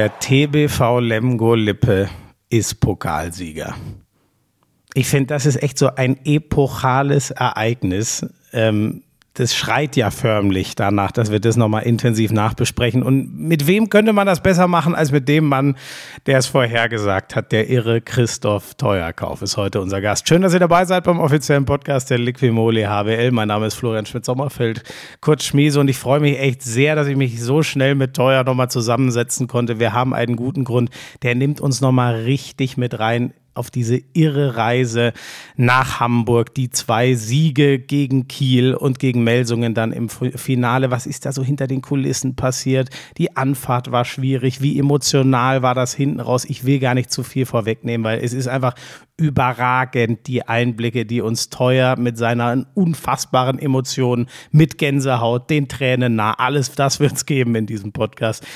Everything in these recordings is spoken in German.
Der TBV Lemgo Lippe ist Pokalsieger. Ich finde, das ist echt so ein epochales Ereignis. Ähm, das schreit ja förmlich danach, dass wir das nochmal intensiv nachbesprechen. Und mit wem könnte man das besser machen als mit dem Mann, der es vorhergesagt hat? Der irre Christoph Teuerkauf ist heute unser Gast. Schön, dass ihr dabei seid beim offiziellen Podcast der Liquimole HWL. Mein Name ist Florian Schmidt-Sommerfeld, kurz Schmiese und ich freue mich echt sehr, dass ich mich so schnell mit Teuer nochmal zusammensetzen konnte. Wir haben einen guten Grund. Der nimmt uns nochmal richtig mit rein auf diese irre Reise nach Hamburg, die zwei Siege gegen Kiel und gegen Melsungen dann im Finale. Was ist da so hinter den Kulissen passiert? Die Anfahrt war schwierig. Wie emotional war das hinten raus? Ich will gar nicht zu viel vorwegnehmen, weil es ist einfach überragend, die Einblicke, die uns teuer mit seiner unfassbaren Emotionen, mit Gänsehaut, den Tränen nah, alles das wird es geben in diesem Podcast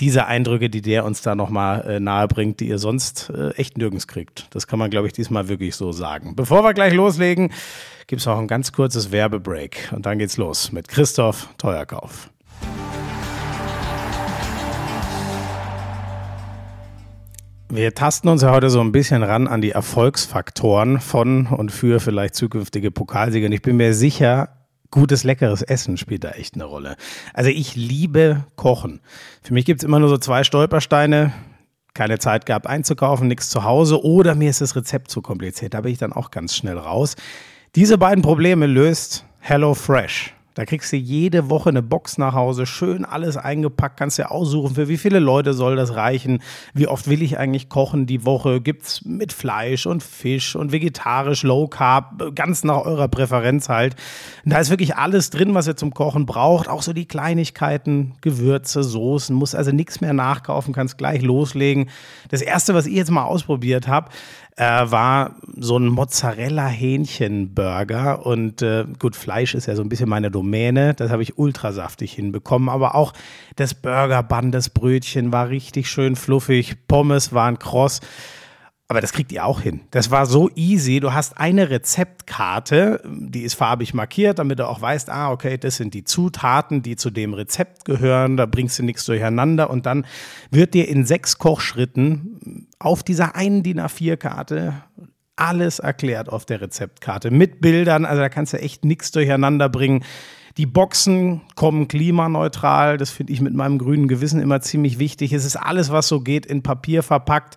diese Eindrücke, die der uns da nochmal äh, nahe bringt, die ihr sonst äh, echt nirgends kriegt. Das kann man, glaube ich, diesmal wirklich so sagen. Bevor wir gleich loslegen, gibt es auch ein ganz kurzes Werbebreak. Und dann geht's los mit Christoph Teuerkauf. Wir tasten uns ja heute so ein bisschen ran an die Erfolgsfaktoren von und für vielleicht zukünftige Pokalsieger. Und ich bin mir sicher, gutes, leckeres Essen spielt da echt eine Rolle. Also ich liebe Kochen. Für mich gibt es immer nur so zwei Stolpersteine. Keine Zeit gehabt einzukaufen, nichts zu Hause oder mir ist das Rezept zu kompliziert. Da bin ich dann auch ganz schnell raus. Diese beiden Probleme löst Hello Fresh. Da kriegst du jede Woche eine Box nach Hause, schön alles eingepackt, kannst dir aussuchen, für wie viele Leute soll das reichen, wie oft will ich eigentlich kochen die Woche, gibt's mit Fleisch und Fisch und vegetarisch, Low Carb, ganz nach eurer Präferenz halt. Und da ist wirklich alles drin, was ihr zum Kochen braucht, auch so die Kleinigkeiten, Gewürze, Soßen, muss also nichts mehr nachkaufen, kannst gleich loslegen. Das erste, was ich jetzt mal ausprobiert habe, äh, war so ein Mozzarella-Hähnchen-Burger. Und äh, gut, Fleisch ist ja so ein bisschen meine Domäne. Das habe ich ultrasaftig hinbekommen. Aber auch das Burgerband, das Brötchen war richtig schön fluffig. Pommes waren kross. Aber das kriegt ihr auch hin. Das war so easy. Du hast eine Rezeptkarte, die ist farbig markiert, damit du auch weißt, ah, okay, das sind die Zutaten, die zu dem Rezept gehören. Da bringst du nichts durcheinander. Und dann wird dir in sechs Kochschritten auf dieser einen DIN A4-Karte alles erklärt auf der Rezeptkarte mit Bildern. Also da kannst du echt nichts durcheinander bringen. Die Boxen kommen klimaneutral. Das finde ich mit meinem grünen Gewissen immer ziemlich wichtig. Es ist alles, was so geht, in Papier verpackt.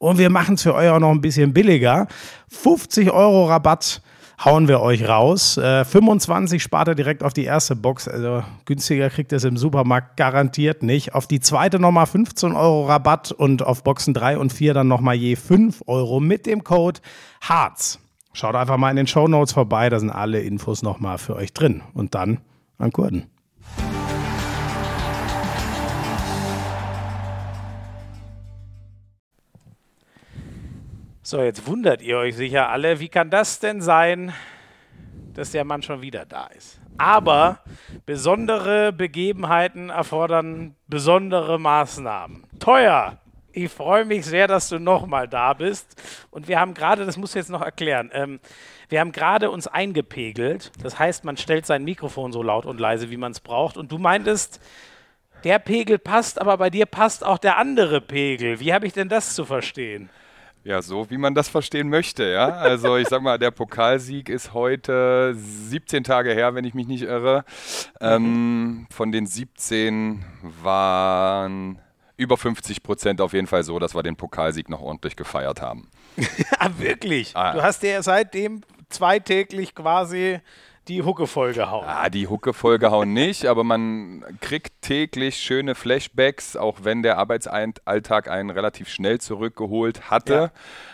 Und wir machen es für euch auch noch ein bisschen billiger. 50 Euro Rabatt hauen wir euch raus. Äh, 25 spart ihr direkt auf die erste Box. Also günstiger kriegt ihr es im Supermarkt garantiert nicht. Auf die zweite nochmal 15 Euro Rabatt und auf Boxen 3 und 4 dann nochmal je 5 Euro mit dem Code HARZ. Schaut einfach mal in den Show Notes vorbei, da sind alle Infos nochmal für euch drin. Und dann an Kurden. So, jetzt wundert ihr euch sicher alle, wie kann das denn sein, dass der Mann schon wieder da ist? Aber besondere Begebenheiten erfordern besondere Maßnahmen. Teuer. Ich freue mich sehr, dass du nochmal da bist. Und wir haben gerade, das muss ich jetzt noch erklären, ähm, wir haben gerade uns eingepegelt. Das heißt, man stellt sein Mikrofon so laut und leise, wie man es braucht. Und du meintest, der Pegel passt, aber bei dir passt auch der andere Pegel. Wie habe ich denn das zu verstehen? Ja, so wie man das verstehen möchte, ja. Also ich sag mal, der Pokalsieg ist heute 17 Tage her, wenn ich mich nicht irre. Ähm, von den 17 waren über 50 Prozent auf jeden Fall so, dass wir den Pokalsieg noch ordentlich gefeiert haben. ah, wirklich? Ah. Du hast ja seitdem zweitäglich quasi die Hucke vollgehauen. Ah, die Hucke vollgehauen nicht, aber man kriegt täglich schöne Flashbacks, auch wenn der Arbeitsalltag einen relativ schnell zurückgeholt hatte. Ja.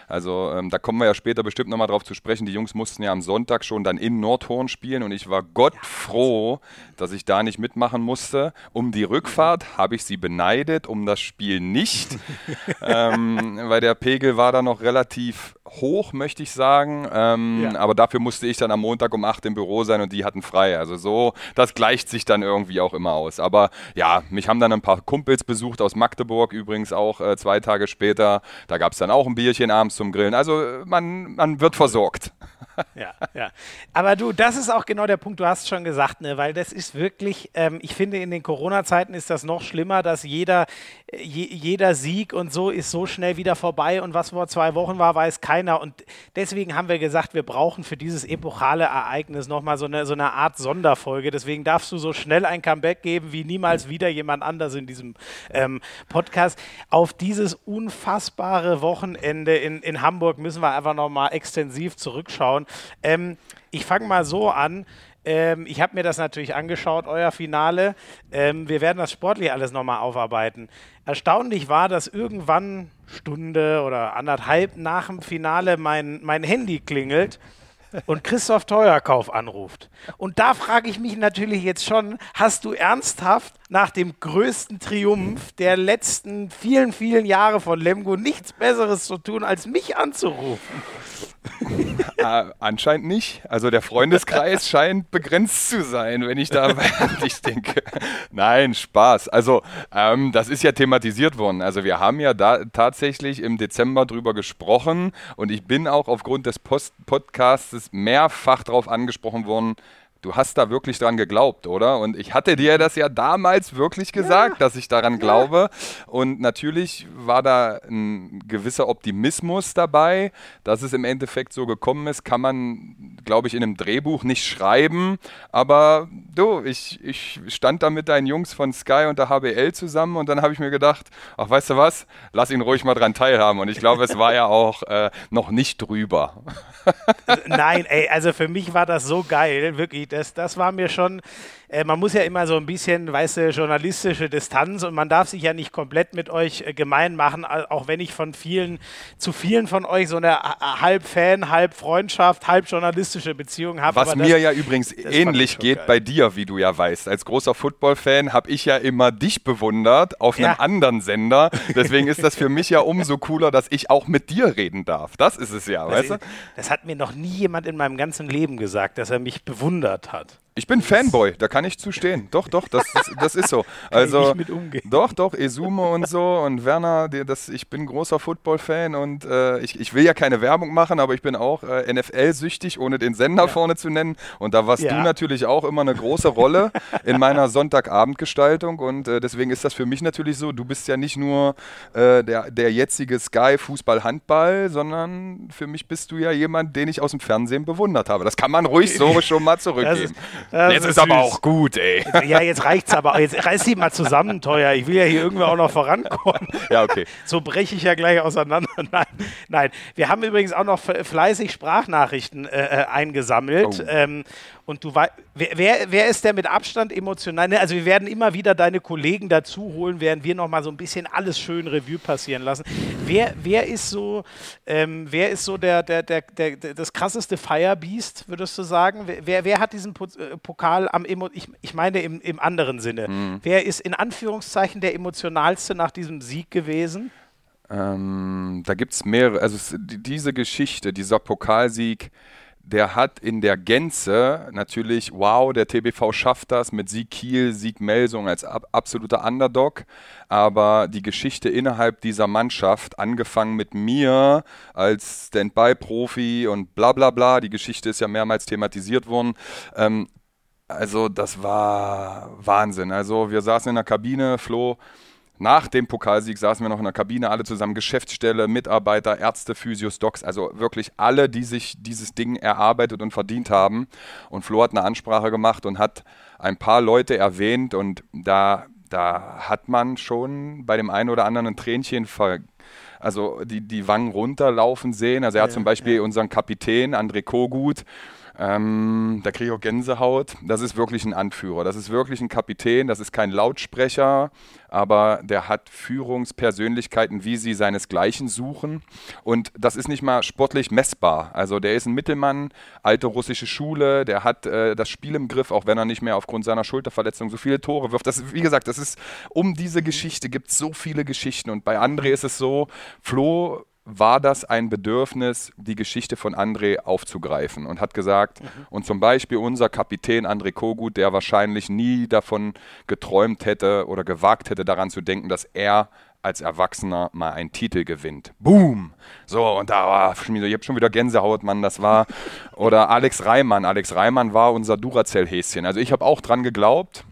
Also ähm, da kommen wir ja später bestimmt nochmal drauf zu sprechen. Die Jungs mussten ja am Sonntag schon dann in Nordhorn spielen und ich war Gott froh, dass ich da nicht mitmachen musste. Um die Rückfahrt habe ich sie beneidet, um das Spiel nicht, ähm, weil der Pegel war da noch relativ hoch, möchte ich sagen. Ähm, ja. Aber dafür musste ich dann am Montag um 8 im Büro sein und die hatten frei. Also so, das gleicht sich dann irgendwie auch immer aus. Aber ja, mich haben dann ein paar Kumpels besucht aus Magdeburg, übrigens auch äh, zwei Tage später. Da gab es dann auch ein Bierchen abends zum Grillen. Also man, man wird versorgt. ja, ja. Aber du, das ist auch genau der Punkt, du hast schon gesagt, ne, weil das ist wirklich, ähm, ich finde, in den Corona-Zeiten ist das noch schlimmer, dass jeder, äh, je, jeder Sieg und so ist so schnell wieder vorbei und was vor zwei Wochen war, weiß keiner. Und deswegen haben wir gesagt, wir brauchen für dieses epochale Ereignis nochmal so eine, so eine Art Sonderfolge. Deswegen darfst du so schnell ein Comeback geben wie niemals wieder jemand anders in diesem ähm, Podcast. Auf dieses unfassbare Wochenende in, in Hamburg müssen wir einfach nochmal extensiv zurückschauen. Ähm, ich fange mal so an. Ähm, ich habe mir das natürlich angeschaut, euer Finale. Ähm, wir werden das sportlich alles nochmal aufarbeiten. Erstaunlich war, dass irgendwann Stunde oder anderthalb nach dem Finale mein, mein Handy klingelt und Christoph Teuerkauf anruft. Und da frage ich mich natürlich jetzt schon, hast du ernsthaft nach dem größten Triumph der letzten vielen, vielen Jahre von Lemgo nichts Besseres zu tun, als mich anzurufen? Äh, anscheinend nicht. Also der Freundeskreis scheint begrenzt zu sein, wenn ich da an dich denke. Nein, Spaß. Also ähm, das ist ja thematisiert worden. Also wir haben ja da tatsächlich im Dezember drüber gesprochen und ich bin auch aufgrund des Post Podcasts mehrfach darauf angesprochen worden, du hast da wirklich dran geglaubt, oder? Und ich hatte dir das ja damals wirklich gesagt, ja. dass ich daran ja. glaube. Und natürlich war da ein gewisser Optimismus dabei, dass es im Endeffekt so gekommen ist, kann man, glaube ich, in einem Drehbuch nicht schreiben. Aber du, ich, ich stand da mit deinen Jungs von Sky und der HBL zusammen und dann habe ich mir gedacht, ach, weißt du was, lass ihn ruhig mal dran teilhaben. Und ich glaube, es war ja auch äh, noch nicht drüber. Nein, ey, also für mich war das so geil, wirklich das, das war mir schon, äh, man muss ja immer so ein bisschen, weißt du, journalistische Distanz und man darf sich ja nicht komplett mit euch äh, gemein machen, auch wenn ich von vielen, zu vielen von euch so eine halb Fan, halb Freundschaft, halb journalistische Beziehung habe. Was mir das, ja übrigens ähnlich geht geil. bei dir, wie du ja weißt. Als großer Football-Fan habe ich ja immer dich bewundert auf einem ja. anderen Sender. Deswegen ist das für mich ja umso cooler, dass ich auch mit dir reden darf. Das ist es ja, das weißt du? Das hat mir noch nie jemand in meinem ganzen Leben gesagt, dass er mich bewundert hat. Ich bin Fanboy, da kann ich zustehen. Doch, doch, das, das, das ist so. Also, doch, doch, Esume und so und Werner, die, das, ich bin großer Football-Fan und äh, ich, ich will ja keine Werbung machen, aber ich bin auch äh, NFL-süchtig, ohne den Sender ja. vorne zu nennen. Und da warst ja. du natürlich auch immer eine große Rolle in meiner Sonntagabendgestaltung und äh, deswegen ist das für mich natürlich so. Du bist ja nicht nur äh, der, der jetzige Sky Fußball-Handball, sondern für mich bist du ja jemand, den ich aus dem Fernsehen bewundert habe. Das kann man ruhig so schon mal zurückgeben. Das jetzt ist, ist aber auch gut, ey. Ja, jetzt reicht's aber. Jetzt reiß sie mal zusammen, teuer. Ich will ja hier irgendwie auch noch vorankommen. Ja, okay. So breche ich ja gleich auseinander. Nein, nein. Wir haben übrigens auch noch fleißig Sprachnachrichten äh, äh eingesammelt. Oh. Ähm, und du weißt, wer, wer, ist der mit Abstand emotional? Ne, also wir werden immer wieder deine Kollegen dazu holen, während wir noch mal so ein bisschen alles schön Revue passieren lassen. Wer, wer ist so, ähm, wer ist so der, der, der, der, das krasseste Firebeast, würdest du sagen? Wer, wer hat diesen äh, Pokal am Emo ich, ich meine im, im anderen Sinne. Mhm. Wer ist in Anführungszeichen der emotionalste nach diesem Sieg gewesen? Ähm, da gibt es mehrere, also diese Geschichte, dieser Pokalsieg, der hat in der Gänze natürlich, wow, der TBV schafft das mit Sieg Kiel, Sieg Melsung als ab, absoluter Underdog. Aber die Geschichte innerhalb dieser Mannschaft, angefangen mit mir als Standby-Profi und bla bla bla, die Geschichte ist ja mehrmals thematisiert worden. Ähm, also, das war Wahnsinn. Also, wir saßen in der Kabine, Flo nach dem Pokalsieg saßen wir noch in der Kabine, alle zusammen, Geschäftsstelle, Mitarbeiter, Ärzte, Physios, Docs, also wirklich alle, die sich dieses Ding erarbeitet und verdient haben. Und Flo hat eine Ansprache gemacht und hat ein paar Leute erwähnt und da, da hat man schon bei dem einen oder anderen ein Tränchen ver also die, die Wangen runterlaufen sehen. Also er hat ja, zum Beispiel ja. unseren Kapitän André Kogut, ähm, da kriege ich auch Gänsehaut. Das ist wirklich ein Anführer. Das ist wirklich ein Kapitän. Das ist kein Lautsprecher, aber der hat Führungspersönlichkeiten, wie sie seinesgleichen suchen. Und das ist nicht mal sportlich messbar. Also der ist ein Mittelmann, alte russische Schule. Der hat äh, das Spiel im Griff, auch wenn er nicht mehr aufgrund seiner Schulterverletzung so viele Tore wirft. Das, wie gesagt, das ist um diese Geschichte gibt es so viele Geschichten. Und bei André ist es so, Flo war das ein Bedürfnis, die Geschichte von André aufzugreifen und hat gesagt, mhm. und zum Beispiel unser Kapitän André Kogut, der wahrscheinlich nie davon geträumt hätte oder gewagt hätte, daran zu denken, dass er als Erwachsener mal einen Titel gewinnt. Boom! So, und da war Schmieso, ich habe schon wieder Gänsehaut, Mann, das war. Oder Alex Reimann. Alex Reimann war unser Duracell-Häschen. Also ich habe auch dran geglaubt.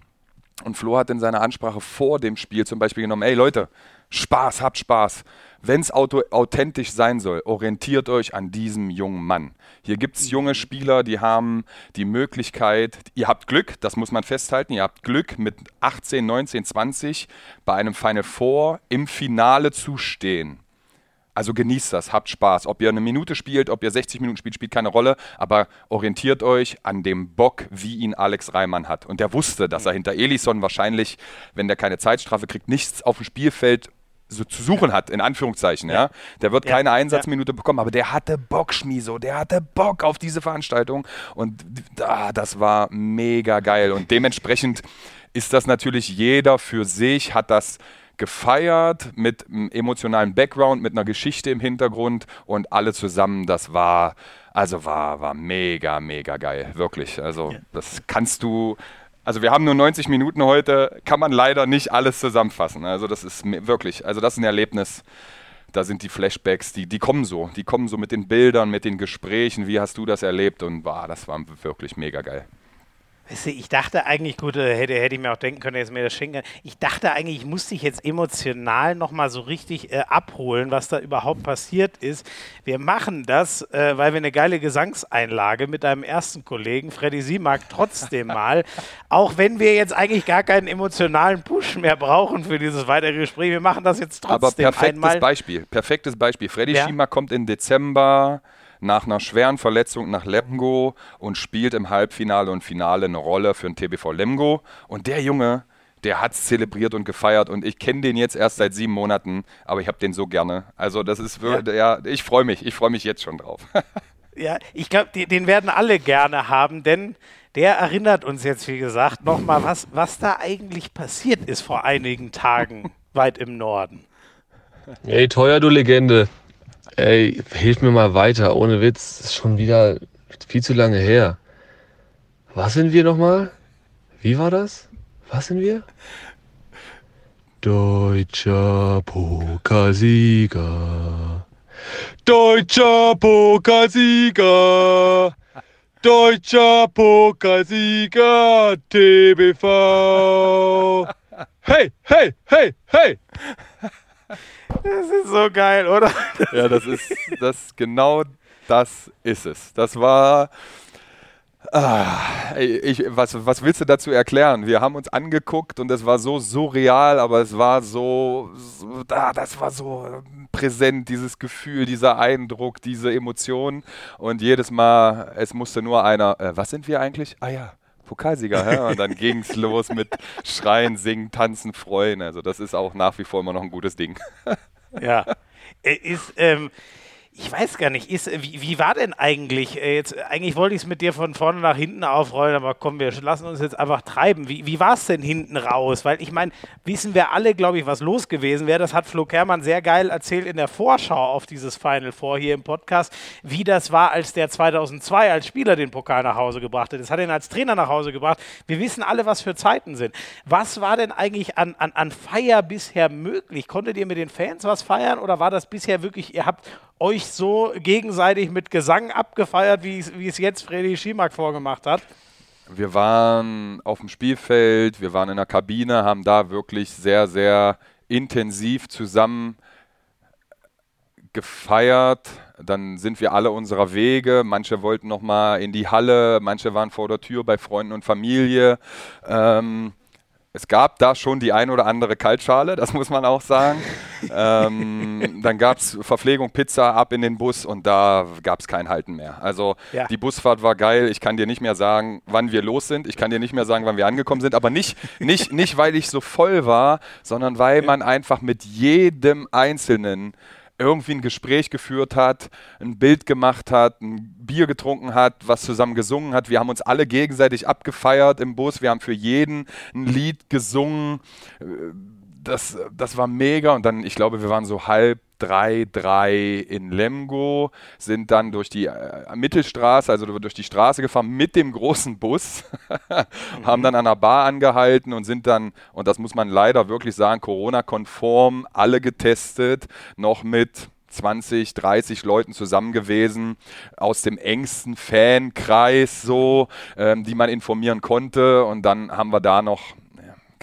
Und Flo hat in seiner Ansprache vor dem Spiel zum Beispiel genommen, ey Leute, Spaß, habt Spaß. Wenn es authentisch sein soll, orientiert euch an diesem jungen Mann. Hier gibt es junge Spieler, die haben die Möglichkeit, ihr habt Glück, das muss man festhalten, ihr habt Glück mit 18, 19, 20 bei einem Final Four im Finale zu stehen. Also genießt das, habt Spaß. Ob ihr eine Minute spielt, ob ihr 60 Minuten spielt, spielt keine Rolle, aber orientiert euch an dem Bock, wie ihn Alex Reimann hat. Und der wusste, dass er hinter Elison wahrscheinlich, wenn der keine Zeitstrafe kriegt, nichts auf dem Spielfeld so zu suchen hat, in Anführungszeichen, ja. ja. Der wird keine Einsatzminute bekommen, aber der hatte Bock, Schmiso, der hatte Bock auf diese Veranstaltung. Und ah, das war mega geil. Und dementsprechend ist das natürlich jeder für sich, hat das gefeiert mit einem emotionalen Background, mit einer Geschichte im Hintergrund und alle zusammen, das war, also war, war mega, mega geil, wirklich. Also das kannst du, also wir haben nur 90 Minuten heute, kann man leider nicht alles zusammenfassen. Also das ist wirklich, also das ist ein Erlebnis. Da sind die Flashbacks, die, die kommen so, die kommen so mit den Bildern, mit den Gesprächen. Wie hast du das erlebt? Und wow, das war wirklich mega geil. Weißt du, ich dachte eigentlich, gut, äh, hätte, hätte ich mir auch denken können, jetzt mir das schenken. Ich dachte eigentlich, ich muss dich jetzt emotional nochmal so richtig äh, abholen, was da überhaupt passiert ist. Wir machen das, äh, weil wir eine geile Gesangseinlage mit deinem ersten Kollegen, Freddy Simak, trotzdem mal, auch wenn wir jetzt eigentlich gar keinen emotionalen Push mehr brauchen für dieses weitere Gespräch, wir machen das jetzt trotzdem Aber perfektes einmal. Beispiel, perfektes Beispiel. Freddy ja. Simak kommt im Dezember nach einer schweren Verletzung nach Lemgo und spielt im Halbfinale und Finale eine Rolle für den TBV Lemgo. Und der Junge, der hat es zelebriert und gefeiert und ich kenne den jetzt erst seit sieben Monaten, aber ich habe den so gerne. Also das ist wirklich, ja, ja ich freue mich, ich freue mich jetzt schon drauf. ja, ich glaube, den werden alle gerne haben, denn der erinnert uns jetzt, wie gesagt, nochmal, was, was da eigentlich passiert ist vor einigen Tagen weit im Norden. Ey, teuer, du Legende. Ey, hilf mir mal weiter, ohne Witz. Das ist schon wieder viel zu lange her. Was sind wir nochmal? Wie war das? Was sind wir? Deutscher Pokalsieger. Deutscher Pokalsieger. Deutscher Pokalsieger TBV. Hey, hey, hey, hey. Das ist so geil, oder? Ja, das ist das genau das ist es. Das war Ah, ich, was, was willst du dazu erklären? Wir haben uns angeguckt und es war so surreal, aber es war so, so ah, das war so präsent, dieses Gefühl, dieser Eindruck, diese Emotionen. Und jedes Mal, es musste nur einer, äh, was sind wir eigentlich? Ah ja, Pokalsieger. Ja? Und dann ging es los mit Schreien, Singen, Tanzen, Freuen. Also das ist auch nach wie vor immer noch ein gutes Ding. ja. Ist, ähm, ich weiß gar nicht, ist, wie, wie war denn eigentlich, äh, jetzt, eigentlich wollte ich es mit dir von vorne nach hinten aufrollen, aber komm, wir lassen uns jetzt einfach treiben. Wie, wie war es denn hinten raus? Weil ich meine, wissen wir alle, glaube ich, was los gewesen wäre. Das hat Flo Kermann sehr geil erzählt in der Vorschau auf dieses Final Four hier im Podcast, wie das war, als der 2002 als Spieler den Pokal nach Hause gebracht hat. Das hat ihn als Trainer nach Hause gebracht. Wir wissen alle, was für Zeiten sind. Was war denn eigentlich an, an, an Feier bisher möglich? Konntet ihr mit den Fans was feiern oder war das bisher wirklich, ihr habt euch so gegenseitig mit Gesang abgefeiert, wie, es jetzt Freddy Schimak vorgemacht hat? Wir waren auf dem Spielfeld, wir waren in der Kabine, haben da wirklich sehr, sehr intensiv zusammen gefeiert. Dann sind wir alle unserer Wege. Manche wollten noch mal in die Halle, manche waren vor der Tür bei Freunden und Familie. Ähm, es gab da schon die ein oder andere Kaltschale, das muss man auch sagen. ähm, dann gab es Verpflegung, Pizza ab in den Bus und da gab es kein Halten mehr. Also ja. die Busfahrt war geil. Ich kann dir nicht mehr sagen, wann wir los sind. Ich kann dir nicht mehr sagen, wann wir angekommen sind. Aber nicht, nicht, nicht weil ich so voll war, sondern weil man einfach mit jedem Einzelnen irgendwie ein Gespräch geführt hat, ein Bild gemacht hat, ein Bier getrunken hat, was zusammen gesungen hat. Wir haben uns alle gegenseitig abgefeiert im Bus. Wir haben für jeden ein Lied gesungen. Das, das war mega und dann, ich glaube, wir waren so halb drei, drei in Lemgo, sind dann durch die äh, Mittelstraße, also durch die Straße gefahren mit dem großen Bus, mhm. haben dann an der Bar angehalten und sind dann, und das muss man leider wirklich sagen, Corona-konform, alle getestet, noch mit 20, 30 Leuten zusammen gewesen, aus dem engsten Fankreis so, ähm, die man informieren konnte. Und dann haben wir da noch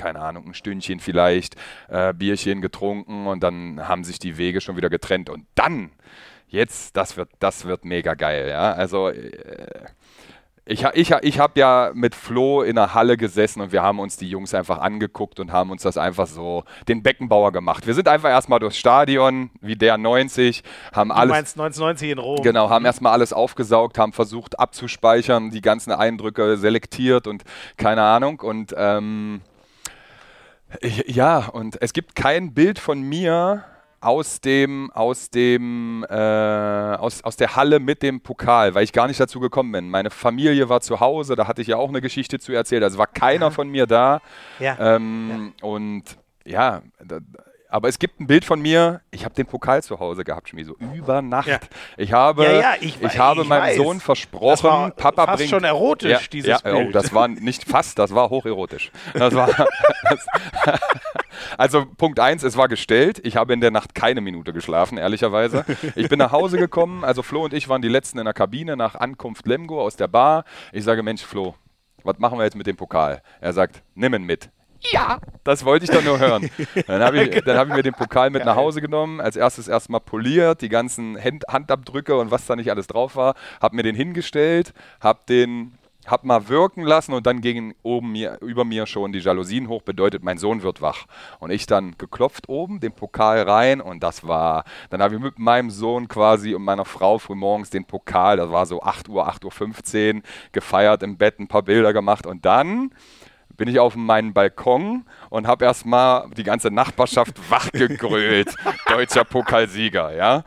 keine Ahnung, ein Stündchen vielleicht, äh, Bierchen getrunken und dann haben sich die Wege schon wieder getrennt. Und dann, jetzt, das wird, das wird mega geil, ja. Also äh, ich, ich, ich habe ja mit Flo in der Halle gesessen und wir haben uns die Jungs einfach angeguckt und haben uns das einfach so den Beckenbauer gemacht. Wir sind einfach erstmal durchs Stadion, wie der 90, haben du alles. Meinst 1990 in Rom. Genau, haben erstmal alles aufgesaugt, haben versucht abzuspeichern, die ganzen Eindrücke selektiert und keine Ahnung. Und ähm, ja, und es gibt kein Bild von mir aus dem, aus dem, äh, aus, aus der Halle mit dem Pokal, weil ich gar nicht dazu gekommen bin. Meine Familie war zu Hause, da hatte ich ja auch eine Geschichte zu erzählen. Also war keiner von mir da. Ja. Ähm, ja. Und ja, da, aber es gibt ein Bild von mir, ich habe den Pokal zu Hause gehabt, Schmi, so über Nacht. Ja. Ich habe, ja, ja, ich, ich, habe ich meinem weiß. Sohn versprochen, das war Papa fast bringt. schon erotisch, dieses Bild. Oh, das war nicht fast, das war hocherotisch. Das war, das, also Punkt eins, es war gestellt. Ich habe in der Nacht keine Minute geschlafen, ehrlicherweise. Ich bin nach Hause gekommen, also Flo und ich waren die Letzten in der Kabine nach Ankunft Lemgo aus der Bar. Ich sage, Mensch, Flo, was machen wir jetzt mit dem Pokal? Er sagt, nimm ihn mit ja, das wollte ich doch nur hören. Dann habe ich, hab ich mir den Pokal mit nach Hause genommen, als erstes erstmal poliert, die ganzen Hand, Handabdrücke und was da nicht alles drauf war, habe mir den hingestellt, habe den hab mal wirken lassen und dann gingen oben mir, über mir schon die Jalousien hoch, bedeutet, mein Sohn wird wach. Und ich dann geklopft oben, den Pokal rein und das war, dann habe ich mit meinem Sohn quasi und meiner Frau frühmorgens den Pokal, das war so 8 Uhr, 8.15 Uhr, gefeiert im Bett, ein paar Bilder gemacht und dann bin ich auf meinen Balkon und habe erstmal die ganze Nachbarschaft wachgegrölt. Deutscher Pokalsieger, ja.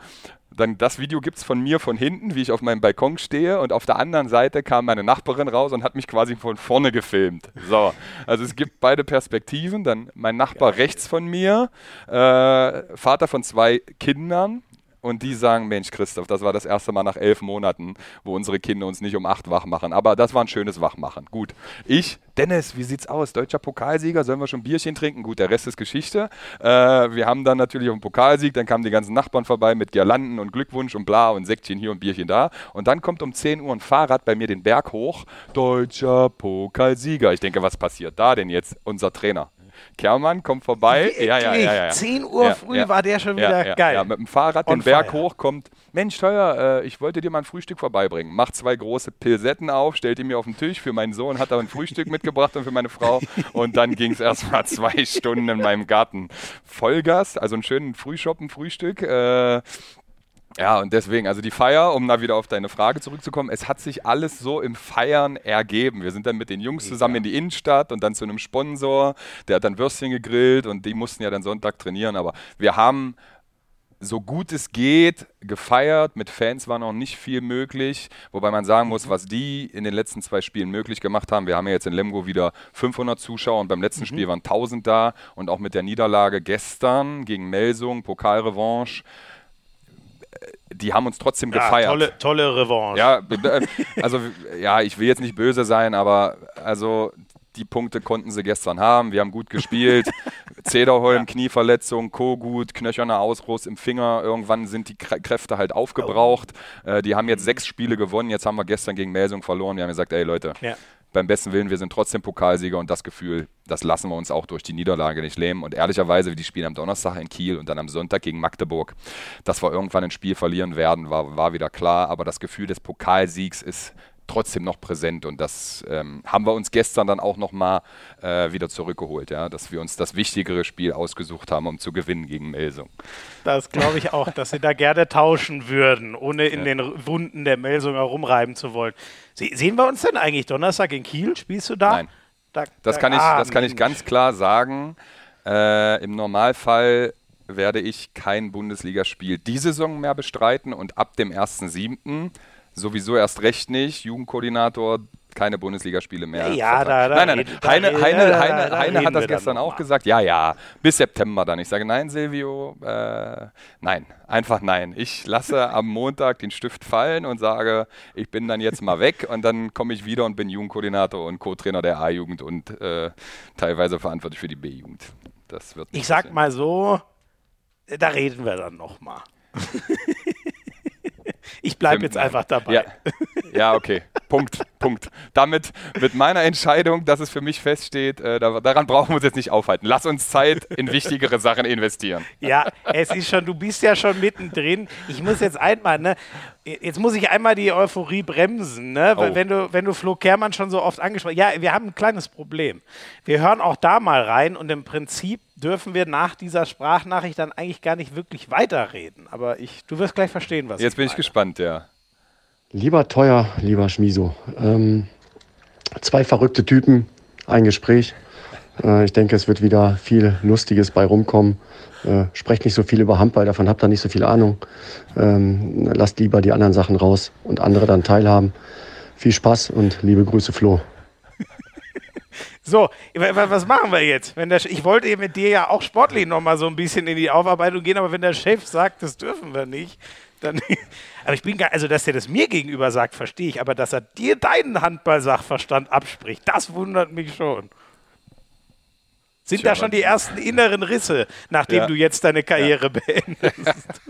Dann das Video gibt es von mir von hinten, wie ich auf meinem Balkon stehe und auf der anderen Seite kam meine Nachbarin raus und hat mich quasi von vorne gefilmt. So, also es gibt beide Perspektiven. Dann mein Nachbar ja. rechts von mir, äh, Vater von zwei Kindern, und die sagen, Mensch, Christoph, das war das erste Mal nach elf Monaten, wo unsere Kinder uns nicht um acht wach machen. Aber das war ein schönes Wachmachen. Gut. Ich, Dennis, wie sieht's aus? Deutscher Pokalsieger, sollen wir schon Bierchen trinken? Gut, der Rest ist Geschichte. Äh, wir haben dann natürlich einen Pokalsieg, dann kamen die ganzen Nachbarn vorbei mit Girlanden und Glückwunsch und bla und Säckchen hier und Bierchen da. Und dann kommt um 10 Uhr ein Fahrrad bei mir den Berg hoch. Deutscher Pokalsieger. Ich denke, was passiert da denn jetzt? Unser Trainer. Kermann kommt vorbei. Ja, ja, ja, ja, 10 Uhr früh war der schon wieder geil. Ja, mit dem Fahrrad den Berg hoch kommt. Mensch, teuer, äh, ich wollte dir mal ein Frühstück vorbeibringen. Macht zwei große Pilsetten auf, stellt die mir auf den Tisch. Für meinen Sohn hat er ein Frühstück mitgebracht und für meine Frau. Und dann ging es erstmal zwei Stunden in meinem Garten. Vollgas, also einen schönen Frühschoppen, Frühstück. Äh, ja, und deswegen, also die Feier, um da wieder auf deine Frage zurückzukommen, es hat sich alles so im Feiern ergeben. Wir sind dann mit den Jungs zusammen in die Innenstadt und dann zu einem Sponsor, der hat dann Würstchen gegrillt und die mussten ja dann Sonntag trainieren, aber wir haben so gut es geht gefeiert. Mit Fans war noch nicht viel möglich, wobei man sagen muss, was die in den letzten zwei Spielen möglich gemacht haben. Wir haben ja jetzt in Lemgo wieder 500 Zuschauer und beim letzten mhm. Spiel waren 1000 da und auch mit der Niederlage gestern gegen Melsung, Pokalrevanche die haben uns trotzdem ja, gefeiert. Tolle, tolle Revanche. Ja, äh, also ja, ich will jetzt nicht böse sein, aber also die Punkte konnten sie gestern haben. Wir haben gut gespielt. Zederholm, ja. Knieverletzung, Kogut, knöcherner Ausruss im Finger. Irgendwann sind die Kräfte halt aufgebraucht. Oh. Äh, die haben jetzt sechs Spiele gewonnen. Jetzt haben wir gestern gegen Melsung verloren. Wir haben gesagt, ey Leute, ja beim besten Willen, wir sind trotzdem Pokalsieger und das Gefühl, das lassen wir uns auch durch die Niederlage nicht lähmen. Und ehrlicherweise, die spielen am Donnerstag in Kiel und dann am Sonntag gegen Magdeburg, dass wir irgendwann ein Spiel verlieren werden, war, war wieder klar. Aber das Gefühl des Pokalsiegs ist trotzdem noch präsent und das ähm, haben wir uns gestern dann auch nochmal äh, wieder zurückgeholt, ja, dass wir uns das wichtigere Spiel ausgesucht haben, um zu gewinnen gegen Melsung. Das glaube ich auch, dass sie da gerne tauschen würden, ohne in ja. den Wunden der Melsung herumreiben zu wollen. Sie, sehen wir uns denn eigentlich Donnerstag in Kiel? Spielst du da? Nein. Da, das, da, kann ich, ah, das kann ich ganz klar sagen. Äh, Im Normalfall werde ich kein Bundesligaspiel diese Saison mehr bestreiten und ab dem 1.7 sowieso erst recht nicht. Jugendkoordinator keine Bundesligaspiele mehr. Ja, da, da nein, nein, nein. Heine, Heine, Heine, Heine hat das gestern auch gesagt. Ja, ja, bis September dann. Ich sage, nein, Silvio, äh, nein, einfach nein. Ich lasse am Montag den Stift fallen und sage, ich bin dann jetzt mal weg und dann komme ich wieder und bin Jugendkoordinator und Co-Trainer der A-Jugend und äh, teilweise verantwortlich für die B-Jugend. Das wird Ich sag passieren. mal so, da reden wir dann noch mal. ich bleibe jetzt einfach dabei. Ja, ja okay. Punkt, Punkt. Damit mit meiner Entscheidung, dass es für mich feststeht, äh, da, daran brauchen wir uns jetzt nicht aufhalten. Lass uns Zeit in wichtigere Sachen investieren. Ja, es ist schon, du bist ja schon mittendrin. Ich muss jetzt einmal, ne, jetzt muss ich einmal die Euphorie bremsen, ne, weil Oh. wenn du, wenn du Flo Kermann schon so oft angesprochen ja, wir haben ein kleines Problem. Wir hören auch da mal rein und im Prinzip dürfen wir nach dieser Sprachnachricht dann eigentlich gar nicht wirklich weiterreden. Aber ich, du wirst gleich verstehen, was Jetzt bin ich gespannt, ja. Lieber teuer, lieber Schmiso. Ähm, zwei verrückte Typen, ein Gespräch. Äh, ich denke, es wird wieder viel Lustiges bei rumkommen. Äh, sprecht nicht so viel über Handball, davon habt ihr nicht so viel Ahnung. Ähm, lasst lieber die anderen Sachen raus und andere dann teilhaben. Viel Spaß und liebe Grüße, Flo. So, wa- wa- was machen wir jetzt? Wenn der, ich wollte mit dir ja auch sportlich noch mal so ein bisschen in die Aufarbeitung gehen, aber wenn der Chef sagt, das dürfen wir nicht, dann. aber ich bin gar, also dass er das mir gegenüber sagt, verstehe ich, aber dass er dir deinen Handball-Sachverstand abspricht, das wundert mich schon. Sind Tja, da schon die ersten inneren Risse, nachdem Ja. du jetzt deine Karriere beendest?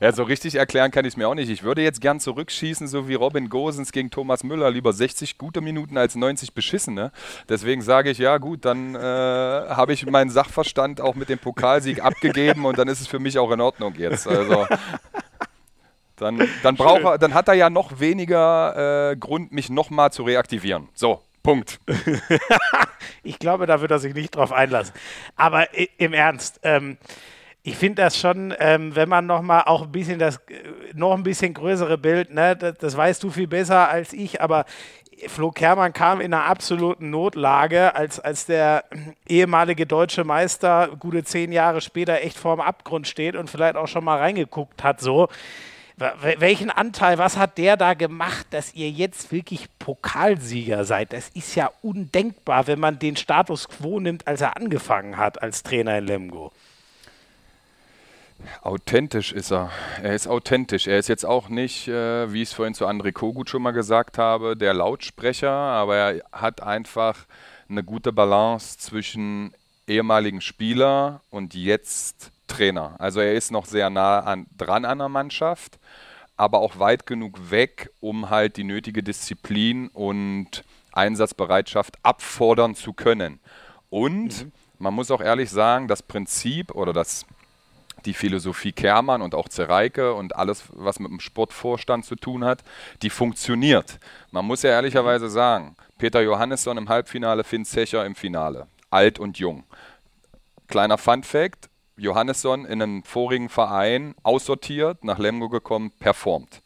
Ja, so richtig erklären kann ich es mir auch nicht. Ich würde jetzt gern zurückschießen, so wie Robin Gosens gegen Thomas Müller. Lieber 60 gute Minuten als 90 beschissene. Deswegen sage ich, ja gut, dann äh, habe ich meinen Sachverstand auch mit dem Pokalsieg abgegeben und dann ist es für mich auch in Ordnung jetzt. Also dann, dann, braucht er, dann hat er ja noch weniger äh, Grund, mich nochmal zu reaktivieren. So, Punkt. Ich glaube, da wird er sich nicht drauf einlassen. Aber im Ernst, ähm, ich finde das schon, ähm, wenn man noch mal auch ein bisschen das, äh, noch ein bisschen größere Bild, ne, das, das weißt du viel besser als ich, aber Flo Kermann kam in einer absoluten Notlage, als, als der ehemalige deutsche Meister gute zehn Jahre später echt vorm Abgrund steht und vielleicht auch schon mal reingeguckt hat, so. Wel- Welchen Anteil, was hat der da gemacht, dass ihr jetzt wirklich Pokalsieger seid? Das ist ja undenkbar, wenn man den Status quo nimmt, als er angefangen hat als Trainer in Lemgo. Authentisch ist er. Er ist authentisch. Er ist jetzt auch nicht, äh, wie ich es vorhin zu André Kogut schon mal gesagt habe, der Lautsprecher, aber er hat einfach eine gute Balance zwischen ehemaligen Spieler und jetzt Trainer. Also er ist noch sehr nah an, dran an der Mannschaft, aber auch weit genug weg, um halt die nötige Disziplin und Einsatzbereitschaft abfordern zu können. Und man muss auch ehrlich sagen, das Prinzip oder das die Philosophie Kermann und auch Zereike und alles, was mit dem Sportvorstand zu tun hat, die funktioniert. Man muss ja ehrlicherweise sagen, Peter Johannesson im Halbfinale, Finn Zecher im Finale. Alt und jung. Kleiner Fun Fact, Johannesson in einem vorigen Verein aussortiert, nach Lemgo gekommen, performt.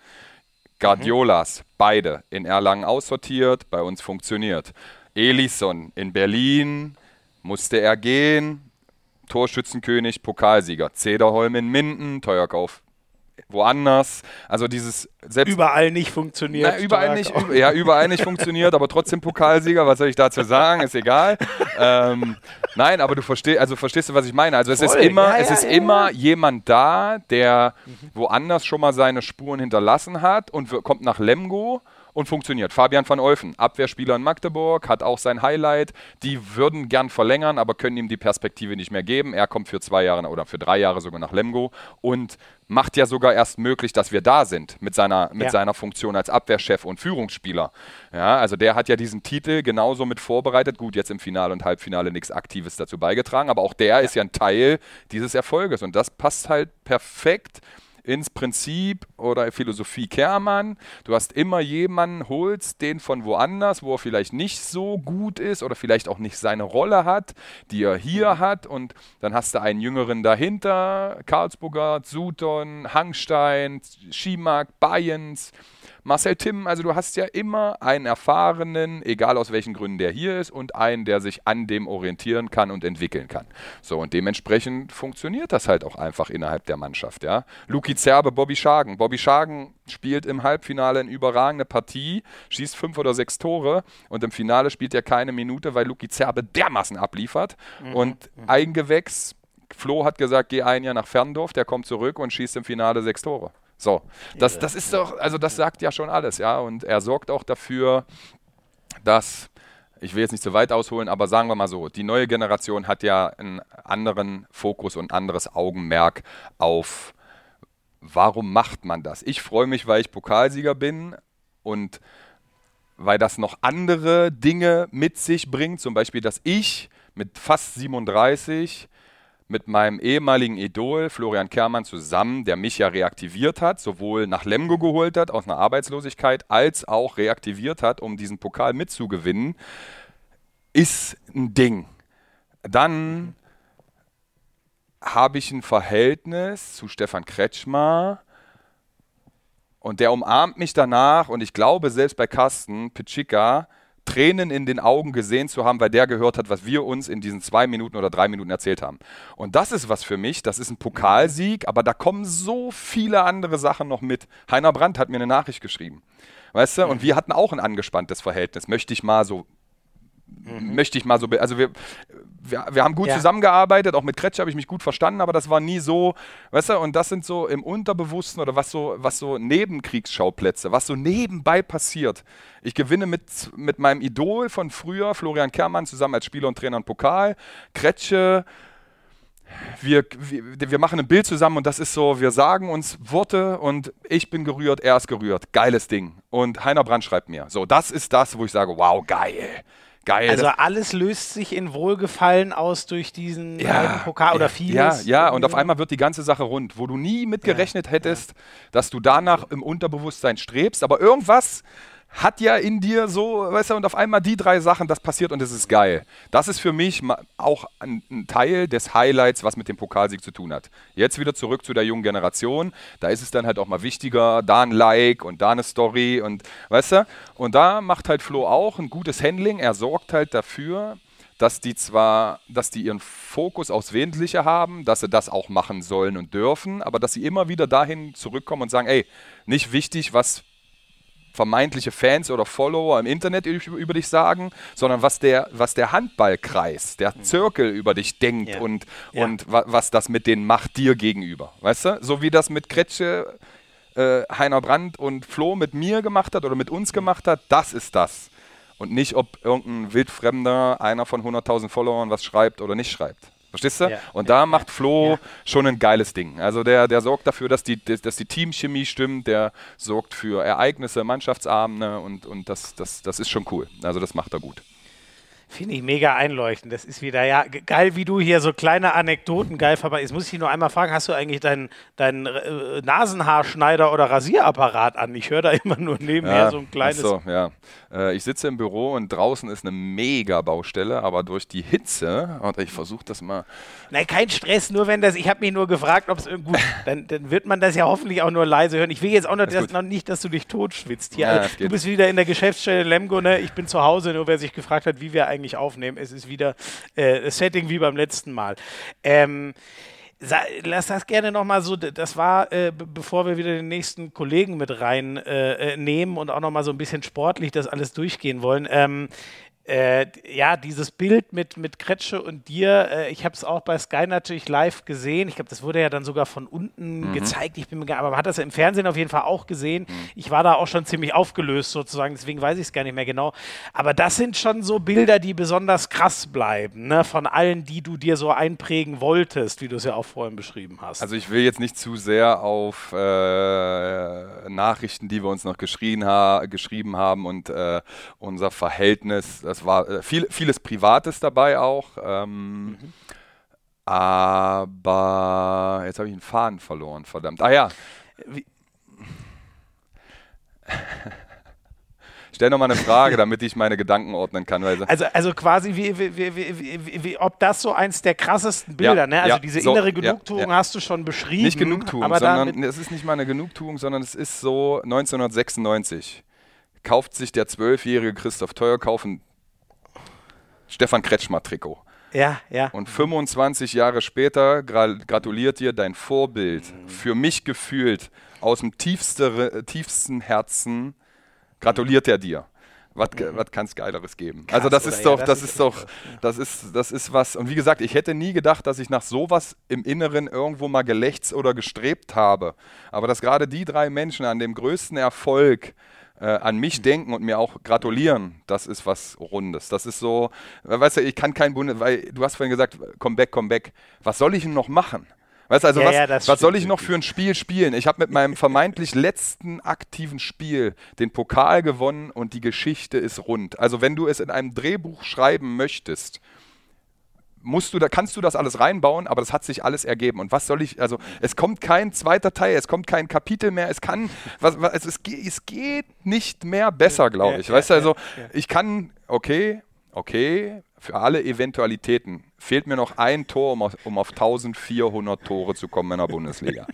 Guardiolas, beide in Erlangen aussortiert, bei uns funktioniert. Elisson in Berlin, musste er gehen, Torschützenkönig, Pokalsieger. Zederholm in Minden, Teuerkauf woanders. Also dieses selbst Überall nicht funktioniert. na, überall nicht, ja, überall nicht funktioniert, aber trotzdem Pokalsieger. Was soll ich dazu sagen? Ist egal. Ähm, nein, aber du verstehst, also verstehst du, was ich meine? Also es ist Voll. immer, Ja, es ja, ist ja, immer jemand da, der woanders schon mal seine Spuren hinterlassen hat und kommt nach Lemgo und funktioniert. Fabian van Olfen, Abwehrspieler in Magdeburg, hat auch sein Highlight. Die würden gern verlängern, aber können ihm die Perspektive nicht mehr geben. Er kommt für zwei Jahre oder für drei Jahre sogar nach Lemgo und macht ja sogar erst möglich, dass wir da sind mit seiner, mit Ja. seiner Funktion als Abwehrchef und Führungsspieler. Ja, also der hat ja diesen Titel genauso mit vorbereitet. Gut, jetzt im Finale und Halbfinale nichts Aktives dazu beigetragen, aber auch der ist ja ein Teil dieses Erfolges und das passt halt perfekt ins Prinzip oder Philosophie Kermann. Du hast immer jemanden, holst den von woanders, wo er vielleicht nicht so gut ist oder vielleicht auch nicht seine Rolle hat, die er hier hat. Und dann hast du einen Jüngeren dahinter, Karlsburger, Sutton, Hangstein, Schimak, Bayens. Marcel Timm, also du hast ja immer einen erfahrenen, egal aus welchen Gründen der hier ist, und einen, der sich an dem orientieren kann und entwickeln kann. So, und dementsprechend funktioniert das halt auch einfach innerhalb der Mannschaft, ja. Luki Zerbe, Bobby Schagen. Bobby Schagen spielt im Halbfinale eine überragende Partie, schießt fünf oder sechs Tore und im Finale spielt er keine Minute, weil Luki Zerbe dermaßen abliefert mhm. und mhm. Eigengewächs Flo hat gesagt, geh ein Jahr nach Ferndorf, der kommt zurück und schießt im Finale sechs Tore. So, das, das ist doch, also das sagt ja schon alles, ja. Und er sorgt auch dafür, dass, ich will jetzt nicht zu weit ausholen, aber sagen wir mal so, die neue Generation hat ja einen anderen Fokus und ein anderes Augenmerk auf, warum macht man das? Ich freue mich, weil ich Pokalsieger bin und weil das noch andere Dinge mit sich bringt, zum Beispiel, dass ich mit fast 37 mit meinem ehemaligen Idol Florian Kermann zusammen, der mich ja reaktiviert hat, sowohl nach Lemgo geholt hat aus einer Arbeitslosigkeit, als auch reaktiviert hat, um diesen Pokal mitzugewinnen, ist ein Ding. Dann habe ich ein Verhältnis zu Stefan Kretschmer und der umarmt mich danach und ich glaube, selbst bei Carsten Pitschika Tränen in den Augen gesehen zu haben, weil der gehört hat, was wir uns in diesen zwei Minuten oder drei Minuten erzählt haben. Und das ist was für mich, das ist ein Pokalsieg, aber da kommen so viele andere Sachen noch mit. Heiner Brandt hat mir eine Nachricht geschrieben. Weißt du, und wir hatten auch ein angespanntes Verhältnis, möchte ich mal so Mhm. Möchte ich mal so, also wir, wir, wir haben gut ja. zusammengearbeitet, auch mit Kretsch habe ich mich gut verstanden, aber das war nie so, weißt du, und das sind so im Unterbewussten oder was so, was so Nebenkriegsschauplätze, was so nebenbei passiert. Ich gewinne mit, mit meinem Idol von früher, Florian Kermann, zusammen als Spieler und Trainer und Pokal. Kretsche, wir, wir, wir, machen ein Bild zusammen und das ist so, wir sagen uns Worte und ich bin gerührt, er ist gerührt. Geiles Ding. Und Heiner Brand schreibt mir. So, das ist das, wo ich sage, wow, geil. Geil. Also alles löst sich in Wohlgefallen aus durch diesen ja, Pokal oder vieles. Ja, ja, und auf einmal wird die ganze Sache rund, wo du nie mit gerechnet ja, hättest, dass du danach im Unterbewusstsein strebst, aber irgendwas hat ja in dir so, weißt du, und auf einmal die drei Sachen, das passiert und es ist geil. Das ist für mich auch ein, Teil des Highlights, was mit dem Pokalsieg zu tun hat. Jetzt wieder zurück zu der jungen Generation. Da ist es dann halt auch mal wichtiger, da ein Like und da eine Story und, weißt du, und da macht halt Flo auch ein gutes Handling. Er sorgt halt dafür, dass die zwar, dass die ihren Fokus aufs Wesentliche haben, dass sie das auch machen sollen und dürfen, aber dass sie immer wieder dahin zurückkommen und sagen, ey, nicht wichtig, was vermeintliche Fans oder Follower im Internet über dich sagen, sondern was der, was der Handballkreis, der mhm. Zirkel über dich denkt ja. und, ja. und wa was das mit denen macht dir gegenüber. Weißt du? So wie das mit Kretsche, äh, Heiner Brandt und Flo mit mir gemacht hat oder mit uns gemacht hat, das ist das. Und nicht, ob irgendein Wildfremder, einer von 100.000 Followern was schreibt oder nicht schreibt. Verstehst du? Ja, und ja, da macht Flo ja. schon ein geiles Ding. Also der, der sorgt dafür, dass die, dass die Teamchemie stimmt, der sorgt für Ereignisse, Mannschaftsabende und, und das, das, das ist schon cool. Also das macht er gut. Finde ich mega einleuchtend. Das ist wieder, ja, geil, wie du hier so kleine Anekdoten geil vorbei. Jetzt muss ich dich nur einmal fragen, hast du eigentlich deinen dein, äh, Nasenhaarschneider oder Rasierapparat an? Ich höre da immer nur nebenher ja, so ein kleines. So, ja. Äh, ich sitze im Büro und draußen ist eine mega Baustelle, aber durch die Hitze, und ich versuche das mal. Nein, kein Stress, nur wenn das, ich habe mich nur gefragt, ob es gut, dann, dann wird man das ja hoffentlich auch nur leise hören. Ich will jetzt auch noch, das, noch nicht, dass du dich totschwitzt hier. Ja, also, du bist wieder in der Geschäftsstelle Lemgo, ne? Ich bin zu Hause, nur wer sich gefragt hat, wie wir eigentlich eigentlich aufnehmen. Es ist wieder äh, Setting wie beim letzten Mal. Ähm, Lass das gerne nochmal so, das war, äh, bevor wir wieder den nächsten Kollegen mit reinnehmen äh, äh, und auch nochmal so ein bisschen sportlich das alles durchgehen wollen. Ähm, äh, ja, dieses Bild mit, mit Kretsche und dir, äh, ich habe es auch bei Sky natürlich live gesehen. Ich glaube, das wurde ja dann sogar von unten mhm. gezeigt. Ich bin mir aber man hat das ja im Fernsehen auf jeden Fall auch gesehen. Mhm. Ich war da auch schon ziemlich aufgelöst sozusagen, deswegen weiß ich es gar nicht mehr genau. Aber das sind schon so Bilder, die besonders krass bleiben, ne? von allen, die du dir so einprägen wolltest, wie du es ja auch vorhin beschrieben hast. Also ich will jetzt nicht zu sehr auf äh, Nachrichten, die wir uns noch geschrien ha geschrieben haben und äh, unser Verhältnis, das war äh, viel, vieles Privates dabei auch. Ähm, mhm. Aber jetzt habe ich einen Faden verloren, verdammt. Ah ja. Wie Stell nochmal eine Frage, damit ich meine Gedanken ordnen kann. Also, also quasi, wie, wie, wie, wie, ob das so eins der krassesten Bilder, ja, ne? Also ja, diese so, innere Genugtuung ja, hast du schon beschrieben. Nicht Genugtuung, aber sondern es ist nicht mal eine Genugtuung, sondern es ist so 1996 kauft sich der zwölfjährige Christoph Teuer kaufen Stefan Kretschmer-Trikot. Ja, ja. Und 25 Jahre später gratuliert dir dein Vorbild, für mich gefühlt aus dem tiefste, tiefsten Herzen, gratuliert er dir. Was, was kann es Geileres geben? Krass, also das ist doch, ja, das, das, ist, doch, das ist, das ist was. Und wie gesagt, ich hätte nie gedacht, dass ich nach sowas im Inneren irgendwo mal gelächzt oder gestrebt habe. Aber dass gerade die drei Menschen an dem größten Erfolg äh, an mich denken und mir auch gratulieren, das ist was Rundes. Das ist so, weißt du, ich kann kein Bundes, weil du hast vorhin gesagt, komm back, komm back. Was soll ich denn noch machen? Weißt du, also ja, was, ja, was soll ich noch für ein Spiel spielen? Ich habe mit meinem vermeintlich letzten aktiven Spiel den Pokal gewonnen und die Geschichte ist rund. Also wenn du es in einem Drehbuch schreiben möchtest, musst du, da kannst du das alles reinbauen, aber das hat sich alles ergeben. Und was soll ich, also es kommt kein zweiter Teil, es kommt kein Kapitel mehr, es kann, was, was, es, es geht nicht mehr besser, glaube ich. Ja, weißt du, also ich kann, okay, okay, für alle Eventualitäten fehlt mir noch ein Tor, um auf, um auf 1400 Tore zu kommen in der Bundesliga.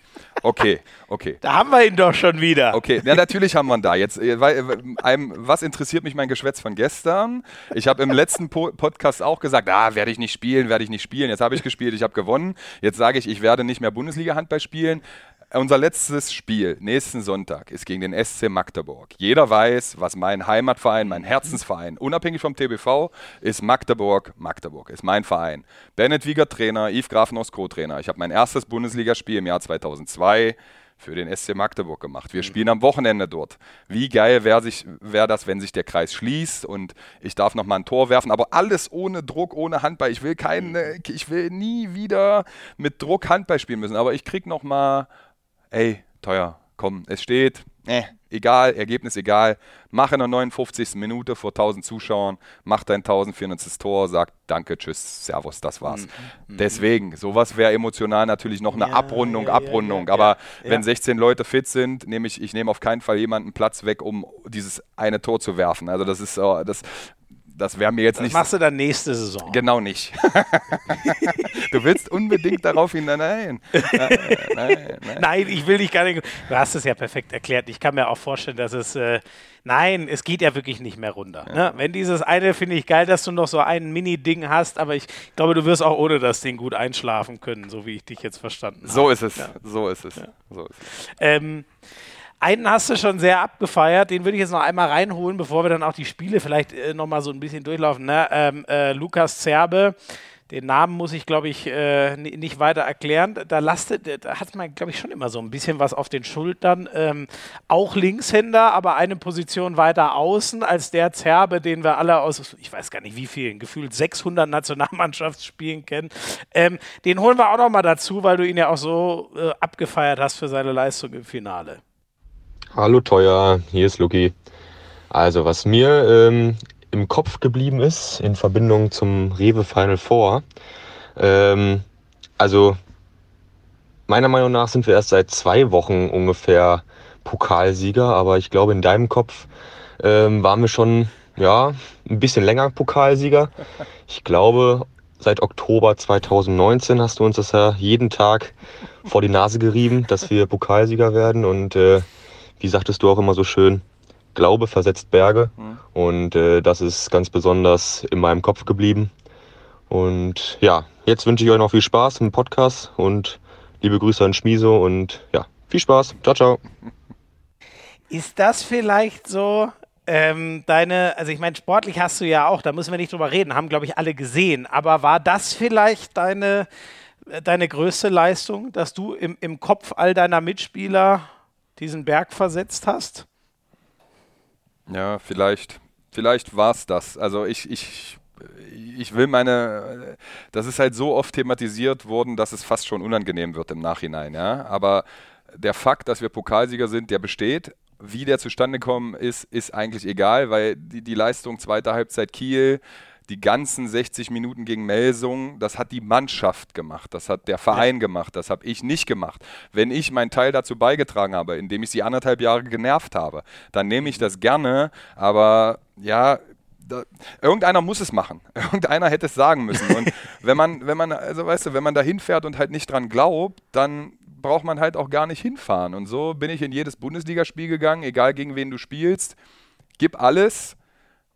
Okay, okay. Da haben wir ihn doch schon wieder. Okay, ja, natürlich haben wir ihn da. Jetzt, äh, äh, was interessiert mich mein Geschwätz von gestern? Ich habe im letzten po Podcast auch gesagt, ah, werde ich nicht spielen, werde ich nicht spielen. Jetzt habe ich gespielt, ich habe gewonnen. Jetzt sage ich, ich werde nicht mehr Bundesliga-Handball spielen. Unser letztes Spiel nächsten Sonntag ist gegen den SC Magdeburg. Jeder weiß, was mein Heimatverein, mein Herzensverein, unabhängig vom TBV, ist Magdeburg. Magdeburg ist mein Verein. Bennett Wieger Trainer, Yves Grafenhaus Co-Trainer. Ich habe mein erstes Bundesligaspiel im Jahr 2002 für den SC Magdeburg gemacht. Wir spielen am Wochenende dort. Wie geil wäre wär das, wenn sich der Kreis schließt und ich darf noch mal ein Tor werfen, aber alles ohne Druck, ohne Handball. Ich will keine, ich will nie wieder mit Druck Handball spielen müssen, aber ich krieg noch mal ey, teuer, komm, es steht, äh, egal, Ergebnis egal, mach in der 59. Minute vor 1000 Zuschauern, mach dein 1400. Tor, sag danke, tschüss, servus, das war's. Mhm. mhm. Deswegen, sowas wäre emotional natürlich noch eine ja, Abrundung, ja, Abrundung, ja, aber wenn 16 Leute fit sind, nehme ich, ich nehme auf keinen Fall jemanden Platz weg, um dieses eine Tor zu werfen. Also das ist, uh, das, das wäre mir jetzt das nicht. machst du dann nächste Saison. Genau nicht. du willst unbedingt darauf hin. Nein, nein, nein, nein. ich will dich gar nicht. Du hast es ja perfekt erklärt. Ich kann mir auch vorstellen, dass es. Äh, nein, es geht ja wirklich nicht mehr runter. Ja. Ne? Wenn dieses eine, finde ich geil, dass du noch so ein Mini-Ding hast, aber ich glaube, du wirst auch ohne das Ding gut einschlafen können, so wie ich dich jetzt verstanden habe. So ist es. Ja. So ist es. Ja. So ist es. Ähm, einen hast du schon sehr abgefeiert, den würde ich jetzt noch einmal reinholen, bevor wir dann auch die Spiele vielleicht äh, noch mal so ein bisschen durchlaufen. Ne? Ähm, äh, Lukas Zerbe, den Namen muss ich, glaube ich, äh, nicht weiter erklären. Da, lastet, da hat man, glaube ich, schon immer so ein bisschen was auf den Schultern. Ähm, auch Linkshänder, aber eine Position weiter außen als der Zerbe, den wir alle aus, ich weiß gar nicht wie vielen, gefühlt 600 Nationalmannschaftsspielen kennen. Ähm, den holen wir auch noch mal dazu, weil du ihn ja auch so äh, abgefeiert hast für seine Leistung im Finale. Hallo Teuer, hier ist Luki. Also was mir ähm, im Kopf geblieben ist in Verbindung zum Rewe Final Four, ähm, also meiner Meinung nach sind wir erst seit zwei Wochen ungefähr Pokalsieger, aber ich glaube in deinem Kopf ähm, waren wir schon ja ein bisschen länger Pokalsieger. Ich glaube seit Oktober 2019 hast du uns das ja jeden Tag vor die Nase gerieben, dass wir Pokalsieger werden und äh, wie sagtest du auch immer so schön, Glaube versetzt Berge. Mhm. Und äh, das ist ganz besonders in meinem Kopf geblieben. Und ja, jetzt wünsche ich euch noch viel Spaß im Podcast und liebe Grüße an Schmiso und ja, viel Spaß. Ciao, ciao. Ist das vielleicht so ähm, deine, also ich meine, sportlich hast du ja auch, da müssen wir nicht drüber reden, haben glaube ich alle gesehen, aber war das vielleicht deine, deine größte Leistung, dass du im, im Kopf all deiner Mitspieler diesen Berg versetzt hast? Ja, vielleicht. Vielleicht war es das. Also ich, ich, ich will meine, das ist halt so oft thematisiert worden, dass es fast schon unangenehm wird im Nachhinein. Ja? Aber der Fakt, dass wir Pokalsieger sind, der besteht. Wie der zustande gekommen ist, ist eigentlich egal, weil die, die Leistung zweiter Halbzeit Kiel, die ganzen 60 Minuten gegen Melsung, das hat die Mannschaft gemacht, das hat der Verein ja. gemacht, das habe ich nicht gemacht. Wenn ich meinen Teil dazu beigetragen habe, indem ich sie anderthalb Jahre genervt habe, dann nehme ich das gerne, aber ja, da, irgendeiner muss es machen. Irgendeiner hätte es sagen müssen. Und wenn man, wenn man, also weißt du, wenn man da hinfährt und halt nicht dran glaubt, dann braucht man halt auch gar nicht hinfahren. Und so bin ich in jedes Bundesligaspiel gegangen, egal gegen wen du spielst. Gib alles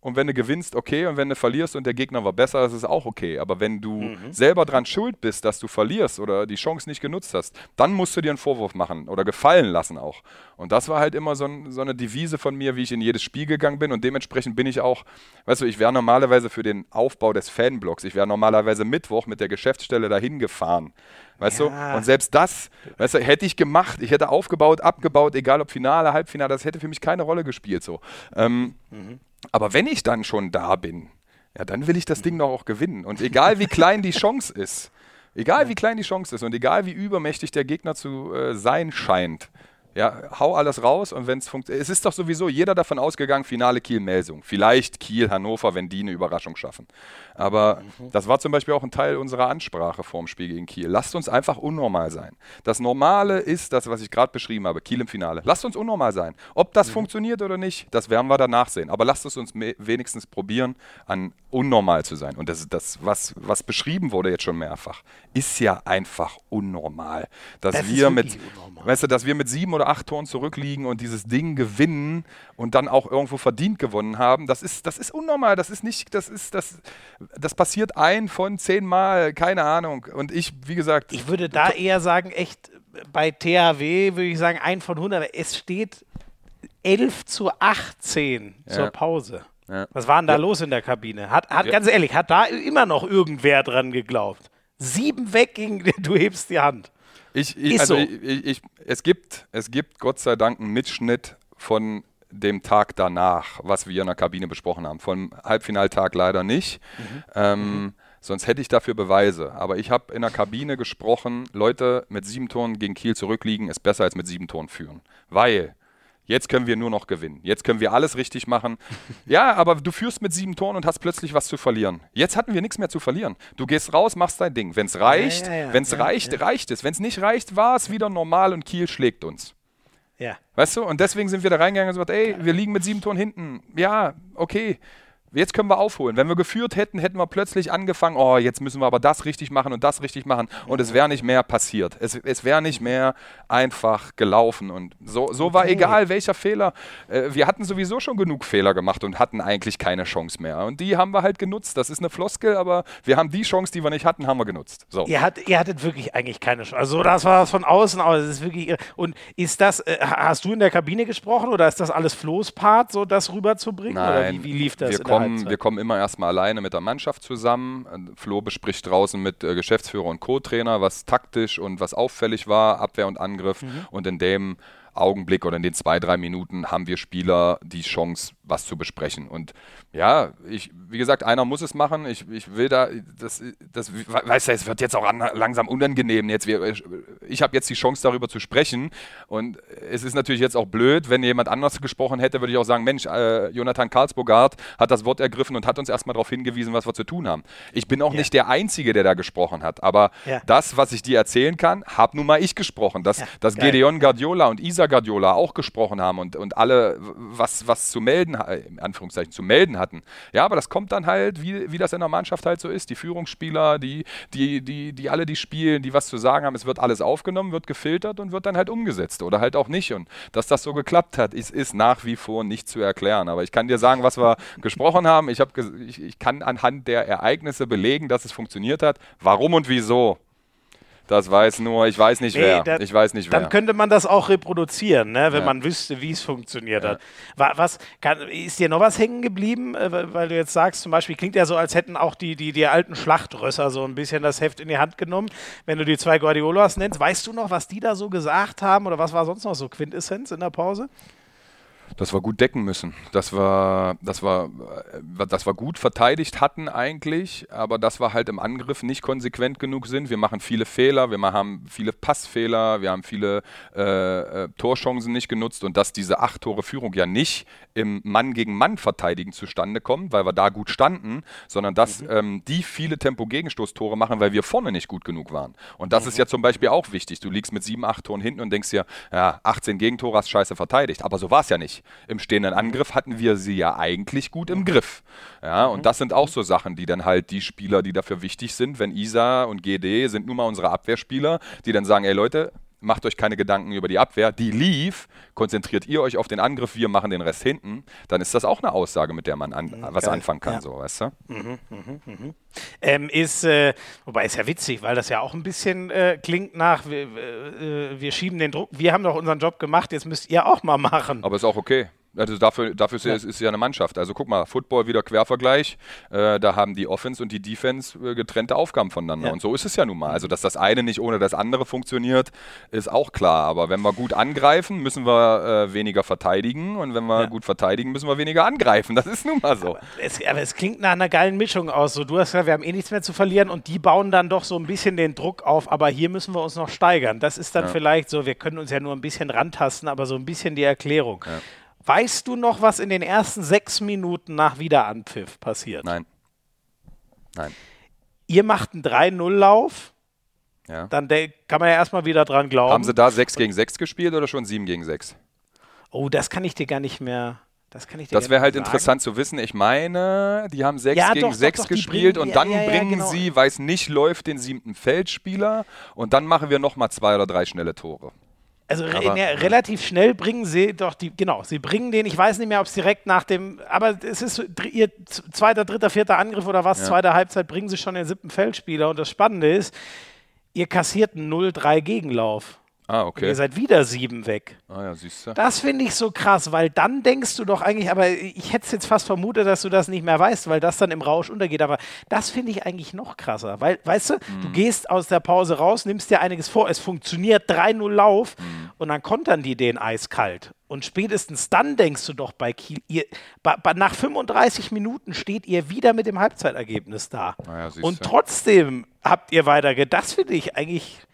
und wenn du gewinnst, okay. Und wenn du verlierst und der Gegner war besser, ist es auch okay. Aber wenn du mhm. selber dran schuld bist, dass du verlierst oder die Chance nicht genutzt hast, dann musst du dir einen Vorwurf machen oder gefallen lassen auch. Und das war halt immer so, ein, so eine Devise von mir, wie ich in jedes Spiel gegangen bin. Und dementsprechend bin ich auch, weißt du, ich wäre normalerweise für den Aufbau des Fanblocks, ich wäre normalerweise Mittwoch mit der Geschäftsstelle dahin gefahren. Weißt ja. du? Und selbst das, weißt du, hätte ich gemacht. Ich hätte aufgebaut, abgebaut, egal ob Finale, Halbfinale, das hätte für mich keine Rolle gespielt. So. Ähm, mhm. Aber wenn ich dann schon da bin, ja, dann will ich das Ding doch auch gewinnen. Und egal wie klein die Chance ist, egal wie klein die Chance ist und egal wie übermächtig der Gegner zu äh, sein scheint, ja, hau alles raus und wenn es funktioniert. Es ist doch sowieso jeder davon ausgegangen, Finale Kiel-Melsung. Vielleicht Kiel-Hannover, wenn die eine Überraschung schaffen. Aber mhm. das war zum Beispiel auch ein Teil unserer Ansprache vorm Spiel gegen Kiel. Lasst uns einfach unnormal sein. Das Normale ist das, was ich gerade beschrieben habe, Kiel im Finale. Lasst uns unnormal sein. Ob das mhm. funktioniert oder nicht, das werden wir danach sehen. Aber lasst es uns wenigstens probieren, an unnormal zu sein. Und das, das was, was beschrieben wurde jetzt schon mehrfach, ist ja einfach unnormal. Dass das wir mit, unnormal. weißt du, dass wir mit sieben oder acht Toren zurückliegen und dieses Ding gewinnen und dann auch irgendwo verdient gewonnen haben, das ist, das ist unnormal. Das ist nicht, das ist, das, das passiert ein von zehn Mal, keine Ahnung. Und ich, wie gesagt. Ich würde da eher sagen, echt bei THW würde ich sagen, ein von 100. Es steht 11 zu 18 ja. zur Pause. Ja. Was war denn da ja. los in der Kabine? Hat, hat ganz ehrlich, hat da immer noch irgendwer dran geglaubt? Sieben weg gegen, du hebst die Hand. Ich, ich, also so. ich, ich, es, gibt, es gibt Gott sei Dank einen Mitschnitt von dem Tag danach, was wir in der Kabine besprochen haben. Vom Halbfinaltag leider nicht. Mhm. Ähm, mhm. Sonst hätte ich dafür Beweise. Aber ich habe in der Kabine gesprochen, Leute mit sieben Toren gegen Kiel zurückliegen, ist besser als mit sieben Toren führen. Weil Jetzt können wir nur noch gewinnen. Jetzt können wir alles richtig machen. ja, aber du führst mit sieben Toren und hast plötzlich was zu verlieren. Jetzt hatten wir nichts mehr zu verlieren. Du gehst raus, machst dein Ding. Wenn es reicht, ja, ja, ja, wenn es reicht, reicht es. Wenn es nicht reicht, war es wieder normal und Kiel schlägt uns. Ja. Weißt du? Und deswegen sind wir da reingegangen und gesagt, ey, wir liegen mit sieben Toren hinten. Ja, okay. Jetzt können wir aufholen. Wenn wir geführt hätten, hätten wir plötzlich angefangen, oh, jetzt müssen wir aber das richtig machen und das richtig machen. Und es wäre nicht mehr passiert. Es, es wäre nicht mehr einfach gelaufen. Und so, so okay. war egal, welcher Fehler. Äh, wir hatten sowieso schon genug Fehler gemacht und hatten eigentlich keine Chance mehr. Und die haben wir halt genutzt. Das ist eine Floskel, aber wir haben die Chance, die wir nicht hatten, haben wir genutzt. So. Ihr, hat, ihr hattet wirklich eigentlich keine Chance. Also das war von außen aus. ist wirklich, und ist das, äh, hast du in der Kabine gesprochen oder ist das alles Flo's Part, so das rüberzubringen? Nein, oder wie, wie lief das? Wir kommen, wir kommen immer erstmal alleine mit der Mannschaft zusammen. Flo bespricht draußen mit äh, Geschäftsführer und Co-Trainer, was taktisch und was auffällig war, Abwehr und Angriff. Mhm. Und in dem Augenblick oder in den zwei, drei Minuten haben wir Spieler die Chance, was zu besprechen. Und ja, ich, wie gesagt, einer muss es machen. Ich, ich will da, das, das weißt du, es wird jetzt auch an, langsam unangenehm. Jetzt, wir, ich habe jetzt die Chance, darüber zu sprechen. Und es ist natürlich jetzt auch blöd, wenn jemand anders gesprochen hätte, würde ich auch sagen, Mensch, äh, Jonathan Karlsbogart hat das Wort ergriffen und hat uns erstmal darauf hingewiesen, was wir zu tun haben. Ich bin auch ja. nicht der Einzige, der da gesprochen hat. Aber ja. das, was ich dir erzählen kann, habe nun mal ich gesprochen. Dass, ja, dass Gedeon Guardiola und Isa Guardiola auch gesprochen haben und, und alle was, was zu melden, in Anführungszeichen, zu melden hatten. Ja, aber das kommt dann halt, wie, wie das in der Mannschaft halt so ist. Die Führungsspieler, die, die, die, die alle, die spielen, die was zu sagen haben, es wird alles aufgenommen, wird gefiltert und wird dann halt umgesetzt oder halt auch nicht. Und dass das so geklappt hat, ist, ist nach wie vor nicht zu erklären. Aber ich kann dir sagen, was wir gesprochen haben. Ich, hab, ich, ich kann anhand der Ereignisse belegen, dass es funktioniert hat. Warum und wieso? Das weiß nur, ich weiß nicht nee, wer. Da, ich weiß nicht wer. Dann könnte man das auch reproduzieren, ne, wenn ja. man wüsste, wie es funktioniert ja. hat. Was, kann, ist dir noch was hängen geblieben? Äh, weil du jetzt sagst, zum Beispiel, klingt ja so, als hätten auch die, die, die alten Schlachtrösser so ein bisschen das Heft in die Hand genommen. Wenn du die zwei Guardiolas nennst, weißt du noch, was die da so gesagt haben oder was war sonst noch so Quintessenz in der Pause? Dass wir gut decken müssen. Dass wir, dass wir, äh, dass wir gut verteidigt hatten eigentlich, aber dass wir halt im Angriff nicht konsequent genug sind. Wir machen viele Fehler, wir haben viele Passfehler, wir haben viele äh, äh, Torchancen nicht genutzt und dass diese acht Tore Führung ja nicht im Mann gegen Mann verteidigen zustande kommt, weil wir da gut standen, sondern dass mhm. ähm, die viele Tempo-Gegenstoßtore machen, weil wir vorne nicht gut genug waren. Und das mhm. ist ja zum Beispiel auch wichtig. Du liegst mit sieben, acht Toren hinten und denkst dir, ja, 18 Gegentore hast scheiße verteidigt. Aber so war es ja nicht im stehenden Angriff hatten wir sie ja eigentlich gut im Griff. Ja, und das sind auch so Sachen, die dann halt die Spieler, die dafür wichtig sind, wenn Isa und GD sind nun mal unsere Abwehrspieler, die dann sagen, ey Leute, macht euch keine Gedanken über die Abwehr, die lief, konzentriert ihr euch auf den Angriff, wir machen den Rest hinten, dann ist das auch eine Aussage, mit der man an, mhm, was Geil. anfangen kann, ja. so, weißt du? Mhm, mh, mh. Ähm, ist, äh, wobei ist ja witzig, weil das ja auch ein bisschen äh, klingt nach, wir, äh, wir schieben den Druck, wir haben doch unseren Job gemacht, jetzt müsst ihr auch mal machen. Aber ist auch okay. Also dafür, dafür ist, ja. Ist, ist ja eine Mannschaft. Also guck mal, Football wieder Quervergleich. Äh, da haben die Offense und die Defense äh, getrennte Aufgaben voneinander. Ja. Und so ist es ja nun mal. Also dass das eine nicht ohne das andere funktioniert, ist auch klar. Aber wenn wir gut angreifen, müssen wir äh, weniger verteidigen. Und wenn wir ja. gut verteidigen, müssen wir weniger angreifen. Das ist nun mal so. Aber es, aber es, klingt nach einer geilen Mischung aus. So, du hast gesagt, wir haben eh nichts mehr zu verlieren und die bauen dann doch so ein bisschen den Druck auf. Aber hier müssen wir uns noch steigern. Das ist dann vielleicht so, wir können uns ja nur ein bisschen rantasten, aber so ein bisschen die Erklärung. Weißt du noch, was in den ersten sechs Minuten nach Wiederanpfiff passiert? Nein. Nein. Ihr macht einen 3-0-Lauf. Ja. Dann kann man ja erstmal wieder dran glauben. Haben sie da 6 gegen 6 gespielt oder schon 7 gegen 6? Oh, das kann ich dir gar nicht mehr. Das, das wäre halt sagen. interessant zu wissen. Ich meine, die haben 6 ja, gegen 6 gespielt bringen, und dann ja, ja, bringen genau. sie, weil es nicht läuft, den siebten Feldspieler und dann machen wir nochmal zwei oder drei schnelle Tore. Also aber, ne, relativ schnell bringen sie doch die, genau, sie bringen den, ich weiß nicht mehr, ob es direkt nach dem, aber es ist ihr zweiter, dritter, vierter Angriff oder was, ja. zweite Halbzeit bringen sie schon den siebten Feldspieler und das Spannende ist, ihr kassiert einen 0-3 Gegenlauf. Ah, okay. Und ihr seid wieder sieben weg. Ah ja, siehst du. Das finde ich so krass, weil dann denkst du doch eigentlich, aber ich hätte es jetzt fast vermutet, dass du das nicht mehr weißt, weil das dann im Rausch untergeht. Aber das finde ich eigentlich noch krasser, weil, weißt du, mhm. du gehst aus der Pause raus, nimmst dir einiges vor, es funktioniert 3-0 Lauf mhm. und dann kontern die den eiskalt. Und spätestens dann denkst du doch bei Kiel, ihr, bei, bei, nach 35 Minuten steht ihr wieder mit dem Halbzeitergebnis da. Ja, und trotzdem habt ihr weitergeht. Das finde ich eigentlich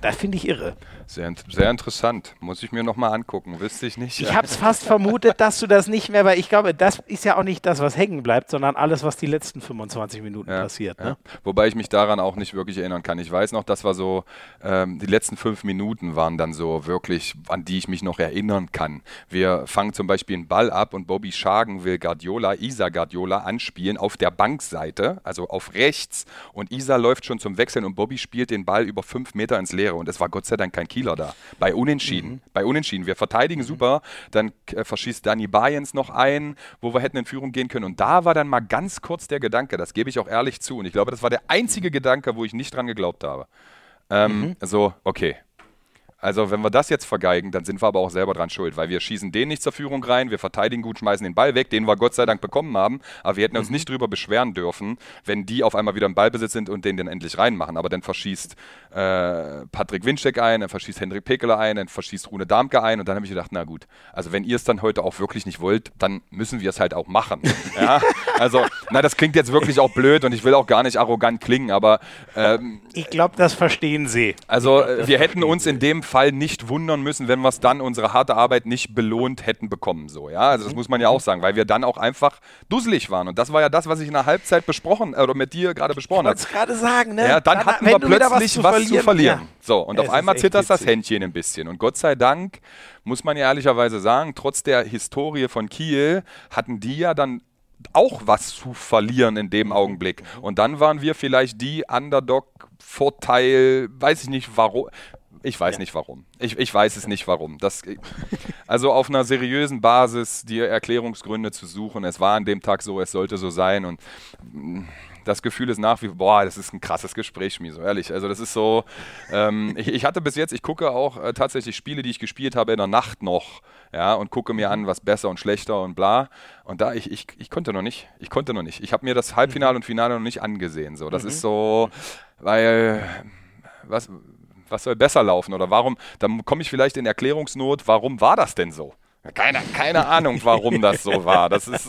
das finde ich irre. Sehr, sehr interessant. Muss ich mir nochmal angucken. Wüsste ich nicht. Ich habe es fast vermutet, dass du das nicht mehr, weil ich glaube, das ist ja auch nicht das, was hängen bleibt, sondern alles, was die letzten 25 Minuten ja, passiert. Ne? Ja. Wobei ich mich daran auch nicht wirklich erinnern kann. Ich weiß noch, das war so, ähm, die letzten fünf Minuten waren dann so wirklich, an die ich mich noch erinnern kann. Wir fangen zum Beispiel einen Ball ab und Bobby Schagen will Guardiola, Isa Guardiola anspielen auf der Bankseite, also auf rechts. Und Isa läuft schon zum Wechseln und Bobby spielt den Ball über fünf Meter ins Leere. Und es war Gott sei Dank kein Kieler da. Bei Unentschieden. Mhm. Bei Unentschieden. Wir verteidigen mhm. super. Dann äh, verschießt Danny Bayens noch ein, wo wir hätten in Führung gehen können. Und da war dann mal ganz kurz der Gedanke, das gebe ich auch ehrlich zu. Und ich glaube, das war der einzige Gedanke, wo ich nicht dran geglaubt habe. Ähm, mhm. So, okay, also, wenn wir das jetzt vergeigen, dann sind wir aber auch selber dran schuld, weil wir schießen den nicht zur Führung rein, wir verteidigen gut, schmeißen den Ball weg, den wir Gott sei Dank bekommen haben, aber wir hätten uns mhm. nicht drüber beschweren dürfen, wenn die auf einmal wieder im Ballbesitz sind und den dann endlich reinmachen. Aber dann verschießt äh, Patrick Winczek ein, dann verschießt Hendrik Pekeler ein, dann verschießt Rune Darmke ein und dann habe ich gedacht, na gut, also wenn ihr es dann heute auch wirklich nicht wollt, dann müssen wir es halt auch machen. ja? Also, na, das klingt jetzt wirklich auch blöd und ich will auch gar nicht arrogant klingen, aber ähm, ich glaube, das verstehen Sie. Also, glaub, wir hätten uns in dem Fall nicht wundern müssen, wenn wir es dann unsere harte Arbeit nicht belohnt hätten bekommen. So, ja? Also das muss man ja auch sagen, weil wir dann auch einfach dusselig waren. Und das war ja das, was ich in der Halbzeit besprochen äh, oder mit dir gerade besprochen habe. Ich gerade sagen, ne? Ja, dann, dann hatten wir plötzlich was, zu, was verlieren. zu verlieren. Ja. So, und es auf einmal zittert das Händchen ein bisschen. Und Gott sei Dank, muss man ja ehrlicherweise sagen, trotz der Historie von Kiel hatten die ja dann auch was zu verlieren in dem Augenblick. Und dann waren wir vielleicht die Underdog-Vorteil, weiß ich nicht warum. Ich weiß ja. nicht warum. Ich, ich weiß es nicht warum. Das, also auf einer seriösen Basis die Erklärungsgründe zu suchen. Es war an dem Tag so, es sollte so sein und mm, das Gefühl ist nach wie vor, boah, das ist ein krasses Gespräch, mir so ehrlich. Also das ist so, ähm, ich, ich, hatte bis jetzt, ich gucke auch äh, tatsächlich Spiele, die ich gespielt habe in der Nacht noch, ja, und gucke mir an, was besser und schlechter und bla. Und da, ich, ich, ich konnte noch nicht, ich konnte noch nicht. Ich habe mir das Halbfinale und Finale noch nicht angesehen. So, das mhm. ist so, weil, was, was soll besser laufen oder warum, dann komme ich vielleicht in Erklärungsnot, warum war das denn so? Keine, keine Ahnung, warum das so war. Das ist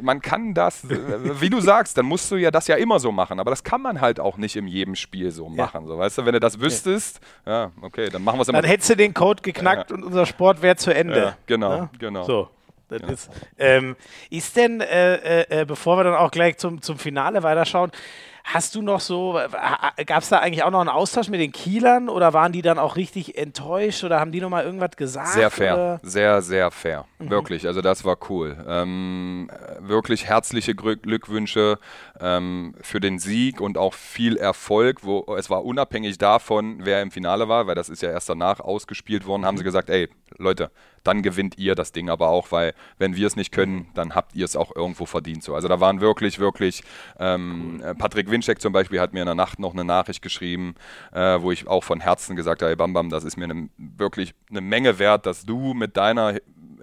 man kann das, wie du sagst, dann musst du ja das ja immer so machen, aber das kann man halt auch nicht in jedem Spiel so machen. Ja. So, weißt du, wenn du das wüsstest, ja, okay, dann machen wir es immer. Dann hättest du den Code geknackt ja. und unser Sport wäre zu Ende. Ja, genau, genau. So. Ja. Ist, ähm, ist, denn, äh, äh, äh, bevor wir dann auch gleich zum, zum Finale weiterschauen, Hast du noch so, gab es da eigentlich auch noch einen Austausch mit den Kielern oder waren die dann auch richtig enttäuscht oder haben die nochmal irgendwas gesagt? Sehr fair, oder? sehr, sehr fair. Mhm. Wirklich, also das war cool. Ähm, wirklich herzliche Glückwünsche ähm, für den Sieg und auch viel Erfolg. Wo, es war unabhängig davon, wer im Finale war, weil das ist ja erst danach ausgespielt worden, mhm. haben sie gesagt, ey, Leute, dann gewinnt ihr das Ding aber auch, weil wenn wir es nicht können, dann habt ihr es auch irgendwo verdient. So. Also da waren wirklich, wirklich, ähm, cool. Äh, Patrick Winczek zum Beispiel hat mir in der Nacht noch eine Nachricht geschrieben, äh, wo ich auch von Herzen gesagt habe, hey Bam Bam, das ist mir ne, wirklich eine Menge wert, dass du mit deiner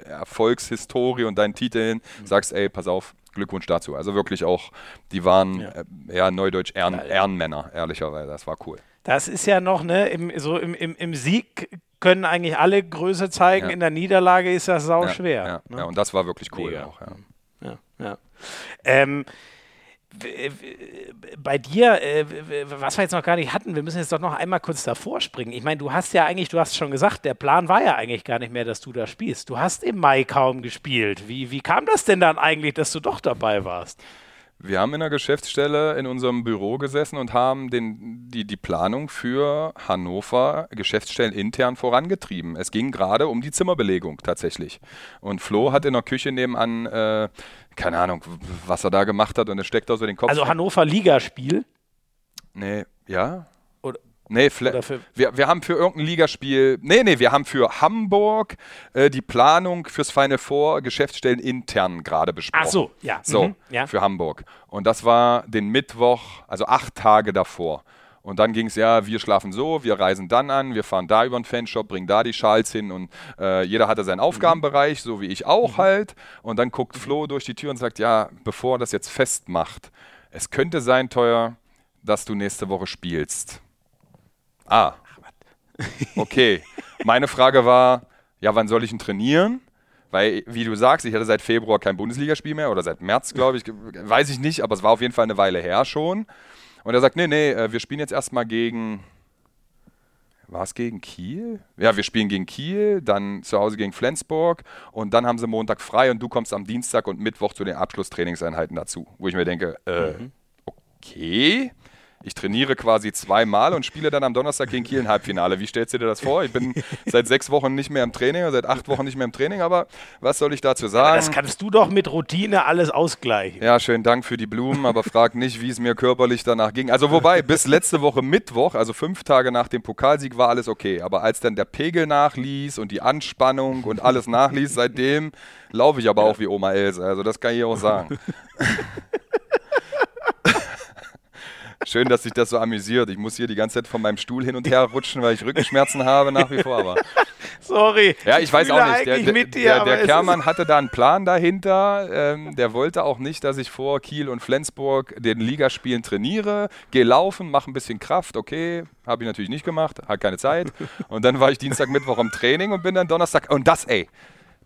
Erfolgshistorie und deinen Titeln mhm. sagst, ey, pass auf, Glückwunsch dazu. Also wirklich auch, die waren ja, äh, ja Neudeutsch Ehren, Ehrenmänner, ehrlicherweise. Das war cool. Das ist ja noch, ne, im, so im, im, im Sieg können eigentlich alle Größe zeigen. In der Niederlage ist das sau schwer. Ja, ne? ja, und das war wirklich cool Mega. auch. Ja, ja. Ähm, bei dir, äh, was wir jetzt noch gar nicht hatten, wir müssen jetzt doch noch einmal kurz davor springen. Ich meine, du hast ja eigentlich, du hast schon gesagt, der Plan war ja eigentlich gar nicht mehr, dass du da spielst. Du hast im Mai kaum gespielt. Wie, wie kam das denn dann eigentlich, dass du doch dabei warst? Wir haben in der Geschäftsstelle in unserem Büro gesessen und haben den, die, die Planung für Hannover Geschäftsstellen intern vorangetrieben. Es ging gerade um die Zimmerbelegung tatsächlich. Und Flo hat in der Küche nebenan, äh, keine Ahnung, was er da gemacht hat und es steckt aus so den Kopf. Also Hannover Ligaspiel? Nee, ja. Nee, wir, wir haben für irgendein Ligaspiel, nee, nee, wir haben für Hamburg äh, die Planung fürs Final Four Geschäftsstellen intern gerade besprochen. Ach so, ja. So, mhm, ja. für Hamburg. Und das war den Mittwoch, also acht Tage davor. Und dann ging es ja, wir schlafen so, wir reisen dann an, wir fahren da über den Fanshop, bringen da die Schals hin und äh, jeder hatte seinen Aufgabenbereich, so wie ich auch mhm. halt. Und dann guckt Flo durch die Tür und sagt, ja, bevor das jetzt festmacht, es könnte sein, teuer, dass du nächste Woche spielst. Ah. Okay. Meine Frage war, ja, wann soll ich ihn trainieren? Weil, wie du sagst, ich hatte seit Februar kein Bundesligaspiel mehr oder seit März, glaube ich. Weiß ich nicht, aber es war auf jeden Fall eine Weile her schon. Und er sagt, nee, nee, äh, wir spielen jetzt erstmal gegen. War es gegen Kiel? Ja, wir spielen gegen Kiel, dann zu Hause gegen Flensburg und dann haben sie Montag frei und du kommst am Dienstag und Mittwoch zu den Abschlusstrainingseinheiten dazu. Wo ich mir denke, äh, mhm. okay. Ich trainiere quasi zweimal und spiele dann am Donnerstag gegen Kiel ein Halbfinale. Wie stellst du dir das vor? Ich bin seit sechs Wochen nicht mehr im Training, seit acht Wochen nicht mehr im Training, aber was soll ich dazu sagen? das kannst du doch mit Routine alles ausgleichen. Ja, schönen Dank für die Blumen, aber frag nicht, wie es mir körperlich danach ging. Also wobei, bis letzte Woche Mittwoch, also fünf Tage nach dem Pokalsieg, war alles okay. Aber als dann der Pegel nachließ und die Anspannung und alles nachließ, seitdem laufe ich aber auch wie Oma Else. Also das kann ich auch sagen. Schön, dass sich das so amüsiert. Ich muss hier die ganze Zeit von meinem Stuhl hin und her rutschen, weil ich Rückenschmerzen habe nach wie vor. Aber Sorry. Ja, ich, ich weiß auch nicht. Der, der, dir, der, der Kermann hatte da einen Plan dahinter. Ähm, der wollte auch nicht, dass ich vor Kiel und Flensburg den Ligaspielen trainiere. Gehe laufen, mache ein bisschen Kraft. Okay, habe ich natürlich nicht gemacht, hat keine Zeit. Und dann war ich Dienstag, Mittwoch im Training und bin dann Donnerstag. Und das, ey,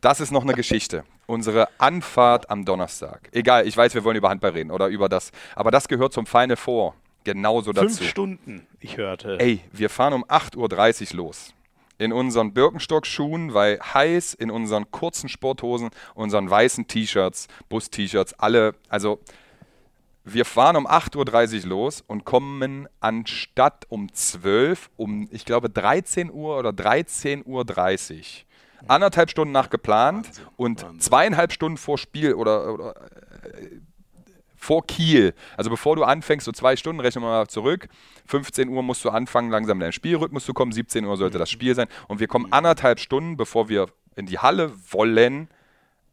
das ist noch eine Geschichte. Unsere Anfahrt am Donnerstag. Egal, ich weiß, wir wollen über Handball reden oder über das. Aber das gehört zum Final Four genauso dazu. Fünf Stunden, ich hörte. Ey, wir fahren um 8.30 Uhr los. In unseren Birkenstock-Schuhen, weil heiß, in unseren kurzen Sporthosen, unseren weißen T-Shirts, Bus-T-Shirts, alle, also wir fahren um 8.30 Uhr los und kommen anstatt um 12 um, ich glaube, 13 Uhr oder 13.30 Uhr. Anderthalb Stunden nach geplant Wahnsinn, und Wahnsinn. zweieinhalb Stunden vor Spiel oder, oder äh, vor Kiel. Also bevor du anfängst, so zwei Stunden, rechnen wir mal zurück. 15 Uhr musst du anfangen, langsam in deinen Spielrhythmus zu kommen. 17 Uhr sollte das Spiel sein. Und wir kommen anderthalb Stunden, bevor wir in die Halle wollen,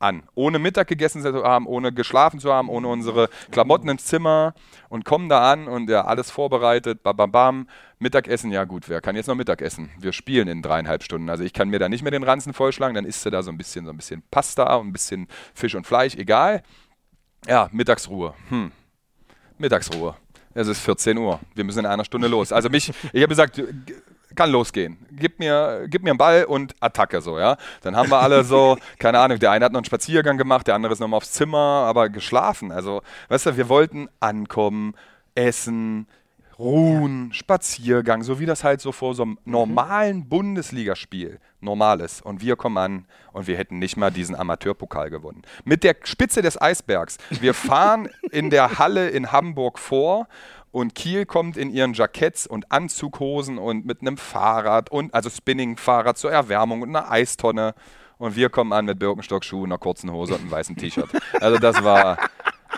an. Ohne Mittag gegessen zu haben, ohne geschlafen zu haben, ohne unsere Klamotten ins Zimmer und kommen da an und ja, alles vorbereitet, bam, bam, bam. Mittagessen, ja gut, wer kann jetzt noch Mittagessen? Wir spielen in dreieinhalb Stunden. Also ich kann mir da nicht mehr den Ranzen vollschlagen, dann isst du da so ein bisschen, so ein bisschen Pasta und ein bisschen Fisch und Fleisch, egal. Ja, Mittagsruhe. Hm. Mittagsruhe. Es ist 14 Uhr. Wir müssen in einer Stunde los. Also mich, ich habe gesagt, kann losgehen. Gib mir, gib mir einen Ball und Attacke so, ja. Dann haben wir alle so, keine Ahnung, der eine hat noch einen Spaziergang gemacht, der andere ist nochmal aufs Zimmer, aber geschlafen. Also, weißt du, wir wollten ankommen, essen, ruhen, Spaziergang, so wie das halt so vor so einem normalen Bundesligaspiel normal ist. Und wir kommen an und wir hätten nicht mal diesen Amateurpokal gewonnen. Mit der Spitze des Eisbergs. Wir fahren in der Halle in Hamburg vor und Kiel kommt in ihren Jacketts und Anzughosen und mit einem Fahrrad und also Spinning-Fahrrad zur Erwärmung und einer Eistonne. Und wir kommen an mit Birkenstock-Schuhen, einer kurzen Hose und einem weißen T-Shirt. Also das war,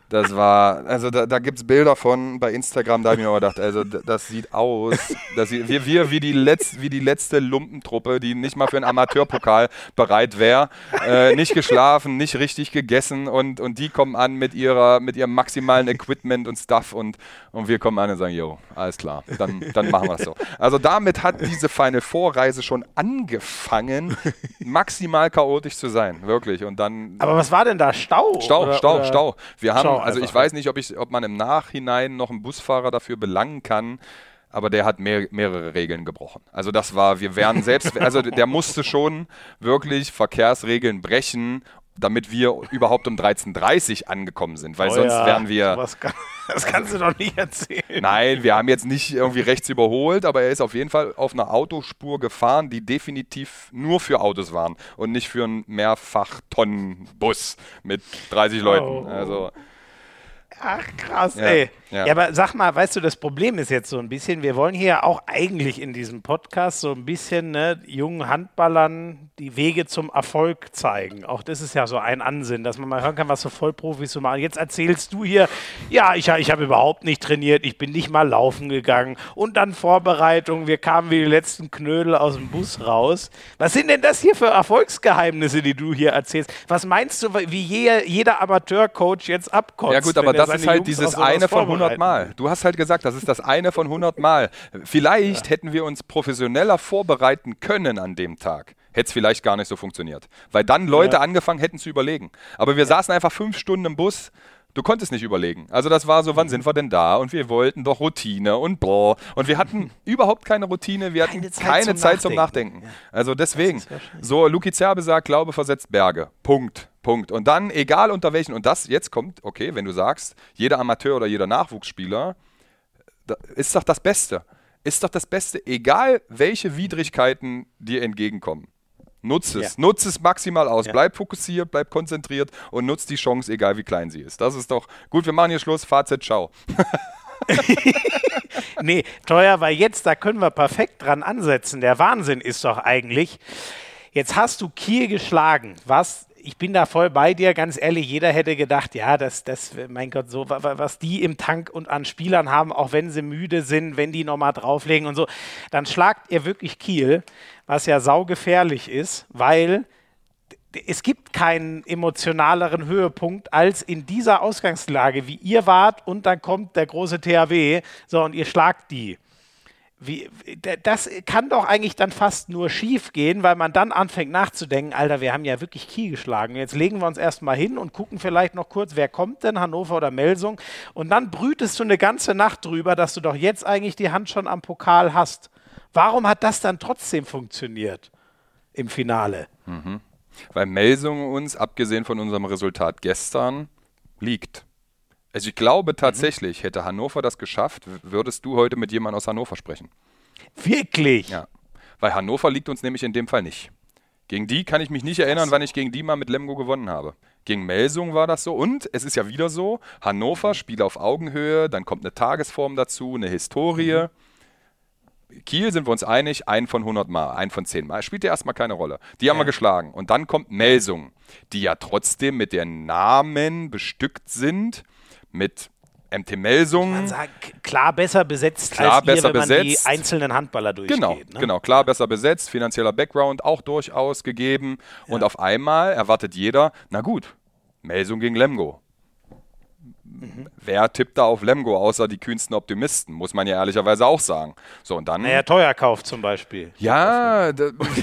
das war, also da, da gibt es Bilder von bei Instagram, da habe ich mir aber gedacht, also das sieht aus, das sieht, wir, wir wie, die Letz, wie die letzte Lumpentruppe, die nicht mal für einen Amateurpokal bereit wäre, äh, nicht geschlafen, nicht richtig gegessen und, und die kommen an mit, ihrer, mit ihrem maximalen Equipment und Stuff und, und wir kommen an und sagen, jo, alles klar, dann, dann machen wir es so. Also damit hat diese Final Vorreise schon angefangen, maximal chaotisch zu sein, wirklich. Und dann Aber was war denn da? Stau? Stau, Oder- Stau, oder- Stau. Wir haben, Stau also ich weiß nicht, ob, ich, ob man im Nachhinein noch einen Busfahrer dafür belangen kann, aber der hat mehr, mehrere Regeln gebrochen. Also das war, wir wären selbst, also der musste schon wirklich Verkehrsregeln brechen, damit wir überhaupt um 13.30 Uhr angekommen sind, weil Oh sonst ja, wären wir... das kannst du doch nicht erzählen. Nein, wir haben jetzt nicht irgendwie rechts überholt, aber er ist auf jeden Fall auf einer Autospur gefahren, die definitiv nur für Autos waren und nicht für einen Mehrfach-Tonnen-Bus mit 30 Leuten. Oh. Also Ach krass, Ja, ey. ja. Ja. aber sag mal, weißt du, das Problem ist jetzt so ein bisschen, wir wollen hier auch eigentlich in diesem Podcast so ein bisschen ne, jungen Handballern die Wege zum Erfolg zeigen. Auch das ist ja so ein Ansinn, dass man mal hören kann, was so Vollprofis so machen. Jetzt erzählst du hier, ja, ich, ich habe überhaupt nicht trainiert, ich bin nicht mal laufen gegangen und dann Vorbereitung, wir kamen wie die letzten Knödel aus dem Bus raus. Was sind denn das hier für Erfolgsgeheimnisse, die du hier erzählst? Was meinst du, wie je, jeder Amateurcoach jetzt abkotzt? Ja gut, wenn aber das ist halt dieses eine von 100 vorbereiten Mal. Du hast halt gesagt, das ist das eine von 100 Mal. Vielleicht hätten wir uns professioneller vorbereiten können an dem Tag. Hätte es vielleicht gar nicht so funktioniert. Weil dann Leute angefangen hätten zu überlegen. Aber wir saßen einfach fünf Stunden im Bus. Du konntest nicht überlegen. Also das war so, wann sind wir denn da? Und wir wollten doch Routine und boah. Und wir hatten überhaupt keine Routine. Wir hatten Keine keine Zeit Zeit, zum zum Nachdenken. Nachdenken. Also deswegen. So, Luki Zerbe sagt, Glaube versetzt Berge. Punkt. Punkt. Und dann, egal unter welchen, und das jetzt kommt, okay, wenn du sagst, jeder Amateur oder jeder Nachwuchsspieler, ist doch das Beste. Ist doch das Beste, egal welche Widrigkeiten dir entgegenkommen. Nutz es. Ja. Nutz es maximal aus. Ja. Bleib fokussiert, bleib konzentriert und nutz die Chance, egal wie klein sie ist. Das ist doch gut. Wir machen hier Schluss. Fazit, ciao. Nee, teuer, weil jetzt, da können wir perfekt dran ansetzen. Der Wahnsinn ist doch eigentlich, jetzt hast du Kiel geschlagen, was, ich bin da voll bei dir, ganz ehrlich, jeder hätte gedacht, ja, das, das, mein Gott, so, wa- wa- was die im Tank und an Spielern haben, auch wenn sie müde sind, wenn die nochmal drauflegen und so, dann schlagt ihr wirklich Kiel, was ja saugefährlich ist, weil es gibt keinen emotionaleren Höhepunkt als in dieser Ausgangslage, wie ihr wart und dann kommt der große THW, so und ihr schlagt die. Wie, das kann doch eigentlich dann fast nur schief gehen, weil man dann anfängt nachzudenken, Alter, wir haben ja wirklich Kiel geschlagen. Jetzt legen wir uns erstmal hin und gucken vielleicht noch kurz, wer kommt denn, Hannover oder Melsung. Und dann brütest du eine ganze Nacht drüber, dass du doch jetzt eigentlich die Hand schon am Pokal hast. Warum hat das dann trotzdem funktioniert im Finale? Weil Melsung uns, abgesehen von unserem Resultat gestern, liegt. Also ich glaube tatsächlich, hätte Hannover das geschafft, würdest du heute mit jemandem aus Hannover sprechen. Wirklich? Ja. Weil Hannover liegt uns nämlich in dem Fall nicht. Gegen die kann ich mich nicht erinnern, wann ich gegen die mal mit Lemgo gewonnen habe. Gegen Melsung war das so. Und es ist ja wieder so, Hannover spielt auf Augenhöhe, dann kommt eine Tagesform dazu, eine Historie. Kiel sind wir uns einig, ein von 100 Mal, ein von 10 Mal. Spielt ja erstmal keine Rolle. Die haben wir geschlagen. Und dann kommt Melsung, die ja trotzdem mit den Namen bestückt sind, mit MT Melsung. Sagt, klar besser besetzt Klar als ihr, besser wenn man besetzt. die einzelnen Handballer durchgeht. Genau, ne? genau, klar besser besetzt, finanzieller Background auch durchaus gegeben. Und auf einmal erwartet jeder, na gut, Melsung gegen Lemgo. Wer tippt da auf Lemgo, außer die kühnsten Optimisten, muss man ja ehrlicherweise auch sagen. So, und dann. Naja, Teuerkauf zum Beispiel. Ja,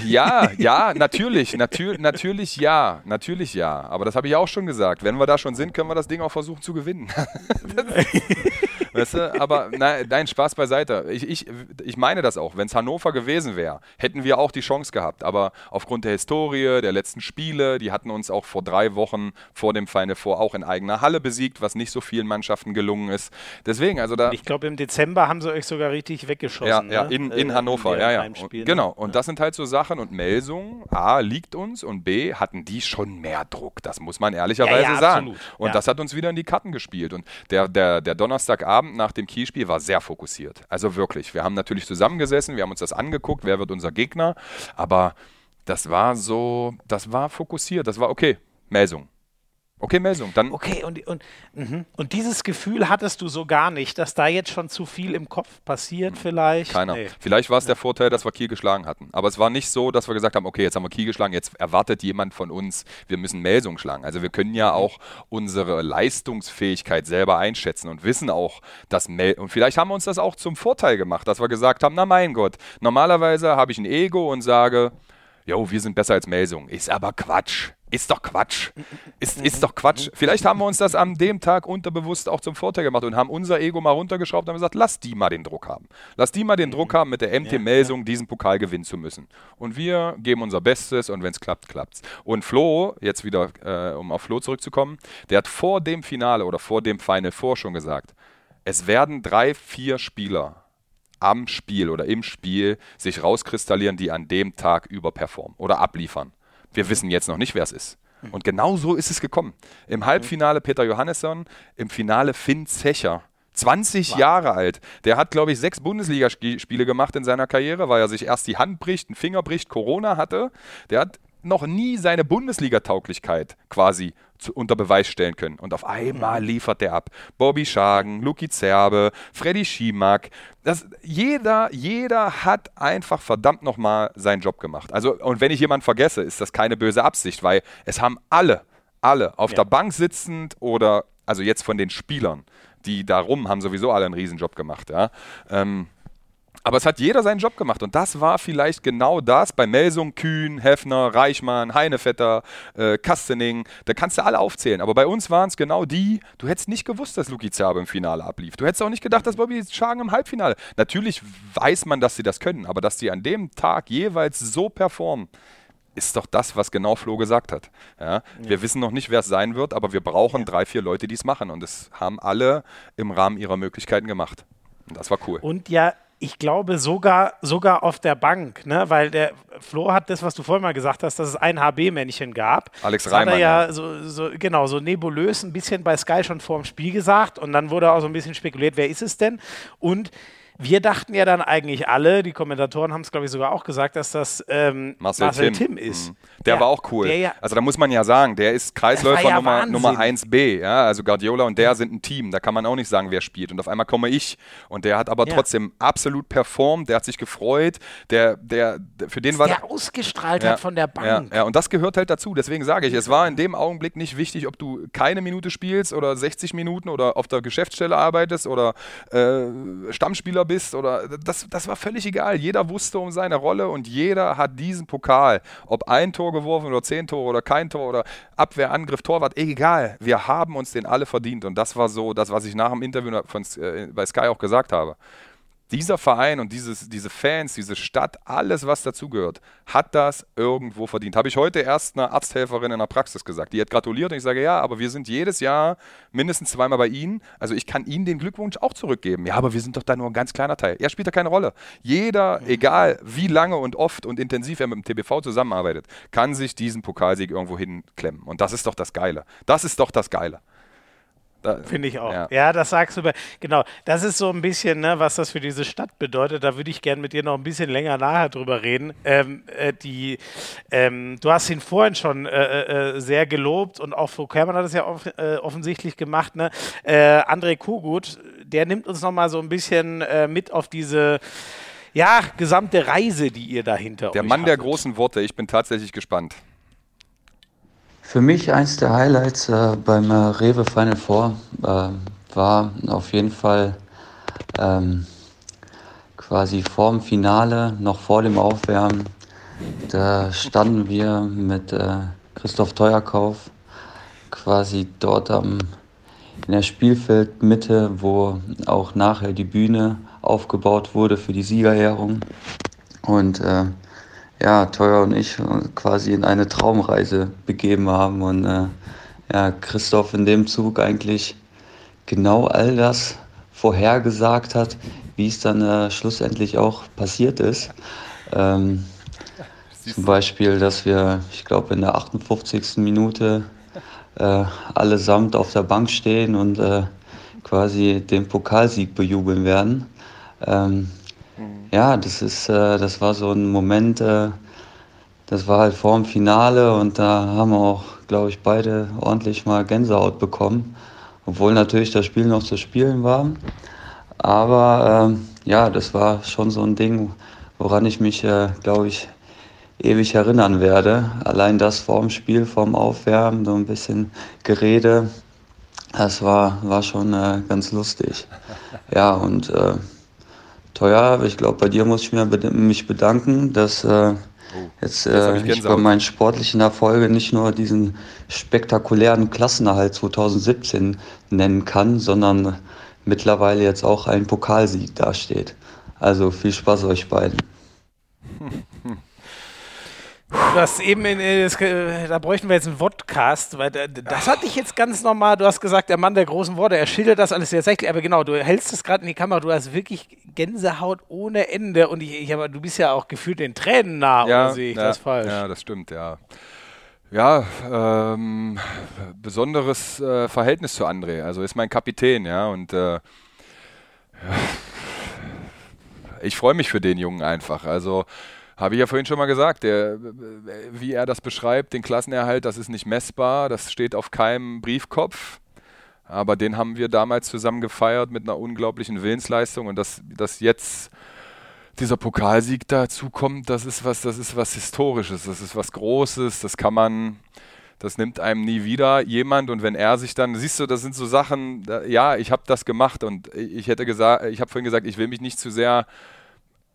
ja, ja, natürlich, natür natürlich ja, natürlich ja. Aber das habe ich auch schon gesagt. Wenn wir da schon sind, können wir das Ding auch versuchen zu gewinnen. weißt du? Aber nein, nein, Spaß beiseite. Ich, ich, ich meine das auch. Wenn es Hannover gewesen wäre, hätten wir auch die Chance gehabt. Aber aufgrund der Historie, der letzten Spiele, die hatten uns auch vor drei Wochen vor dem Final Four auch in eigener Halle besiegt, was nicht so vielen Mannschaften gelungen ist. Deswegen, also da. Ich glaube, im Dezember haben sie euch sogar richtig weggeschossen. Ja, ja ne? in, in äh, Hannover, in ja, ja. Ne? genau. Und ja. das sind halt so Sachen und Melsung, A, liegt uns und B, hatten die schon mehr Druck. Das muss man ehrlicherweise ja, sagen. Und das hat uns wieder in die Karten gespielt. Und der, der, der Donnerstagabend nach dem Kielspiel war sehr fokussiert. Also wirklich. Wir haben natürlich zusammengesessen, wir haben uns das angeguckt, wer wird unser Gegner. Aber das war so, das war fokussiert. Das war okay. Melsung. Okay, Melsung, dann. Okay, und, und, mh. und dieses Gefühl hattest du so gar nicht, dass da jetzt schon zu viel im Kopf passiert, vielleicht? Keiner. Nee. Vielleicht war es der Vorteil, dass wir Kiel geschlagen hatten. Aber es war nicht so, dass wir gesagt haben, okay, jetzt haben wir Kiel geschlagen, jetzt erwartet jemand von uns, wir müssen Melsung schlagen. Also wir können ja auch unsere Leistungsfähigkeit selber einschätzen und wissen auch, dass Mel und vielleicht haben wir uns das auch zum Vorteil gemacht, dass wir gesagt haben, na mein Gott, normalerweise habe ich ein Ego und sage, jo, wir sind besser als Melsung. Ist aber Quatsch. Ist doch Quatsch. Ist, ist doch Quatsch. Vielleicht haben wir uns das an dem Tag unterbewusst auch zum Vorteil gemacht und haben unser Ego mal runtergeschraubt und haben gesagt, lass die mal den Druck haben. Lass die mal den Druck haben, mit der MT Melsung diesen Pokal gewinnen zu müssen. Und wir geben unser Bestes und wenn es klappt, klappt's. Und Flo, jetzt wieder, äh, um auf Flo zurückzukommen, der hat vor dem Finale oder vor dem Final Four schon gesagt, es werden drei, vier Spieler am Spiel oder im Spiel sich rauskristallieren, die an dem Tag überperformen oder abliefern. Wir wissen jetzt noch nicht, wer es ist. Und genau so ist es gekommen. Im Halbfinale Peter Johannesson, im Finale Finn Zecher. 20 wow. Jahre alt. Der hat, glaube ich, sechs Bundesligaspiele gemacht in seiner Karriere, weil er sich erst die Hand bricht, einen Finger bricht, Corona hatte. Der hat noch nie seine Bundesliga-Tauglichkeit quasi zu, unter Beweis stellen können. Und auf einmal mhm. liefert der ab. Bobby Schagen, Luki Zerbe, Freddy Schimak. Das, jeder, jeder hat einfach verdammt nochmal seinen Job gemacht. Also, und wenn ich jemanden vergesse, ist das keine böse Absicht, weil es haben alle, alle auf ja. der Bank sitzend oder, also jetzt von den Spielern, die da rum haben sowieso alle einen Riesenjob gemacht. Ja. Ähm, aber es hat jeder seinen Job gemacht und das war vielleicht genau das bei Melsung, Kühn, Heffner, Reichmann, Heinevetter, äh, Kastening, da kannst du alle aufzählen. Aber bei uns waren es genau die, du hättest nicht gewusst, dass Luki Zerbe im Finale ablief. Du hättest auch nicht gedacht, dass Bobby Schagen im Halbfinale. Natürlich weiß man, dass sie das können, aber dass sie an dem Tag jeweils so performen, ist doch das, was genau Flo gesagt hat. Ja? Ja. Wir wissen noch nicht, wer es sein wird, aber wir brauchen ja. drei, vier Leute, die es machen. Und das haben alle im Rahmen ihrer Möglichkeiten gemacht. Und das war cool. Und ja, ich glaube sogar, sogar auf der Bank, ne? weil der Flo hat das, was du vorhin mal gesagt hast, dass es ein HB-Männchen gab. Alex das Reimann. Hat er ja, So, so, genau, so nebulös ein bisschen bei Sky schon vor dem Spiel gesagt und dann wurde auch so ein bisschen spekuliert, wer ist es denn? Und wir dachten ja dann eigentlich alle, die Kommentatoren haben es, glaube ich, sogar auch gesagt, dass das ähm, Marcel, Marcel Tim. Tim. ist. Mhm. Der ja, war auch cool. Ja, also da muss man ja sagen, der ist Kreisläufer ja Nummer, Nummer 1b. Ja? Also Guardiola und der sind ein Team. Da kann man auch nicht sagen, wer spielt. Und auf einmal komme ich. Und der hat aber trotzdem absolut performt. Der hat sich gefreut. Der, der, für den war der ausgestrahlt hat von der Bank. Ja, und das gehört halt dazu. Deswegen sage ich, es war in dem Augenblick nicht wichtig, ob du keine Minute spielst oder 60 Minuten oder auf der Geschäftsstelle arbeitest oder äh, Stammspieler bist oder das, das war völlig egal. Jeder wusste um seine Rolle und jeder hat diesen Pokal, ob ein Tor geworfen oder zehn Tore oder kein Tor oder Abwehr, Angriff, Torwart, egal. Wir haben uns den alle verdient und das war so das, was ich nach dem Interview von, äh, bei Sky auch gesagt habe dieser Verein und dieses, diese Fans, diese Stadt, alles, was dazugehört, hat das irgendwo verdient. Habe ich heute erst einer Arzthelferin in der Praxis gesagt. Die hat gratuliert und ich sage, ja, aber wir sind jedes Jahr mindestens zweimal bei Ihnen. Also ich kann Ihnen den Glückwunsch auch zurückgeben. Ja, aber wir sind doch da nur ein ganz kleiner Teil. Er spielt da keine Rolle. Jeder, egal wie lange und oft und intensiv er mit dem TBV zusammenarbeitet, kann sich diesen Pokalsieg irgendwo hinklemmen. Und das ist doch das Geile. Das ist doch das Geile. Finde ich auch. Ja. ja. das sagst du. Genau, das ist so ein bisschen, ne, was das für diese Stadt bedeutet. Da würde ich gerne mit dir noch ein bisschen länger nachher drüber reden. Ähm, äh, die, ähm, du hast ihn vorhin schon äh, äh, äh sehr gelobt und auch Frau Kermann hat es ja off äh, offensichtlich gemacht. Ne? Äh, André Kugut, der nimmt uns noch mal so ein bisschen mit auf diese ja, gesamte Reise, die ihr dahinter Der Mann hattet. der großen Worte, ich bin tatsächlich gespannt. Für mich eins der Highlights äh, beim äh, Rewe Final Four äh, war auf jeden Fall ähm, quasi vorm Finale, noch vor dem Aufwärmen. Da standen wir mit äh, Christoph Teuerkauf quasi dort am, in der Spielfeldmitte, wo auch nachher die Bühne aufgebaut wurde für die Siegerehrung. Und äh, ja, Teuer und ich quasi in eine Traumreise begeben haben und äh, ja, Christoph in dem Zug eigentlich genau all das vorhergesagt hat, wie es dann äh, schlussendlich auch passiert ist. Ähm, zum Beispiel, dass wir, ich glaube, in der 58. Minute äh, allesamt auf der Bank stehen und äh, quasi den Pokalsieg bejubeln werden. Ähm, mhm. Ja, das ist, äh, das war so ein Moment, äh, das war halt vor dem Finale und da haben wir auch, glaube ich, beide ordentlich mal Gänsehaut bekommen, obwohl natürlich das Spiel noch zu spielen war. Aber ähm, ja, das war schon so ein Ding, woran ich mich, äh, glaube ich, ewig erinnern werde. Allein das vorm Spiel, vorm Aufwärmen, so ein bisschen Gerede, das war, war schon äh, ganz lustig. Ja, und äh, teuer, ich glaube, bei dir muss ich mich bedanken, dass äh, oh, jetzt äh, ich, ich bei meinen sportlichen Erfolgen nicht nur diesen spektakulären Klassenerhalt 2017 nennen kann, sondern mittlerweile jetzt auch ein Pokalsieg dasteht. Also viel Spaß euch beiden. Du hast eben, in, äh, das, äh, da bräuchten wir jetzt einen Podcast, weil das hatte ich jetzt ganz normal. Du hast gesagt, der Mann der großen Worte, er schildert das alles tatsächlich, aber genau, du hältst es gerade in die Kamera, du hast wirklich Gänsehaut ohne Ende und ich, ich aber du bist ja auch gefühlt den Tränen nah, ja, oder sehe ich ja, das falsch? Ja, das stimmt, ja. Ja, ähm, besonderes äh, Verhältnis zu André. Also ist mein Kapitän, ja, und äh, ich freue mich für den Jungen einfach. Also habe ich ja vorhin schon mal gesagt, der, wie er das beschreibt, den Klassenerhalt, das ist nicht messbar, das steht auf keinem Briefkopf. Aber den haben wir damals zusammen gefeiert mit einer unglaublichen Willensleistung. Und dass, dass jetzt dieser Pokalsieg dazu kommt, das ist was, das ist was Historisches, das ist was Großes, das kann man, das nimmt einem nie wieder jemand. Und wenn er sich dann, siehst du, das sind so Sachen, ja, ich habe das gemacht. Und ich hätte gesagt, ich habe vorhin gesagt, ich will mich nicht zu sehr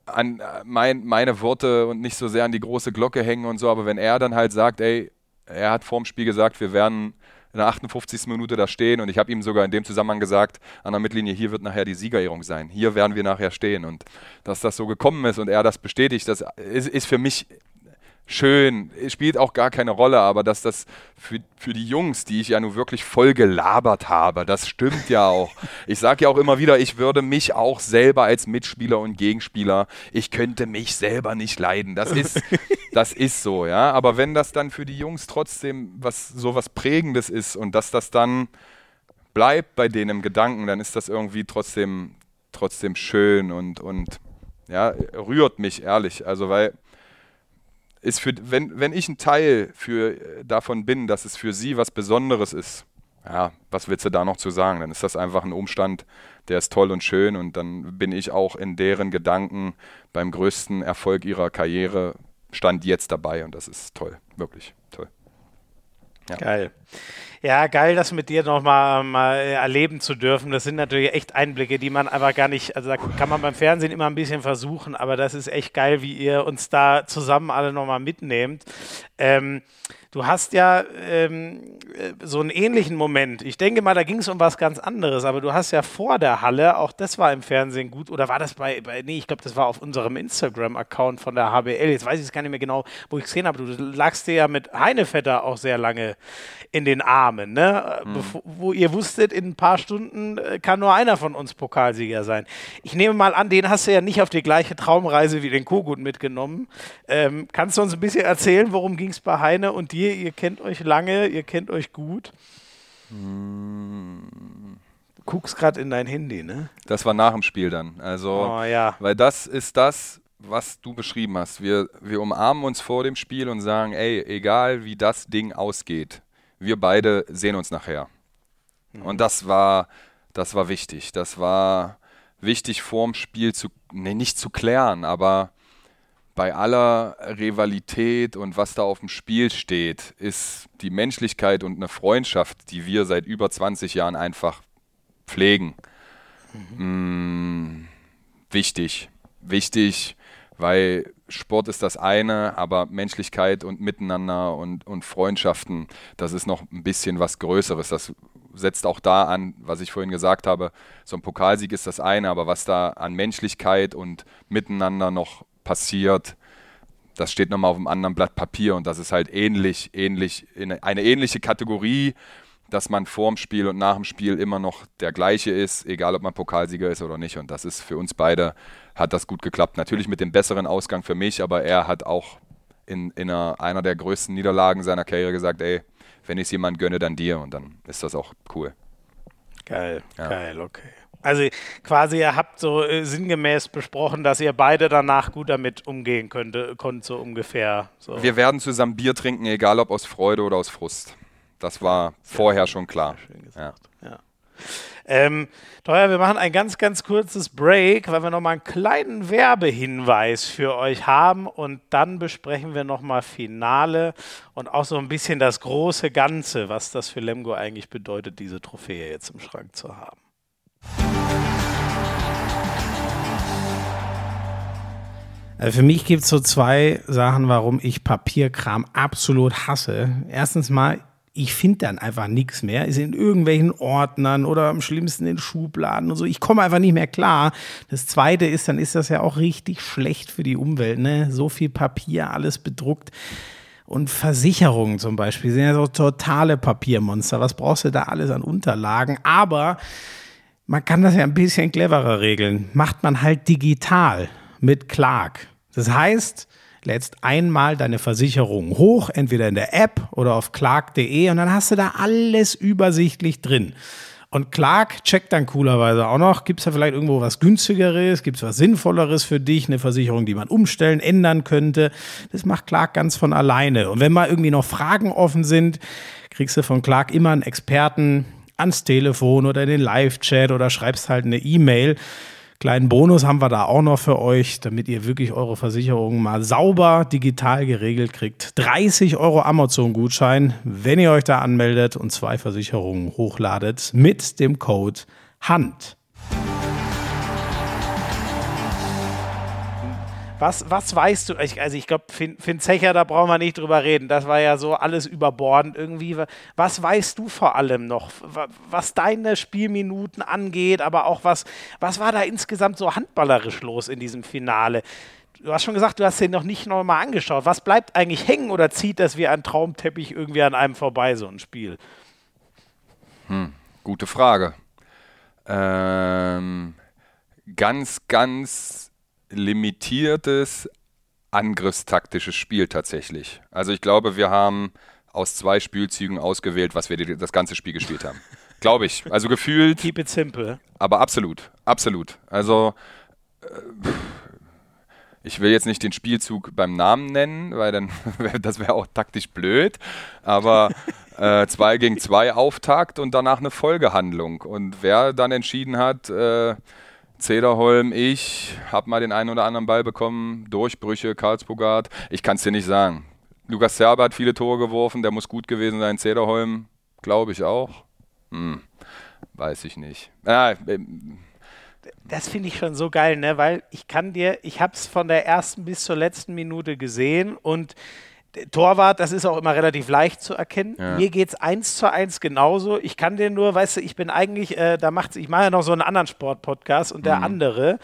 an äh, mein, meine Worte und nicht so sehr an die große Glocke hängen und so, aber wenn er dann halt sagt, ey, er hat vorm Spiel gesagt, wir werden in der 58. Minute da stehen und ich habe ihm sogar in dem Zusammenhang gesagt, an der Mittellinie, hier wird nachher die Siegerehrung sein, hier werden wir nachher stehen und dass das so gekommen ist und er das bestätigt, das ist, ist für mich schön, spielt auch gar keine Rolle, aber dass das für, für die Jungs, die ich ja nun wirklich voll gelabert habe, das stimmt ja auch. Ich sage ja auch immer wieder, ich würde mich auch selber als Mitspieler und Gegenspieler, ich könnte mich selber nicht leiden. Das ist, das ist so, ja. Aber wenn das dann für die Jungs trotzdem was so was Prägendes ist und dass das dann bleibt bei denen im Gedanken, dann ist das irgendwie trotzdem, trotzdem schön und, und ja, rührt mich ehrlich. Also weil ist für, wenn, wenn ich ein Teil für, äh, davon bin, dass es für sie was Besonderes ist, ja, was willst du da noch zu sagen? Dann ist das einfach ein Umstand, der ist toll und schön und dann bin ich auch in deren Gedanken beim größten Erfolg ihrer Karriere stand jetzt dabei und das ist toll, wirklich toll. Ja. Geil. Ja, geil, das mit dir nochmal mal erleben zu dürfen. Das sind natürlich echt Einblicke, die man aber gar nicht, also da kann man beim Fernsehen immer ein bisschen versuchen, aber das ist echt geil, wie ihr uns da zusammen alle nochmal mitnehmt. Ähm, Du hast ja ähm, äh, so einen ähnlichen Moment. Ich denke mal, da ging es um was ganz anderes, aber du hast ja vor der Halle, auch das war im Fernsehen gut, oder war das bei, bei nee, ich glaube, das war auf unserem Instagram-Account von der HBL. Jetzt weiß ich es gar nicht mehr genau, wo ich es gesehen habe. Du lagst dir ja mit Heinevetter auch sehr lange in den Armen, ne? Bevor, wo ihr wusstet, in ein paar Stunden äh, kann nur einer von uns Pokalsieger sein. Ich nehme mal an, den hast du ja nicht auf die gleiche Traumreise wie den Kogut mitgenommen. Ähm, kannst du uns ein bisschen erzählen, worum ging es bei Heine und dir? ihr, kennt euch lange, ihr kennt euch gut. Du guckst gerade in dein Handy, ne? Das war nach dem Spiel dann. Also, oh, ja. weil das ist das, was du beschrieben hast. Wir, wir umarmen uns vor dem Spiel und sagen, ey, egal wie das Ding ausgeht, wir beide sehen uns nachher. Mhm. Und das war, das war wichtig. Das war wichtig vorm Spiel zu, nee, nicht zu klären, aber bei aller Rivalität und was da auf dem Spiel steht, ist die Menschlichkeit und eine Freundschaft, die wir seit über 20 Jahren einfach pflegen. Mhm. Mm, wichtig. Wichtig, weil Sport ist das eine, aber Menschlichkeit und Miteinander und, und Freundschaften, das ist noch ein bisschen was Größeres. Das setzt auch da an, was ich vorhin gesagt habe, so ein Pokalsieg ist das eine, aber was da an Menschlichkeit und Miteinander noch passiert, das steht nochmal auf einem anderen Blatt Papier und das ist halt ähnlich, ähnlich, in eine ähnliche Kategorie, dass man vorm Spiel und nach dem Spiel immer noch der gleiche ist, egal ob man Pokalsieger ist oder nicht. Und das ist für uns beide, hat das gut geklappt. Natürlich mit dem besseren Ausgang für mich, aber er hat auch in, in einer, einer der größten Niederlagen seiner Karriere gesagt, ey, wenn ich es jemand gönne, dann dir. Und dann ist das auch cool. Geil, ja. geil, okay. Also quasi, ihr habt so äh, sinngemäß besprochen, dass ihr beide danach gut damit umgehen könnte, konnt so ungefähr. So. Wir werden zusammen Bier trinken, egal ob aus Freude oder aus Frust. Das war vorher schon klar. Ja. ja. Ähm, Teuer, wir machen ein ganz, ganz kurzes Break, weil wir nochmal einen kleinen Werbehinweis für euch haben und dann besprechen wir nochmal Finale und auch so ein bisschen das große Ganze, was das für Lemgo eigentlich bedeutet, diese Trophäe jetzt im Schrank zu haben. Also für mich gibt es so zwei Sachen, warum ich Papierkram absolut hasse. Erstens mal, ich finde dann einfach nichts mehr. Ist in irgendwelchen Ordnern oder am schlimmsten in Schubladen und so. Ich komme einfach nicht mehr klar. Das zweite ist, dann ist das ja auch richtig schlecht für die Umwelt. Ne? So viel Papier, alles bedruckt. Und Versicherungen zum Beispiel sind ja so totale Papiermonster. Was brauchst du da alles an Unterlagen? Aber man kann das ja ein bisschen cleverer regeln. Macht man halt digital mit Clark. Das heißt, lädst einmal deine Versicherung hoch, entweder in der App oder auf clark.de und dann hast du da alles übersichtlich drin. Und Clark checkt dann coolerweise auch noch, gibt es da vielleicht irgendwo was günstigeres, gibt es was Sinnvolleres für dich, eine Versicherung, die man umstellen, ändern könnte. Das macht Clark ganz von alleine. Und wenn mal irgendwie noch Fragen offen sind, kriegst du von Clark immer einen Experten ans Telefon oder in den Live-Chat oder schreibst halt eine E-Mail. Kleinen Bonus haben wir da auch noch für euch, damit ihr wirklich eure Versicherungen mal sauber digital geregelt kriegt. 30 Euro Amazon-Gutschein, wenn ihr euch da anmeldet und zwei Versicherungen hochladet mit dem Code HAND. Was, was weißt du? Ich, also ich glaube, Finn, Finn Zecher, da brauchen wir nicht drüber reden. Das war ja so alles überbordend irgendwie. Was weißt du vor allem noch, was deine Spielminuten angeht, aber auch was, was war da insgesamt so handballerisch los in diesem Finale? Du hast schon gesagt, du hast den noch nicht nochmal angeschaut. Was bleibt eigentlich hängen oder zieht das wie ein Traumteppich irgendwie an einem vorbei, so ein Spiel? Hm, gute Frage. Ähm, ganz, ganz limitiertes angriffstaktisches Spiel tatsächlich. Also ich glaube, wir haben aus zwei Spielzügen ausgewählt, was wir das ganze Spiel gespielt haben. glaube ich. Also gefühlt. Keep it simple. Aber absolut, absolut. Also äh, ich will jetzt nicht den Spielzug beim Namen nennen, weil dann das wäre auch taktisch blöd. Aber äh, zwei gegen zwei Auftakt und danach eine Folgehandlung. Und wer dann entschieden hat, äh, Zederholm, ich habe mal den einen oder anderen Ball bekommen, Durchbrüche, Karlsbogart. Ich kann es dir nicht sagen. Lukas Serber hat viele Tore geworfen, der muss gut gewesen sein. Zederholm, glaube ich auch. Hm, weiß ich nicht. Ah, ähm, das finde ich schon so geil, ne? Weil ich kann dir, ich habe es von der ersten bis zur letzten Minute gesehen und Torwart, das ist auch immer relativ leicht zu erkennen. Ja. Mir geht es eins zu eins genauso. Ich kann dir nur, weißt du, ich bin eigentlich, äh, da macht ich mache ja noch so einen anderen Sport-Podcast und der mhm. andere,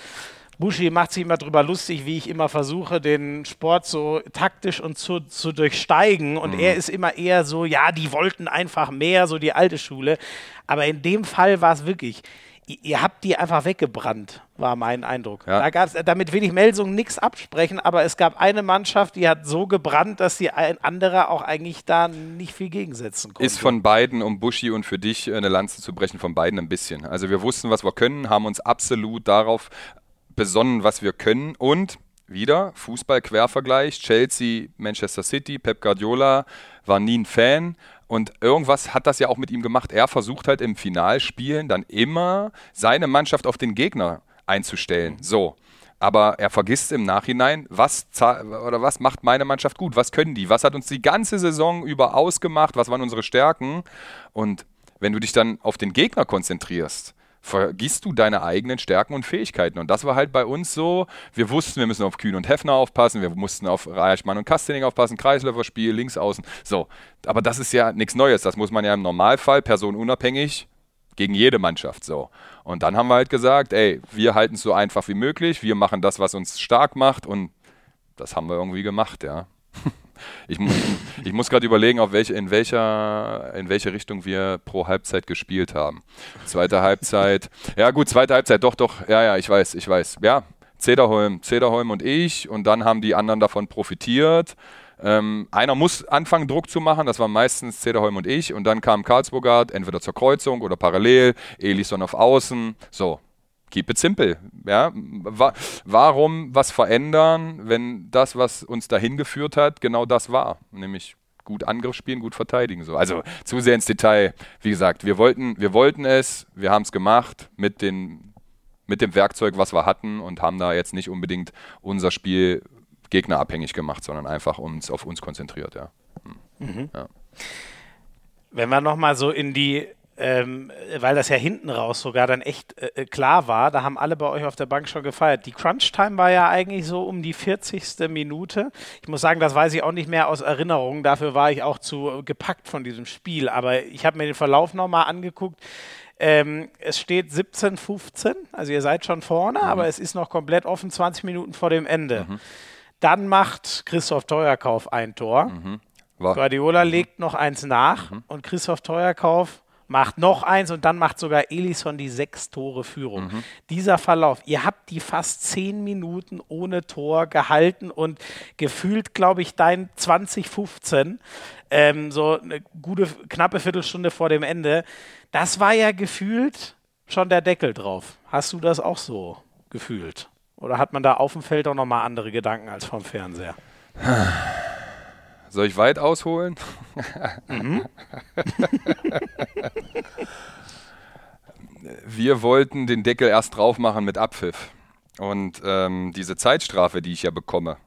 Bushi macht sich immer drüber lustig, wie ich immer versuche, den Sport so taktisch und zu, zu durchsteigen. Und mhm. er ist immer eher so, ja, die wollten einfach mehr, so die alte Schule. Aber in dem Fall war es wirklich, ihr habt die einfach weggebrannt, war mein Eindruck. Ja. Da gab's, damit will ich Melsung nichts absprechen, aber es gab eine Mannschaft, die hat so gebrannt, dass die ein anderer auch eigentlich da nicht viel gegensetzen konnte. Ist von beiden, um Buschi und für dich eine Lanze zu brechen, von beiden ein bisschen. Also wir wussten, was wir können, haben uns absolut darauf besonnen, was wir können und wieder Fußball-Quervergleich, Chelsea, Manchester City, Pep Guardiola war nie ein Fan, und irgendwas hat das ja auch mit ihm gemacht. Er versucht halt im Finalspielen dann immer seine Mannschaft auf den Gegner einzustellen. So. Aber er vergisst im Nachhinein, was, oder was macht meine Mannschaft gut? Was können die? Was hat uns die ganze Saison über ausgemacht? Was waren unsere Stärken? Und wenn du dich dann auf den Gegner konzentrierst vergisst du deine eigenen Stärken und Fähigkeiten. Und das war halt bei uns so, wir wussten, wir müssen auf Kühn und Heffner aufpassen, wir mussten auf Reichmann und Kastening aufpassen, Kreisläuferspiel, links außen. So, aber das ist ja nichts Neues, das muss man ja im Normalfall personenunabhängig gegen jede Mannschaft so. Und dann haben wir halt gesagt, ey, wir halten es so einfach wie möglich, wir machen das, was uns stark macht und das haben wir irgendwie gemacht, ja. Ich, ich, muss gerade überlegen, auf welche, in, welcher, in welche Richtung wir pro Halbzeit gespielt haben. Zweite Halbzeit, ja gut, zweite Halbzeit, doch, doch, ja, ja, ich weiß, ich weiß. Ja, Zederholm, Zederholm und ich und dann haben die anderen davon profitiert. Ähm, einer muss anfangen, Druck zu machen, das waren meistens Zederholm und ich. Und dann kam Karlsburgard, entweder zur Kreuzung oder parallel, Elison auf Außen. So, keep it simple. Ja? Wa warum was verändern, wenn das, was uns dahin geführt hat, genau das war? Nämlich gut Angriff spielen, gut verteidigen. So. Also zu sehr ins Detail. Wie gesagt, wir wollten, wir wollten es, wir haben es gemacht mit, den, mit dem Werkzeug, was wir hatten und haben da jetzt nicht unbedingt unser Spiel gegnerabhängig gemacht, sondern einfach uns auf uns konzentriert. Ja. Hm. Mhm. ja. Wenn wir nochmal so in die ähm, weil das ja hinten raus sogar dann echt äh, klar war. Da haben alle bei euch auf der Bank schon gefeiert. Die Crunch-Time war ja eigentlich so um die 40. Minute. Ich muss sagen, das weiß ich auch nicht mehr aus Erinnerung. Dafür war ich auch zu gepackt von diesem Spiel. Aber ich habe mir den Verlauf nochmal angeguckt. Ähm, es steht 17:15, also ihr seid schon vorne, mhm. aber es ist noch komplett offen, 20 Minuten vor dem Ende. Mhm. Dann macht Christoph Teuerkauf ein Tor. Mhm. Guardiola mhm. legt noch eins nach mhm. und Christoph Teuerkauf macht noch eins und dann macht sogar Elison die sechs Tore Führung. Mhm. Dieser Verlauf, ihr habt die fast zehn Minuten ohne Tor gehalten und gefühlt, glaube ich, dein 2015, ähm, so eine gute, knappe Viertelstunde vor dem Ende, das war ja gefühlt schon der Deckel drauf. Hast du das auch so gefühlt? Oder hat man da auf dem Feld auch nochmal andere Gedanken als vom Fernseher? Soll ich weit ausholen? Mhm. Wir wollten den Deckel erst drauf machen mit Abpfiff. Und ähm, diese Zeitstrafe, die ich ja bekomme,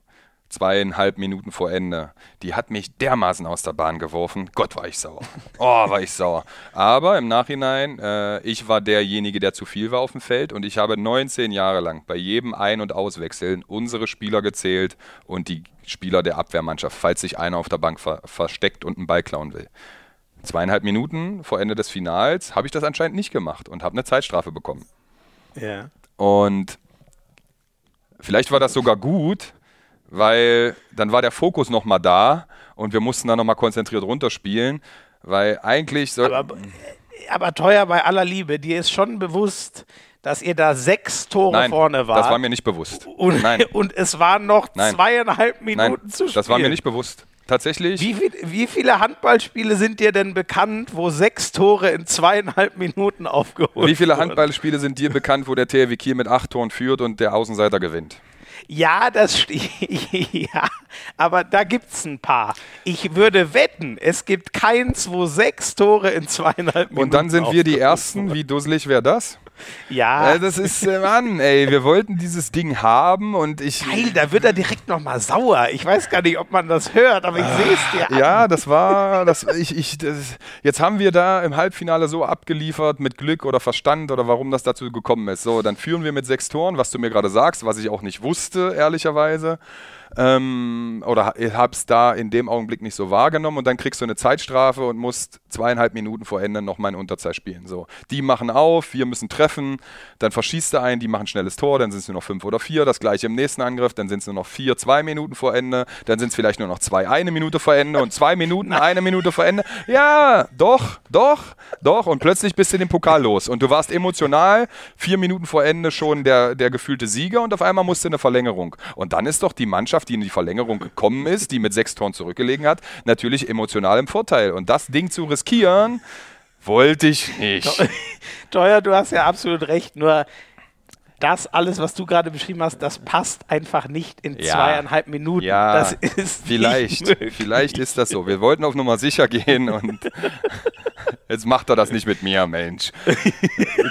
zweieinhalb Minuten vor Ende. Die hat mich dermaßen aus der Bahn geworfen. Gott, war ich sauer. Oh, war ich sauer. Aber im Nachhinein, äh, ich war derjenige, der zu viel war auf dem Feld und ich habe 19 Jahre lang bei jedem Ein- und Auswechseln unsere Spieler gezählt und die Spieler der Abwehrmannschaft, falls sich einer auf der Bank ver versteckt und einen Ball klauen will. Zweieinhalb Minuten vor Ende des Finals habe ich das anscheinend nicht gemacht und habe eine Zeitstrafe bekommen. Ja. Und vielleicht war das sogar gut, weil dann war der Fokus nochmal da und wir mussten dann nochmal konzentriert runterspielen, weil eigentlich soll. Aber, aber teuer bei aller Liebe, dir ist schon bewusst, dass ihr da sechs Tore Nein, vorne wart. Das war mir nicht bewusst. Und, Nein. und es waren noch Nein. zweieinhalb Minuten Nein, zu spielen. Das war mir nicht bewusst. Tatsächlich. Wie, viel, wie, viele Handballspiele sind dir denn bekannt, wo sechs Tore in zweieinhalb Minuten aufgeholt wurden? Wie viele Handballspiele sind dir bekannt, wo der THW Kiel mit acht Toren führt und der Außenseiter gewinnt? Ja, das ja, aber da gibt es ein paar. Ich würde wetten, es gibt keins, wo sechs Tore in zweieinhalb Minuten. Und dann sind wir die Ersten. Wie dusselig wäre das? Ja. Äh, das ist, äh, Mann, ey, wir wollten dieses Ding haben und ich. Geil, da wird er direkt nochmal sauer. Ich weiß gar nicht, ob man das hört, aber ich sehe es dir an. Ja, das war, das, ich, ich, das, jetzt haben wir da im Halbfinale so abgeliefert mit Glück oder Verstand oder warum das dazu gekommen ist. So, dann führen wir mit sechs Toren, was du mir gerade sagst, was ich auch nicht wusste, ehrlicherweise ähm, oder habe es da in dem Augenblick nicht so wahrgenommen und dann kriegst du eine Zeitstrafe und musst zweieinhalb Minuten vor Ende nochmal in Unterzahl spielen. So, die machen auf, wir müssen treffen, dann verschießt er einen, die machen schnelles Tor, dann sind es nur noch fünf oder vier, das gleiche im nächsten Angriff, dann sind es nur noch vier, zwei Minuten vor Ende, dann sind es vielleicht nur noch zwei, eine Minute vor Ende und zwei Minuten, eine Minute vor Ende. Ja, doch, doch, doch und plötzlich bist du den Pokal los und du warst emotional vier Minuten vor Ende schon der, der gefühlte Sieger und auf einmal musste eine Verlängerung. Und dann ist doch die Mannschaft, die in die Verlängerung gekommen ist, die mit sechs Toren zurückgelegen hat, natürlich emotional im Vorteil. Und das Ding zu riskieren, wollte ich nicht. Teuer, du hast ja absolut recht, nur das alles, was du gerade beschrieben hast, das passt einfach nicht in Ja. zweieinhalb Minuten. Ja, das ist Vielleicht, vielleicht ist das so. Wir wollten auf Nummer sicher gehen und jetzt macht er das nicht mit mir, Mensch.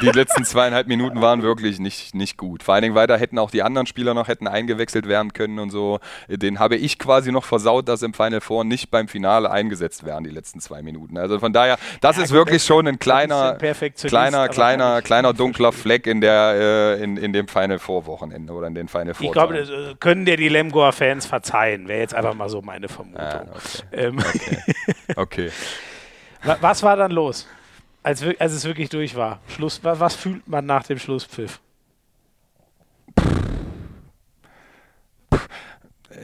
Die letzten zweieinhalb Minuten waren wirklich nicht, nicht gut. Vor allen Dingen weiter hätten auch die anderen Spieler noch hätten eingewechselt werden können und so. Den habe ich quasi noch versaut, dass im Final Four nicht beim Finale eingesetzt werden, die letzten zwei Minuten. Also von daher, das ist gut, wirklich schon ein ein kleiner, kleiner, kleiner, kleiner dunkler Fleck in der, äh, in, in dem Final Four Wochenende oder in den Final Four. Ich glaube, äh, können dir die Lemgoer-Fans verzeihen. Wäre jetzt einfach mal so meine Vermutung. Ah, okay. ähm, okay. wa- was war dann los, als, als es wirklich durch war? Schluss, wa- was fühlt man nach dem Schlusspfiff?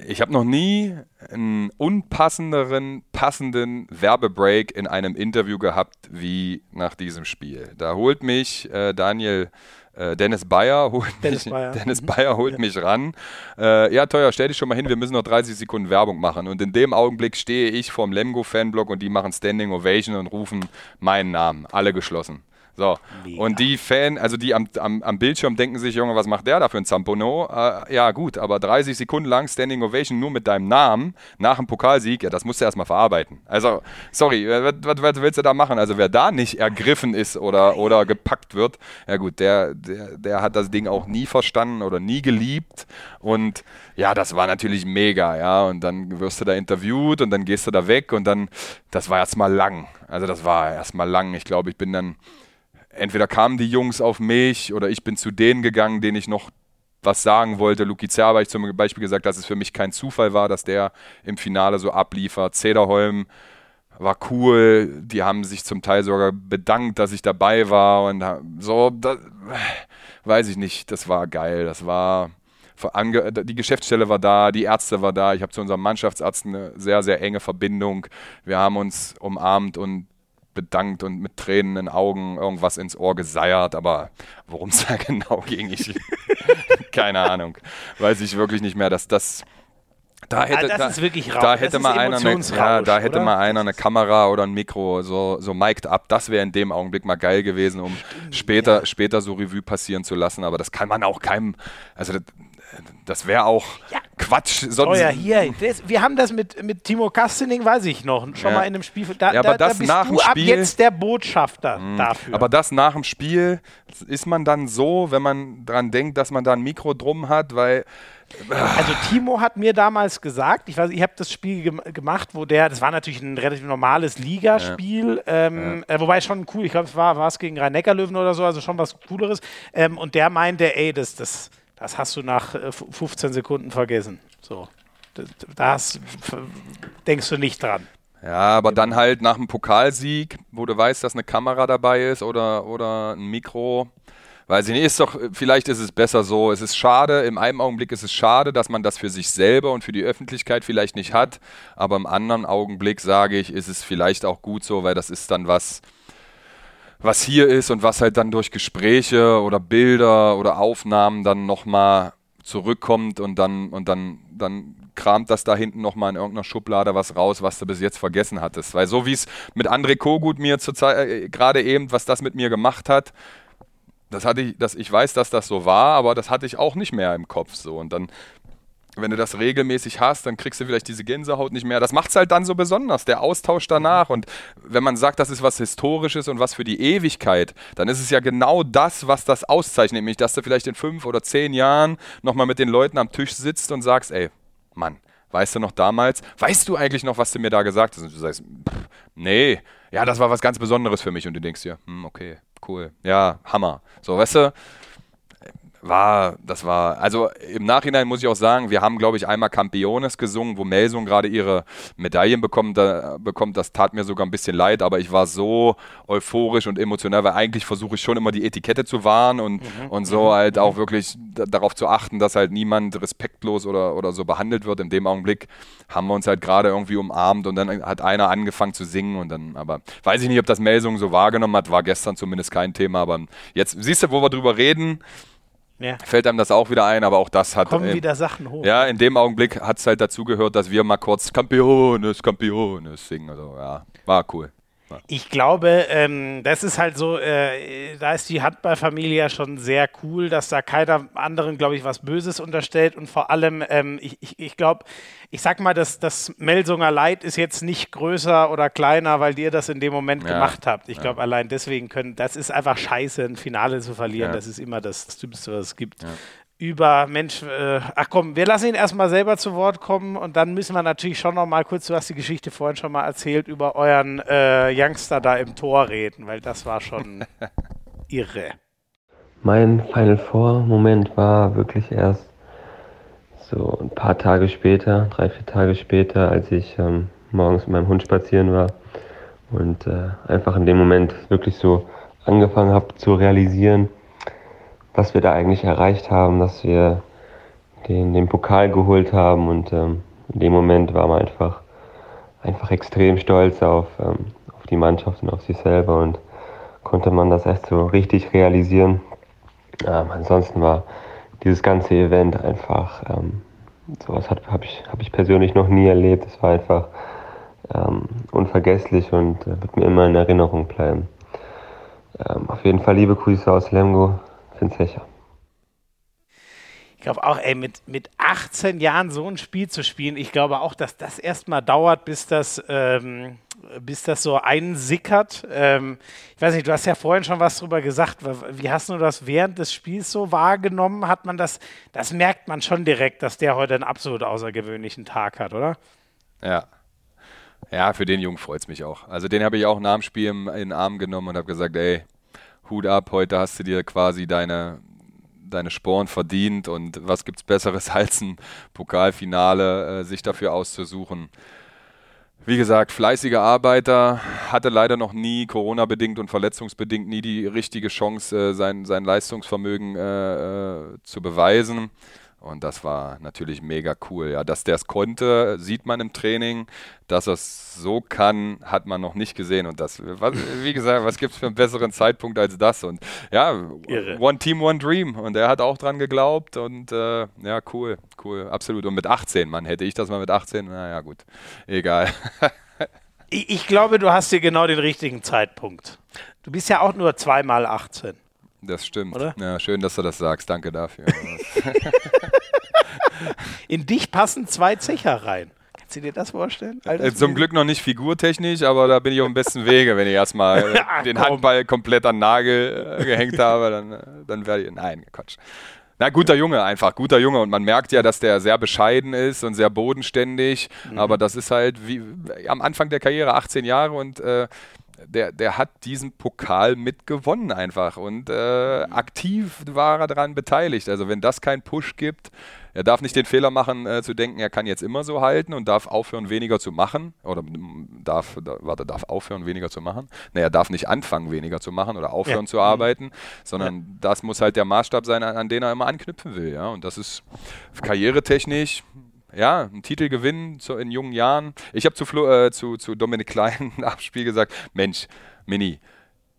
Ich habe noch nie einen unpassenderen, passenden Werbebreak in einem Interview gehabt wie nach diesem Spiel. Da holt mich äh, Daniel Dennis Bayer holt Dennis mich, Bayer. Dennis Bayer holt mich ran. Äh, ja, teuer, stell dich schon mal hin, wir müssen noch 30 Sekunden Werbung machen. Und in dem Augenblick stehe ich vorm Lemgo-Fanblock und die machen Standing Ovation und rufen meinen Namen. Alle geschlossen. So. Mega. Und die Fan, also die am, am, am Bildschirm denken sich, Junge, was macht der da für ein Zampono? Äh, ja, gut, aber 30 Sekunden lang Standing Ovation nur mit deinem Namen nach dem Pokalsieg, ja, das musst du erstmal verarbeiten. Also, sorry, äh, was, willst du da machen? Also, wer da nicht ergriffen ist oder, oder gepackt wird, ja gut, der, der, der hat das Ding auch nie verstanden oder nie geliebt. Und ja, das war natürlich mega, ja. Und dann wirst du da interviewt und dann gehst du da weg und dann, das war erstmal lang. Also, das war erstmal lang. Ich glaube, ich bin dann entweder kamen die Jungs auf mich oder ich bin zu denen gegangen, denen ich noch was sagen wollte. Luki Zerr habe ich zum Beispiel gesagt, dass es für mich kein Zufall war, dass der im Finale so abliefert. Zederholm war cool. Die haben sich zum Teil sogar bedankt, dass ich dabei war und so, das, weiß ich nicht. Das war geil. Das war die Geschäftsstelle war da, die Ärzte war da. Ich habe zu unserem Mannschaftsarzt eine sehr, sehr enge Verbindung. Wir haben uns umarmt und bedankt und mit Tränen in Augen irgendwas ins Ohr geseiert, aber worum es da genau ging, ich keine Ahnung, weiß ich wirklich nicht mehr, dass das da hätte, das da, ist wirklich rau- da hätte mal einer eine, ja, da hätte mal einer eine Kamera oder ein Mikro so so mic'd up, das wäre in dem Augenblick mal geil gewesen, um später später so Revue passieren zu lassen, aber das kann man auch keinem also das, das wäre auch Ja. Quatsch, Oh sonst ja, hier, das, wir haben das mit, mit Timo Kastening, weiß ich noch, schon Ja. mal in einem Spiel. Da, Ja, aber da, da das bist nach du dem ab Spiel- Mhm. jetzt der Botschafter dafür. Aber das nach dem Spiel ist man dann so, wenn man dran denkt, dass man da ein Mikro drum hat, weil Also Timo hat mir damals gesagt, ich weiß, ich habe das Spiel gem gemacht, wo der, das war natürlich ein relativ normales Ligaspiel, ähm, Äh, wobei schon cool, ich glaube, es war es gegen Rhein-Neckar-Löwen oder so, also schon was Cooleres. Ähm, und der meinte, ey, das, das, das hast du nach äh, 15 Sekunden vergessen. So, das, denkst du nicht dran. Ja, aber dann halt nach dem Pokalsieg, wo du weißt, dass eine Kamera dabei ist oder, oder ein Mikro. Weiß ich nicht, ist doch, vielleicht ist es besser so. Es ist schade, im einen Augenblick ist es schade, dass man das für sich selber und für die Öffentlichkeit vielleicht nicht hat. Aber im anderen Augenblick sage ich, ist es vielleicht auch gut so, weil das ist dann was, was hier ist und was halt dann durch Gespräche oder Bilder oder Aufnahmen dann nochmal zurückkommt und dann, und dann, dann kramt das da hinten nochmal in irgendeiner Schublade was raus, was du bis jetzt vergessen hattest. Weil so wie es mit André Kogut mir äh, gerade eben, was das mit mir gemacht hat, das hatte ich, das, ich weiß, dass das so war, aber das hatte ich auch nicht mehr im Kopf so. Und dann, wenn du das regelmäßig hast, dann kriegst du vielleicht diese Gänsehaut nicht mehr. Das macht es halt dann so besonders, der Austausch danach. Und wenn man sagt, das ist was Historisches und was für die Ewigkeit, dann ist es ja genau das, was das auszeichnet. Nämlich, dass du vielleicht in fünf oder zehn Jahren nochmal mit den Leuten am Tisch sitzt und sagst, ey, Mann, weißt du noch damals, weißt du eigentlich noch, was du mir da gesagt hast? Und du sagst, pff, nee, ja, das war was ganz Besonderes für mich. Und du denkst dir, hm, okay, cool, ja, Hammer. So, weißt du, war, das war, also im Nachhinein muss ich auch sagen, wir haben, glaube ich, einmal Campiones gesungen, wo Melsung gerade ihre Medaillen bekommt, da, bekommt. Das tat mir sogar ein bisschen leid, aber ich war so euphorisch und emotional, weil eigentlich versuche ich schon immer die Etikette zu wahren und, und so halt auch wirklich da- darauf zu achten, dass halt niemand respektlos oder, oder so behandelt wird. In dem Augenblick haben wir uns halt gerade irgendwie umarmt und dann hat einer angefangen zu singen und dann, aber weiß ich nicht, ob das Melsung so wahrgenommen hat, war gestern zumindest kein Thema, aber jetzt, siehst du, wo wir drüber reden, Ja. fällt einem das auch wieder ein, aber auch das hat. Kommen äh, wieder Sachen hoch. ja, in dem Augenblick hat es halt dazu gehört, dass wir mal kurz Campiones, Campiones singen. Also, ja, war cool. Ich glaube, ähm, das ist halt so, äh, da ist die Handballfamilie ja schon sehr cool, dass da keiner anderen, glaube ich, was Böses unterstellt und vor allem, ähm, ich, ich, ich glaube, ich sag mal, dass das Melsunger Leid ist jetzt nicht größer oder kleiner, weil ihr das in dem Moment ja, gemacht habt. Ich ja. glaube, allein deswegen können, das ist einfach scheiße, ein Finale zu verlieren. Ja. Das ist immer das, das Dümmste, was es gibt über Mensch, äh, ach komm, wir lassen ihn erstmal selber zu Wort kommen und dann müssen wir natürlich schon noch mal kurz, du hast die Geschichte vorhin schon mal erzählt, über euren äh, Youngster da im Tor reden, weil das war schon irre. Mein Final Four Moment war wirklich erst so ein paar Tage später, drei, vier Tage später, als ich ähm, morgens mit meinem Hund spazieren war und äh, einfach in dem Moment wirklich so angefangen habe zu realisieren, was wir da eigentlich erreicht haben, dass wir den, den Pokal geholt haben und ähm, in dem Moment war man einfach, einfach extrem stolz auf, ähm, auf die Mannschaft und auf sich selber und konnte man das erst so richtig realisieren. Ähm, ansonsten war dieses ganze Event einfach, ähm, sowas habe ich, hab ich persönlich noch nie erlebt. Es war einfach ähm, unvergesslich und äh, wird mir immer in Erinnerung bleiben. Ähm, auf jeden Fall liebe Grüße aus Lemgo. Finn Zecher. Ich glaube auch, ey, mit, mit 18 Jahren so ein Spiel zu spielen, ich glaube auch, dass das erstmal dauert, bis das, ähm, bis das so einsickert. Ähm, ich weiß nicht, du hast ja vorhin schon was drüber gesagt. Wie hast du das während des Spiels so wahrgenommen? Hat man das, das merkt man schon direkt, dass der heute einen absolut außergewöhnlichen Tag hat, oder? Ja. Ja, für den Jungen freut es mich auch. Also den habe ich auch nach dem Spiel in den Arm genommen und habe gesagt, ey, Hut ab, heute hast du dir quasi deine, deine Sporen verdient und was gibt es Besseres als ein Pokalfinale, äh, sich dafür auszusuchen. Wie gesagt, fleißiger Arbeiter, hatte leider noch nie, Corona-bedingt und verletzungsbedingt, nie die richtige Chance, äh, sein, sein Leistungsvermögen äh, äh zu beweisen. Und das war natürlich mega cool. Ja, dass der es konnte, sieht man im Training. Dass er es so kann, hat man noch nicht gesehen. Und das, was, wie gesagt, was gibt es für einen besseren Zeitpunkt als das? Und ja, Irre. One Team, One Dream. Und er hat auch dran geglaubt. Und äh, ja, cool, cool, absolut. Und mit 18, Mann, hätte ich das mal mit 18, naja, gut, egal. ich, ich glaube, du hast hier genau den richtigen Zeitpunkt. Du bist ja auch nur zweimal 18. Das stimmt. Oder? Ja, schön, dass du das sagst. Danke dafür. In dich passen zwei Zecher rein. Kannst du dir das vorstellen? Äh, zum Glück noch nicht figurtechnisch, aber da bin ich auf dem besten Wege. Wenn ich erstmal äh, den Handball komplett an den Nagel äh, gehängt habe, dann, äh, dann werde ich. Nein, Quatsch. Na, guter Junge einfach, guter Junge. Und man merkt ja, dass der sehr bescheiden ist und sehr bodenständig. Mhm. Aber das ist halt wie am Anfang der Karriere, 18 Jahre und äh, der, der hat diesen Pokal mitgewonnen einfach und äh, aktiv war er daran beteiligt. Also wenn das keinen Push gibt, er darf nicht den Fehler machen, äh, zu denken, er kann jetzt immer so halten und darf aufhören, weniger zu machen. Oder darf, da, warte, darf aufhören, weniger zu machen. Nee, er darf nicht anfangen, weniger zu machen oder aufhören ja. zu arbeiten, sondern ja. das muss halt der Maßstab sein, an, an den er immer anknüpfen will. Ja? Und das ist karrieretechnisch ja, einen Titel gewinnen zu, in jungen Jahren. Ich habe zu, äh, zu, zu Dominik Klein nach dem Spiel gesagt, Mensch, Mini,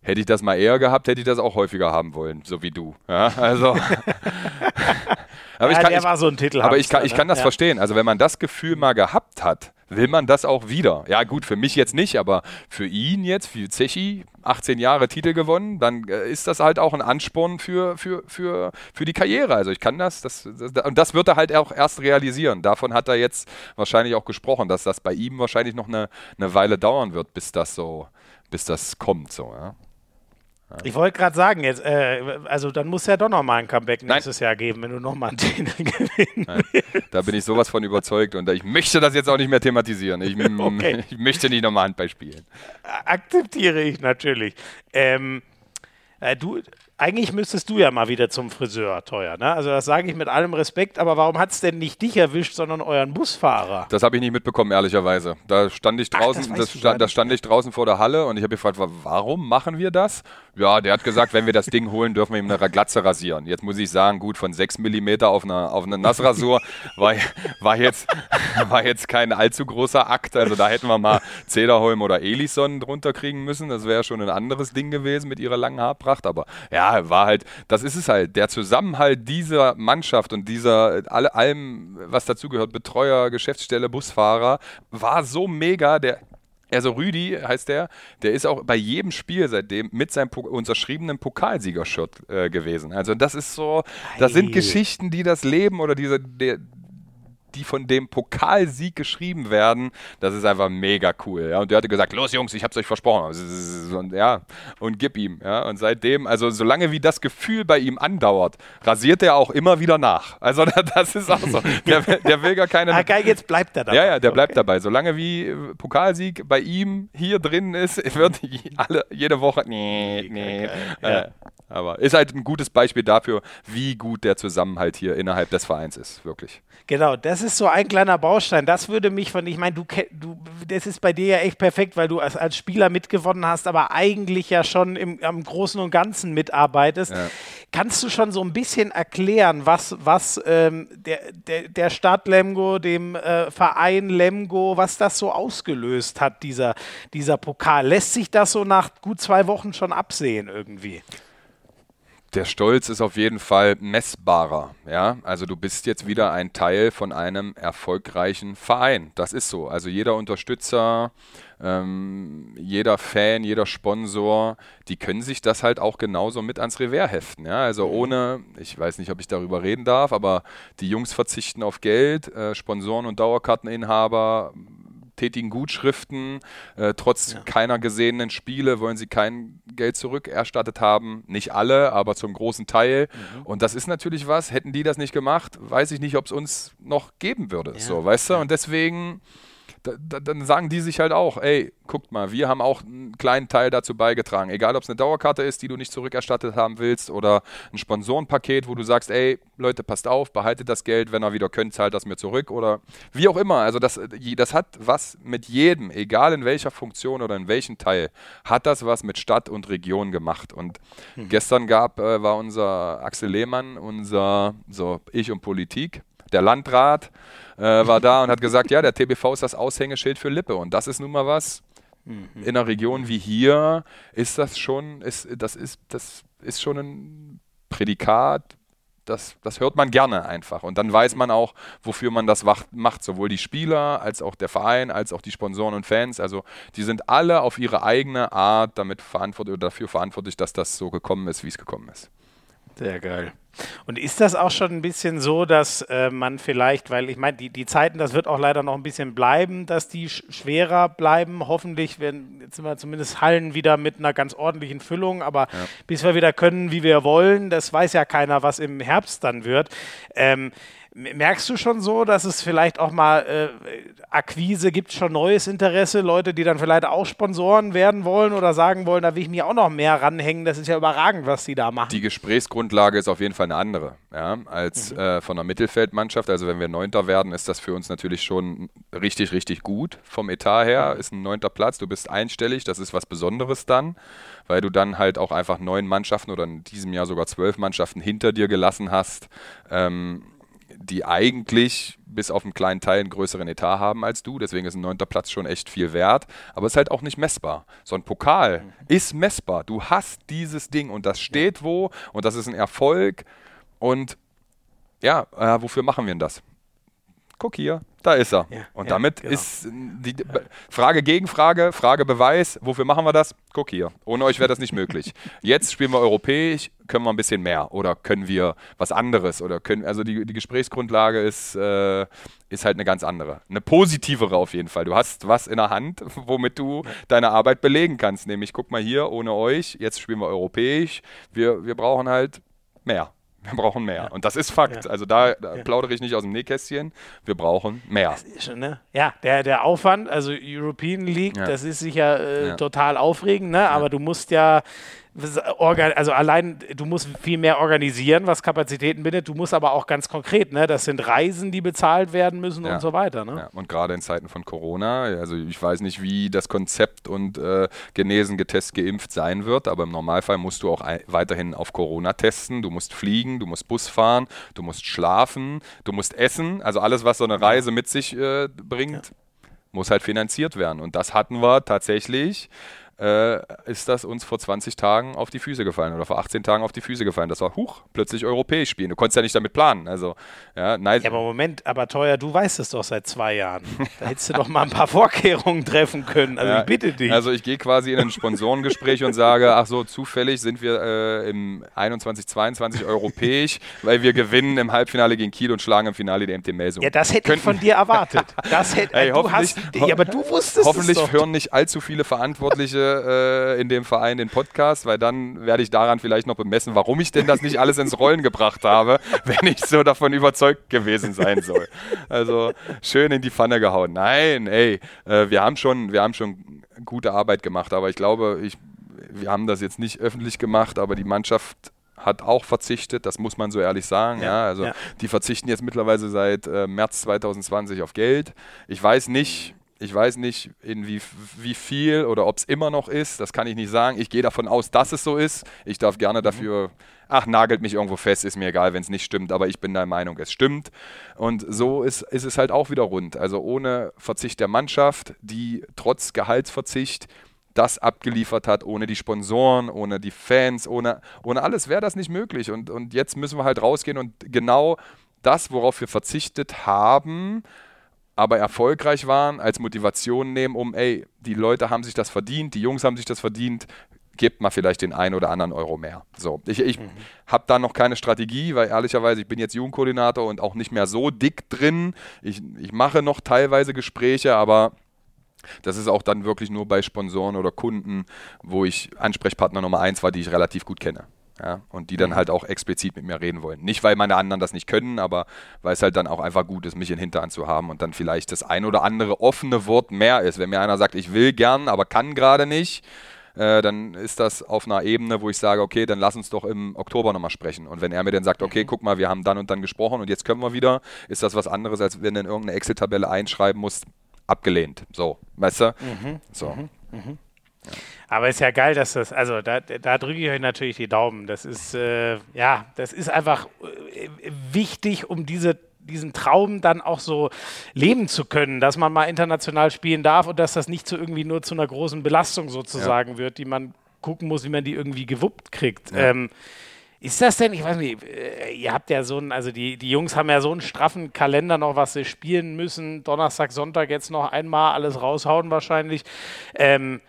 hätte ich das mal eher gehabt, hätte ich das auch häufiger haben wollen, so wie du. Ja, also. aber ja, ich kann, der ich, war so ein Titel. Aber ich kann, ich kann das ja. verstehen. Also wenn man das Gefühl mal gehabt hat, will man das auch wieder. Ja, gut, für mich jetzt nicht, aber für ihn jetzt, für Zechi, 18 Jahre Titel gewonnen, dann äh, ist das halt auch ein Ansporn für, für, für, für die Karriere. Also ich kann das, das, das, und das wird er halt auch erst realisieren. Davon hat er jetzt wahrscheinlich auch gesprochen, dass das bei ihm wahrscheinlich noch eine, eine Weile dauern wird, bis das so, bis das kommt. So, ja. Ich wollte gerade sagen, jetzt, äh, also dann muss ja doch nochmal ein Comeback nächstes Nein. Jahr geben, wenn du nochmal einen Titel gewinnen Da bin ich sowas von überzeugt und ich möchte das jetzt auch nicht mehr thematisieren. Ich, okay. ich möchte nicht nochmal Handball spielen. Akzeptiere ich natürlich. Ähm, äh, du, eigentlich müsstest du ja mal wieder zum Friseur, teuer. Ne? Also das sage ich mit allem Respekt, aber warum hat es denn nicht dich erwischt, sondern euren Busfahrer? Das habe ich nicht mitbekommen, ehrlicherweise. Da stand ich draußen, Ach, das, das da stand ich draußen vor der Halle und ich habe gefragt, warum machen wir das? Ja, der hat gesagt, wenn wir das Ding holen, dürfen wir ihm eine Glatze rasieren. Jetzt muss ich sagen, gut, von 6 mm auf eine, auf eine Nassrasur war, war, jetzt, war jetzt kein allzu großer Akt. Also da hätten wir mal Zederholm oder Elison drunter kriegen müssen. Das wäre schon ein anderes Ding gewesen mit ihrer langen Haarpracht. Aber ja, war halt, das ist es halt. Der Zusammenhalt dieser Mannschaft und dieser, alle, allem, was dazugehört, Betreuer, Geschäftsstelle, Busfahrer, war so mega. Der, Also Rüdi heißt der, der ist auch bei jedem Spiel seitdem mit seinem po unterschriebenen Pokalsiegershirt äh, gewesen. Also das ist so, das sind Geschichten, die das Leben oder diese, der, die von dem Pokalsieg geschrieben werden, das ist einfach mega cool. Ja? Und der hatte gesagt, los Jungs, ich hab's euch versprochen. Und, ja, und gib ihm. Ja? Und seitdem, also solange wie das Gefühl bei ihm andauert, rasiert er auch immer wieder nach. Also das ist auch so. Der, der will gar keine... ah, geil, jetzt bleibt er dabei. Ja, ja, der okay. bleibt dabei. Solange wie äh, Pokalsieg bei ihm hier drin ist, wird alle, jede Woche... Nee, nee. Äh, aber ist halt ein gutes Beispiel dafür, wie gut der Zusammenhalt hier innerhalb des Vereins ist, wirklich. Genau, das ist so ein kleiner Baustein. Das würde mich von, ich meine, du, du, das ist bei dir ja echt perfekt, weil du als, als Spieler mitgewonnen hast, aber eigentlich ja schon im, am Großen und Ganzen mitarbeitest. Ja. Kannst du schon so ein bisschen erklären, was, was ähm, der, der, der Stadt Lemgo, dem äh, Verein Lemgo, was das so ausgelöst hat, dieser, dieser Pokal? Lässt sich das so nach gut zwei Wochen schon absehen irgendwie? Der Stolz ist auf jeden Fall messbarer. Ja? Also du bist jetzt wieder ein Teil von einem erfolgreichen Verein. Das ist so. Also jeder Unterstützer, ähm, jeder Fan, jeder Sponsor, die können sich das halt auch genauso mit ans Revers heften. Ja? Also mhm. ohne, ich weiß nicht, ob ich darüber reden darf, aber die Jungs verzichten auf Geld, äh, Sponsoren und Dauerkarteninhaber tätigen Gutschriften. Äh, trotz ja. keiner gesehenen Spiele wollen sie kein Geld zurückerstattet haben. Nicht alle, aber zum großen Teil. Mhm. Und das ist natürlich was, hätten die das nicht gemacht, weiß ich nicht, ob es uns noch geben würde. Ja. So, weißt du? Und deswegen da, da, dann sagen die sich halt auch, ey, guckt mal, wir haben auch einen kleinen Teil dazu beigetragen. Egal, ob es eine Dauerkarte ist, die du nicht zurückerstattet haben willst oder ein Sponsorenpaket, wo du sagst, ey, Leute, passt auf, behaltet das Geld, wenn ihr wieder könnt, zahlt das mir zurück oder wie auch immer. Also das, das hat was mit jedem, egal in welcher Funktion oder in welchem Teil, hat das was mit Stadt und Region gemacht. Und hm. gestern gab, äh, war unser Axel Lehmann, unser, so ich und Politik, der Landrat, äh, war da und hat gesagt, ja, der TBV ist das Aushängeschild für Lippe. Und das ist nun mal was. Mhm. In einer Region wie hier ist das schon, ist, das ist, das ist schon ein Prädikat, das, das hört man gerne einfach. Und dann weiß man auch, wofür man das macht. Sowohl die Spieler, als auch der Verein, als auch die Sponsoren und Fans. Also die sind alle auf ihre eigene Art damit verantwortlich oder dafür verantwortlich, dass das so gekommen ist, wie es gekommen ist. Sehr geil. Und ist das auch schon ein bisschen so, dass äh, man vielleicht, weil ich meine, die, die Zeiten, das wird auch leider noch ein bisschen bleiben, dass die sch schwerer bleiben. Hoffentlich werden jetzt sind wir zumindest Hallen wieder mit einer ganz ordentlichen Füllung, aber ja. bis wir wieder können, wie wir wollen, das weiß ja keiner, was im Herbst dann wird. Ähm, Merkst du schon so, dass es vielleicht auch mal äh, Akquise gibt, schon neues Interesse, Leute, die dann vielleicht auch Sponsoren werden wollen oder sagen wollen, da will ich mir auch noch mehr ranhängen, das ist ja überragend, was die da machen. Die Gesprächsgrundlage ist auf jeden Fall eine andere, ja, als mhm. äh, von der Mittelfeldmannschaft. Also wenn wir Neunter werden, ist das für uns natürlich schon richtig, richtig gut vom Etat her. Mhm. Ist ein neunter Platz, du bist einstellig, das ist was Besonderes dann, weil du dann halt auch einfach neun Mannschaften oder in diesem Jahr sogar zwölf Mannschaften hinter dir gelassen hast. Ähm, die eigentlich bis auf einen kleinen Teil einen größeren Etat haben als du. Deswegen ist ein neunter Platz schon echt viel wert. Aber es ist halt auch nicht messbar. So ein Pokal mhm. ist messbar. Du hast dieses Ding und das steht wo und das ist ein Erfolg. Und ja, äh, wofür machen wir denn das? Guck hier, da ist er. Ja, und ja, damit genau. ist die Frage gegen Frage, Frage Beweis. Wofür machen wir das? Guck hier. Ohne euch wäre das nicht möglich. Jetzt spielen wir europäisch, können wir ein bisschen mehr oder können wir was anderes oder können, also die, die Gesprächsgrundlage ist, äh, ist halt eine ganz andere. Eine positivere auf jeden Fall. Du hast was in der Hand, womit du deine Arbeit belegen kannst. Nämlich, guck mal hier, ohne euch, jetzt spielen wir europäisch. Wir, wir brauchen halt mehr. Wir brauchen mehr. Ja. Und das ist Fakt. Ja. Also da, da ja. plaudere ich nicht aus dem Nähkästchen. Wir brauchen mehr. Schon, ne? Ja, der, der Aufwand, also European League, das ist sicher äh, total aufregend, ne? aber du musst ja also allein, du musst viel mehr organisieren, was Kapazitäten bindet. Du musst aber auch ganz konkret, ne, das sind Reisen, die bezahlt werden müssen ja. und so weiter. Ne? Ja. Und gerade in Zeiten von Corona, also ich weiß nicht, wie das Konzept und äh, genesen, getestet, geimpft sein wird, aber im Normalfall musst du auch weiterhin auf Corona testen. Du musst fliegen, du musst Bus fahren, du musst schlafen, du musst essen. Also alles, was so eine Reise mit sich äh, bringt, ja. muss halt finanziert werden. Und das hatten wir tatsächlich äh, ist das uns vor 20 Tagen auf die Füße gefallen oder vor 18 Tagen auf die Füße gefallen. Das war, huch, plötzlich europäisch spielen. Du konntest ja nicht damit planen. Also, ja, nice. Ja, aber Moment, aber teuer, du weißt es doch seit zwei Jahren. Da hättest du doch mal ein paar Vorkehrungen treffen können. Also Ja, ich bitte dich. Also ich gehe quasi in ein Sponsorengespräch und sage, ach so, zufällig sind wir äh, im 21, 22 europäisch, weil wir gewinnen im Halbfinale gegen Kiel und schlagen im Finale die MT Melsung. ja, das hätte ich von dir erwartet. Das hätte, Ey, du hoffentlich- hast, ja, aber du wusstest Hoffentlich es doch. hören nicht allzu viele Verantwortliche äh, in dem Verein den Podcast, weil dann werde ich daran vielleicht noch bemessen, warum ich denn das nicht alles ins Rollen gebracht habe, wenn ich so davon überzeugt gewesen sein soll. Also schön in die Pfanne gehauen. Nein, ey, äh, wir haben schon, wir haben schon gute Arbeit gemacht, aber ich glaube, ich, wir haben das jetzt nicht öffentlich gemacht, aber die Mannschaft hat auch verzichtet, das muss man so ehrlich sagen. Ja, Ja, also ja. die verzichten jetzt mittlerweile seit äh, März 2020 auf Geld. Ich weiß nicht, ich weiß nicht, in wie, wie viel oder ob es immer noch ist. Das kann ich nicht sagen. Ich gehe davon aus, dass es so ist. Ich darf Mhm. gerne dafür, ach, nagelt mich irgendwo fest, ist mir egal, wenn es nicht stimmt, aber ich bin der Meinung, es stimmt. Und so ist, ist es halt auch wieder rund. Also ohne Verzicht der Mannschaft, die trotz Gehaltsverzicht das abgeliefert hat, ohne die Sponsoren, ohne die Fans, ohne, ohne alles wäre das nicht möglich. Und, und jetzt müssen wir halt rausgehen und genau das, worauf wir verzichtet haben, aber erfolgreich waren, als Motivation nehmen, um, ey, die Leute haben sich das verdient, die Jungs haben sich das verdient, gebt mal vielleicht den einen oder anderen Euro mehr. So, ich, ich habe da noch keine Strategie, weil ehrlicherweise, ich bin jetzt Jugendkoordinator und auch nicht mehr so dick drin. Ich, ich mache noch teilweise Gespräche, aber das ist auch dann wirklich nur bei Sponsoren oder Kunden, wo ich Ansprechpartner Nummer eins war, die ich relativ gut kenne. Ja, und die dann halt auch explizit mit mir reden wollen. Nicht, weil meine anderen das nicht können, aber weil es halt dann auch einfach gut ist, mich in Hintern zu haben und dann vielleicht das ein oder andere offene Wort mehr ist. Wenn mir einer sagt, ich will gern, aber kann gerade nicht, äh, dann ist das auf einer Ebene, wo ich sage, okay, dann lass uns doch im Oktober nochmal sprechen. Und wenn er mir dann sagt, okay, guck mal, wir haben dann und dann gesprochen und jetzt können wir wieder, ist das was anderes, als wenn du in irgendeine Excel-Tabelle einschreiben musst, abgelehnt. So, weißt du? So. Aber ist ja geil, dass das, also da, da drücke ich euch natürlich die Daumen. Das ist, äh, ja, das ist einfach äh, wichtig, um diese, diesen Traum dann auch so leben zu können, dass man mal international spielen darf und dass das nicht so irgendwie nur zu einer großen Belastung sozusagen wird, die man gucken muss, wie man die irgendwie gewuppt kriegt. Ähm, ist das denn, ich weiß nicht, äh, ihr habt ja so einen, also die, die Jungs haben ja so einen straffen Kalender noch, was sie spielen müssen. Donnerstag, Sonntag jetzt noch einmal alles raushauen wahrscheinlich. Ähm,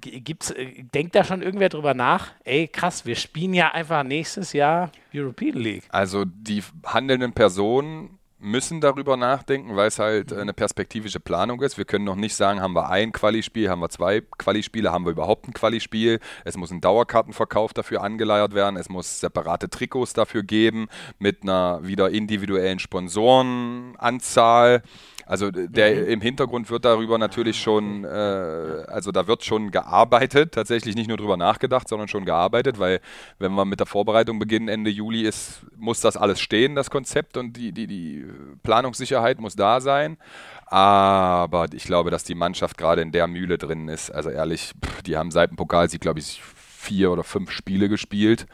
gibt's, äh, denkt da schon irgendwer drüber nach? Ey, krass, wir spielen ja einfach nächstes Jahr European League. Also die handelnden Personen müssen darüber nachdenken, weil es halt äh, eine perspektivische Planung ist. Wir können noch nicht sagen, haben wir ein Quali-Spiel, haben wir zwei Quali-Spiele, haben wir überhaupt ein Quali-Spiel. Es muss ein Dauerkartenverkauf dafür angeleiert werden. Es muss separate Trikots dafür geben mit einer wieder individuellen Sponsorenanzahl. Also der im Hintergrund wird darüber natürlich schon, äh, also da wird schon gearbeitet, tatsächlich nicht nur drüber nachgedacht, sondern schon gearbeitet, weil wenn wir mit der Vorbereitung beginnen, Ende Juli ist, muss das alles stehen, das Konzept und die, die, die Planungssicherheit muss da sein. Aber ich glaube, dass die Mannschaft gerade in der Mühle drin ist. Also ehrlich, pff, die haben seit dem Pokalsieg, glaube ich, vier oder fünf Spiele gespielt.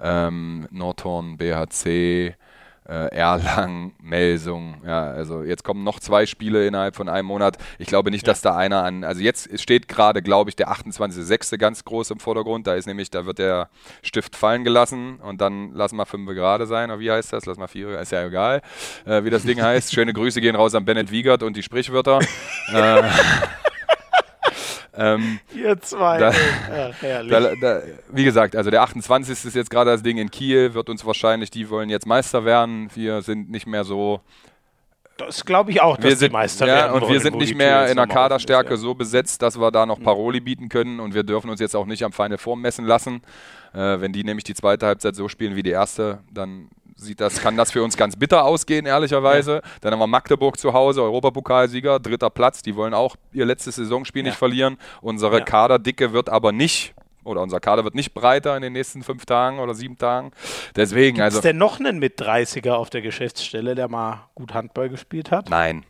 Ähm, Nordhorn, BHC, äh, Erlangen, Melsung. Ja, also jetzt kommen noch zwei Spiele innerhalb von einem Monat. Ich glaube nicht, dass da einer an. Also jetzt steht gerade, glaube ich, der 28.06. ganz groß im Vordergrund. Da ist nämlich, da wird der Stift fallen gelassen und dann lass mal fünf gerade sein. Oder wie heißt das? Lass mal vier, ist ja egal, äh, wie das Ding heißt. Schöne Grüße gehen raus an Bennett Wiegert und die Sprichwörter. äh, ähm, Ihr zwei. Da- herrlich. da, da, wie gesagt, also der 28. ist jetzt gerade das Ding in Kiel, wird uns wahrscheinlich, die wollen jetzt Meister werden. Wir sind nicht mehr so. das glaube ich auch, dass Wir sind, die Meister ja, werden und wollen, wir sind nicht mehr in der Kaderstärke ist, so besetzt, dass wir da noch Paroli bieten können und wir dürfen uns jetzt auch nicht am Final Form messen lassen. Äh, wenn die nämlich die zweite Halbzeit so spielen wie die erste, dann sieht das, kann das für uns ganz bitter ausgehen, ehrlicherweise. Dann haben wir Magdeburg zu Hause, Europapokalsieger, dritter Platz. Die wollen auch ihr letztes Saisonspiel nicht verlieren. Unsere Ja. Kaderdicke wird aber nicht, oder unser Kader wird nicht breiter in den nächsten fünf Tagen oder sieben Tagen. Deswegen, Gibt es also. denn noch einen mit 30er auf der Geschäftsstelle, der mal gut Handball gespielt hat? Nein.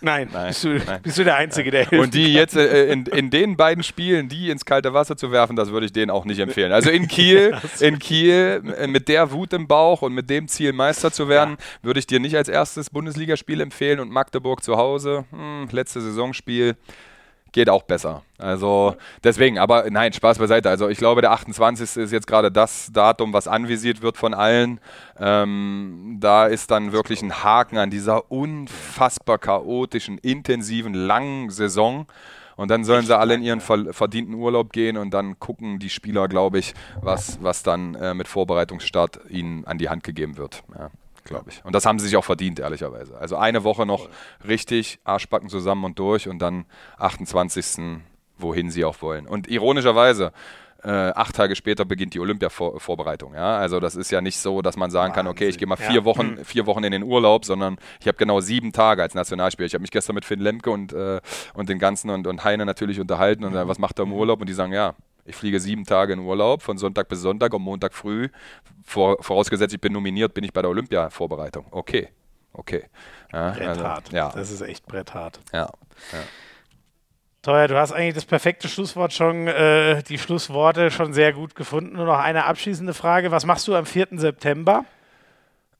Nein, Nein, bist, du, nein. bist du der Einzige, der hilft. Und die jetzt äh, in, in den beiden Spielen, die ins kalte Wasser zu werfen, das würde ich denen auch nicht empfehlen. Also in Kiel, in Kiel äh, mit der Wut im Bauch und mit dem Ziel Meister zu werden, würde ich dir nicht als erstes Bundesligaspiel empfehlen und Magdeburg zu Hause, hm, letzte Saisonspiel. Geht auch besser. Also deswegen, aber nein, Spaß beiseite. Also ich glaube, der 28. ist jetzt gerade das Datum, was anvisiert wird von allen. Ähm, da ist dann wirklich ein Haken an dieser unfassbar chaotischen, intensiven, langen Saison. Und dann sollen sie alle in ihren verdienten Urlaub gehen und dann gucken die Spieler, glaube ich, was, was dann äh, mit Vorbereitungsstart ihnen an die Hand gegeben wird. Ja glaube ich. Und das haben sie sich auch verdient, ehrlicherweise. Also eine Woche noch richtig Arschbacken zusammen und durch und dann 28. wohin sie auch wollen. Und ironischerweise, äh, acht Tage später beginnt die Olympia-Vorbereitung. Ja? Also das ist ja nicht so, dass man sagen Wahnsinn. kann, okay, ich gehe mal vier, ja. Wochen, vier Wochen in den Urlaub, sondern ich habe genau sieben Tage als Nationalspieler. Ich habe mich gestern mit Finn Lemke und, äh, und den ganzen und, und Heine natürlich unterhalten und äh, was macht er im mhm. Urlaub? Und die sagen, ja, ich fliege sieben Tage in Urlaub, von Sonntag bis Sonntag und Montag früh. Vor, vorausgesetzt, ich bin nominiert, bin ich bei der Olympia-Vorbereitung. Okay, okay. Ja, bretthart. Also, ja. Das ist echt bretthart. Ja. ja. Teuer, du hast eigentlich das perfekte Schlusswort schon, äh, die Schlussworte schon sehr gut gefunden. Nur noch eine abschließende Frage. Was machst du am 4. September?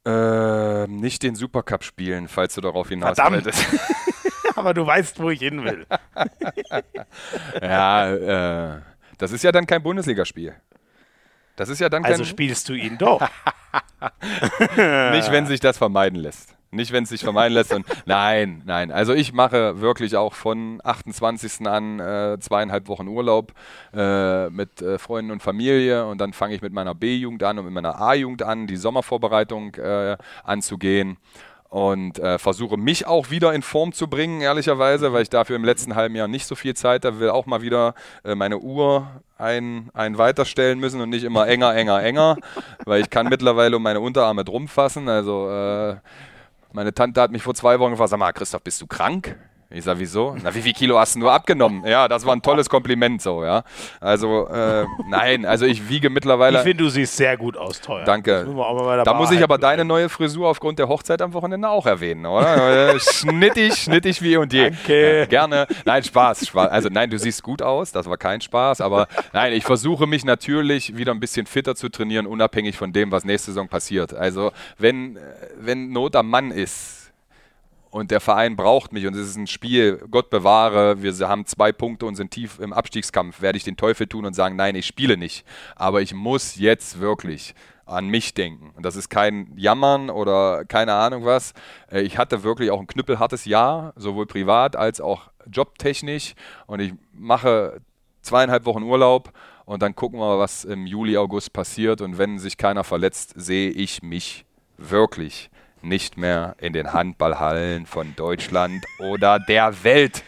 Äh, nicht den Supercup spielen, falls du darauf hinaus willst. Aber du weißt, wo ich hin will. ja, äh, das ist ja dann kein Bundesligaspiel. Das ist ja dann also kein. Spielst du ihn doch. Nicht, wenn sich das vermeiden lässt. Nicht, wenn es sich vermeiden lässt. Und nein, nein. Also ich mache wirklich auch von 28. an äh, zweieinhalb Wochen Urlaub äh, mit äh, Freunden und Familie und dann fange ich mit meiner B-Jugend an und mit meiner A-Jugend an, die Sommervorbereitung äh, anzugehen und äh, versuche mich auch wieder in Form zu bringen, ehrlicherweise, weil ich dafür im letzten halben Jahr nicht so viel Zeit habe, will auch mal wieder äh, meine Uhr ein, ein weiterstellen müssen und nicht immer enger, enger, enger, weil ich kann mittlerweile um meine Unterarme drum fassen, also äh, meine Tante hat mich vor zwei Wochen gefragt, sag mal, Christoph, bist du krank? Ich sage, wieso? Na, wie viel Kilo hast du nur abgenommen? Ja, das war ein tolles Kompliment so, ja. Also, äh, nein, also ich wiege mittlerweile. Ich finde, du siehst sehr gut aus, teuer. Danke. Da muss ich aber deine neue Frisur aufgrund der Hochzeit am Wochenende auch erwähnen, oder? Äh, schnittig, schnittig wie und je. Danke. Ja, gerne. Nein, Spaß, Spaß. Also, nein, du siehst gut aus, das war kein Spaß, aber nein, ich versuche mich natürlich wieder ein bisschen fitter zu trainieren, unabhängig von dem, was nächste Saison passiert. Also, wenn, wenn Not am Mann ist, und der Verein braucht mich und es ist ein Spiel, Gott bewahre, wir haben zwei Punkte und sind tief im Abstiegskampf, werde ich den Teufel tun und sagen, nein, ich spiele nicht. Aber ich muss jetzt wirklich an mich denken. Und das ist kein Jammern oder keine Ahnung was. Äh, ich hatte wirklich auch ein knüppelhartes Jahr, sowohl privat als auch jobtechnisch. Und ich mache zweieinhalb Wochen Urlaub und dann gucken wir mal, was im Juli, August passiert. Und wenn sich keiner verletzt, sehe ich mich wirklich nicht mehr in den Handballhallen von Deutschland oder der Welt.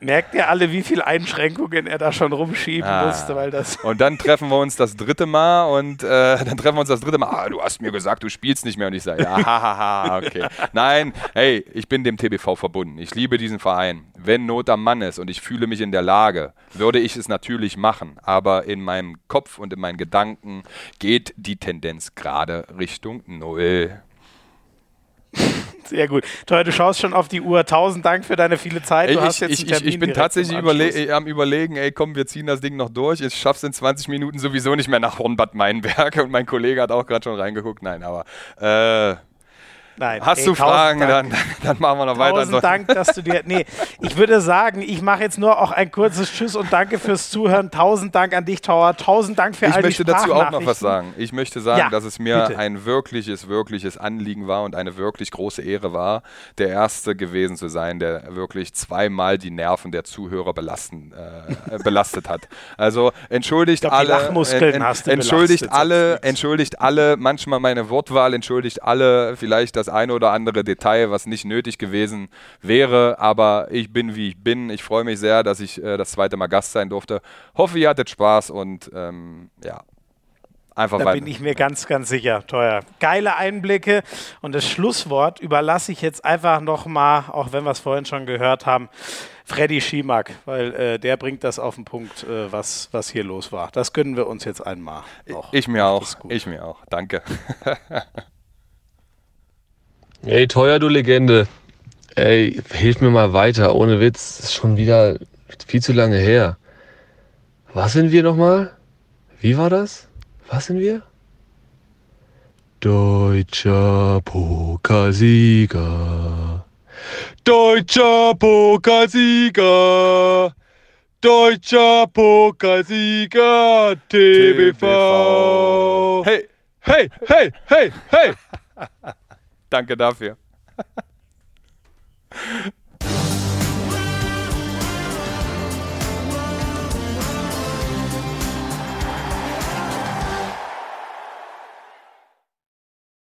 Merkt ihr alle, wie viele Einschränkungen er da schon rumschieben ah. musste, weil das. Und dann treffen wir uns das dritte Mal und äh, dann treffen wir uns das dritte Mal. Ah, du hast mir gesagt, du spielst nicht mehr. Und ich sage, ja, hahaha, okay. Nein, hey, ich bin dem TBV verbunden. Ich liebe diesen Verein. Wenn Not am Mann ist und ich fühle mich in der Lage, würde ich es natürlich machen. Aber in meinem Kopf und in meinen Gedanken geht die Tendenz gerade Richtung Null. Sehr gut. Toll, du schaust schon auf die Uhr. Tausend Dank für deine viele Zeit. Du ich, ich, ich, ich bin tatsächlich überle am überlegen, ey, komm, wir ziehen das Ding noch durch. Ich schaff's in 20 Minuten sowieso nicht mehr nach Hornbad Meinberg. Und mein Kollege hat auch gerade schon reingeguckt. Nein, aber äh, Nein. Hast ey, du Fragen, dann, dann, machen wir noch weiter. Tausend Dank, dass du dir. Nee, ich würde sagen, ich mache jetzt nur auch ein kurzes Tschüss und danke fürs Zuhören. Tausend Dank an dich, Tower. Tausend Dank für ich all die Ich möchte dazu auch noch was sagen. Ich möchte sagen, ja, dass es mir bitte. ein wirkliches, wirkliches Anliegen war und eine wirklich große Ehre war, der Erste gewesen zu sein, der wirklich zweimal die Nerven der Zuhörer belasten, äh, belastet hat. Also entschuldigt glaub, alle. Lachmuskeln en, en, entschuldigt alle, entschuldigt alle, manchmal meine Wortwahl, entschuldigt alle vielleicht das das eine oder andere Detail, was nicht nötig gewesen wäre. Aber ich bin, wie ich bin. Ich freue mich sehr, dass ich äh, das zweite Mal Gast sein durfte. Hoffe, ihr hattet Spaß und ähm, ja, Einfach da weiter. bin ich mir ganz, ganz sicher. Teuer. Geile Einblicke. Und das Schlusswort überlasse ich jetzt einfach nochmal, auch wenn wir es vorhin schon gehört haben, Freddy Schimak, weil äh, der bringt das auf den Punkt, äh, was, was hier los war. Das gönnen wir uns jetzt einmal. Noch. Ich mir auch. Ich mir auch. Danke. Ey, teuer, du Legende. Ey, hilf mir mal weiter, ohne Witz. Das ist schon wieder viel zu lange her. Was sind wir nochmal? Wie war das? Was sind wir? Deutscher Pokalsieger. Deutscher Pokalsieger. Deutscher Pokalsieger TBV. Hey, Hey, hey, hey, hey. Danke dafür.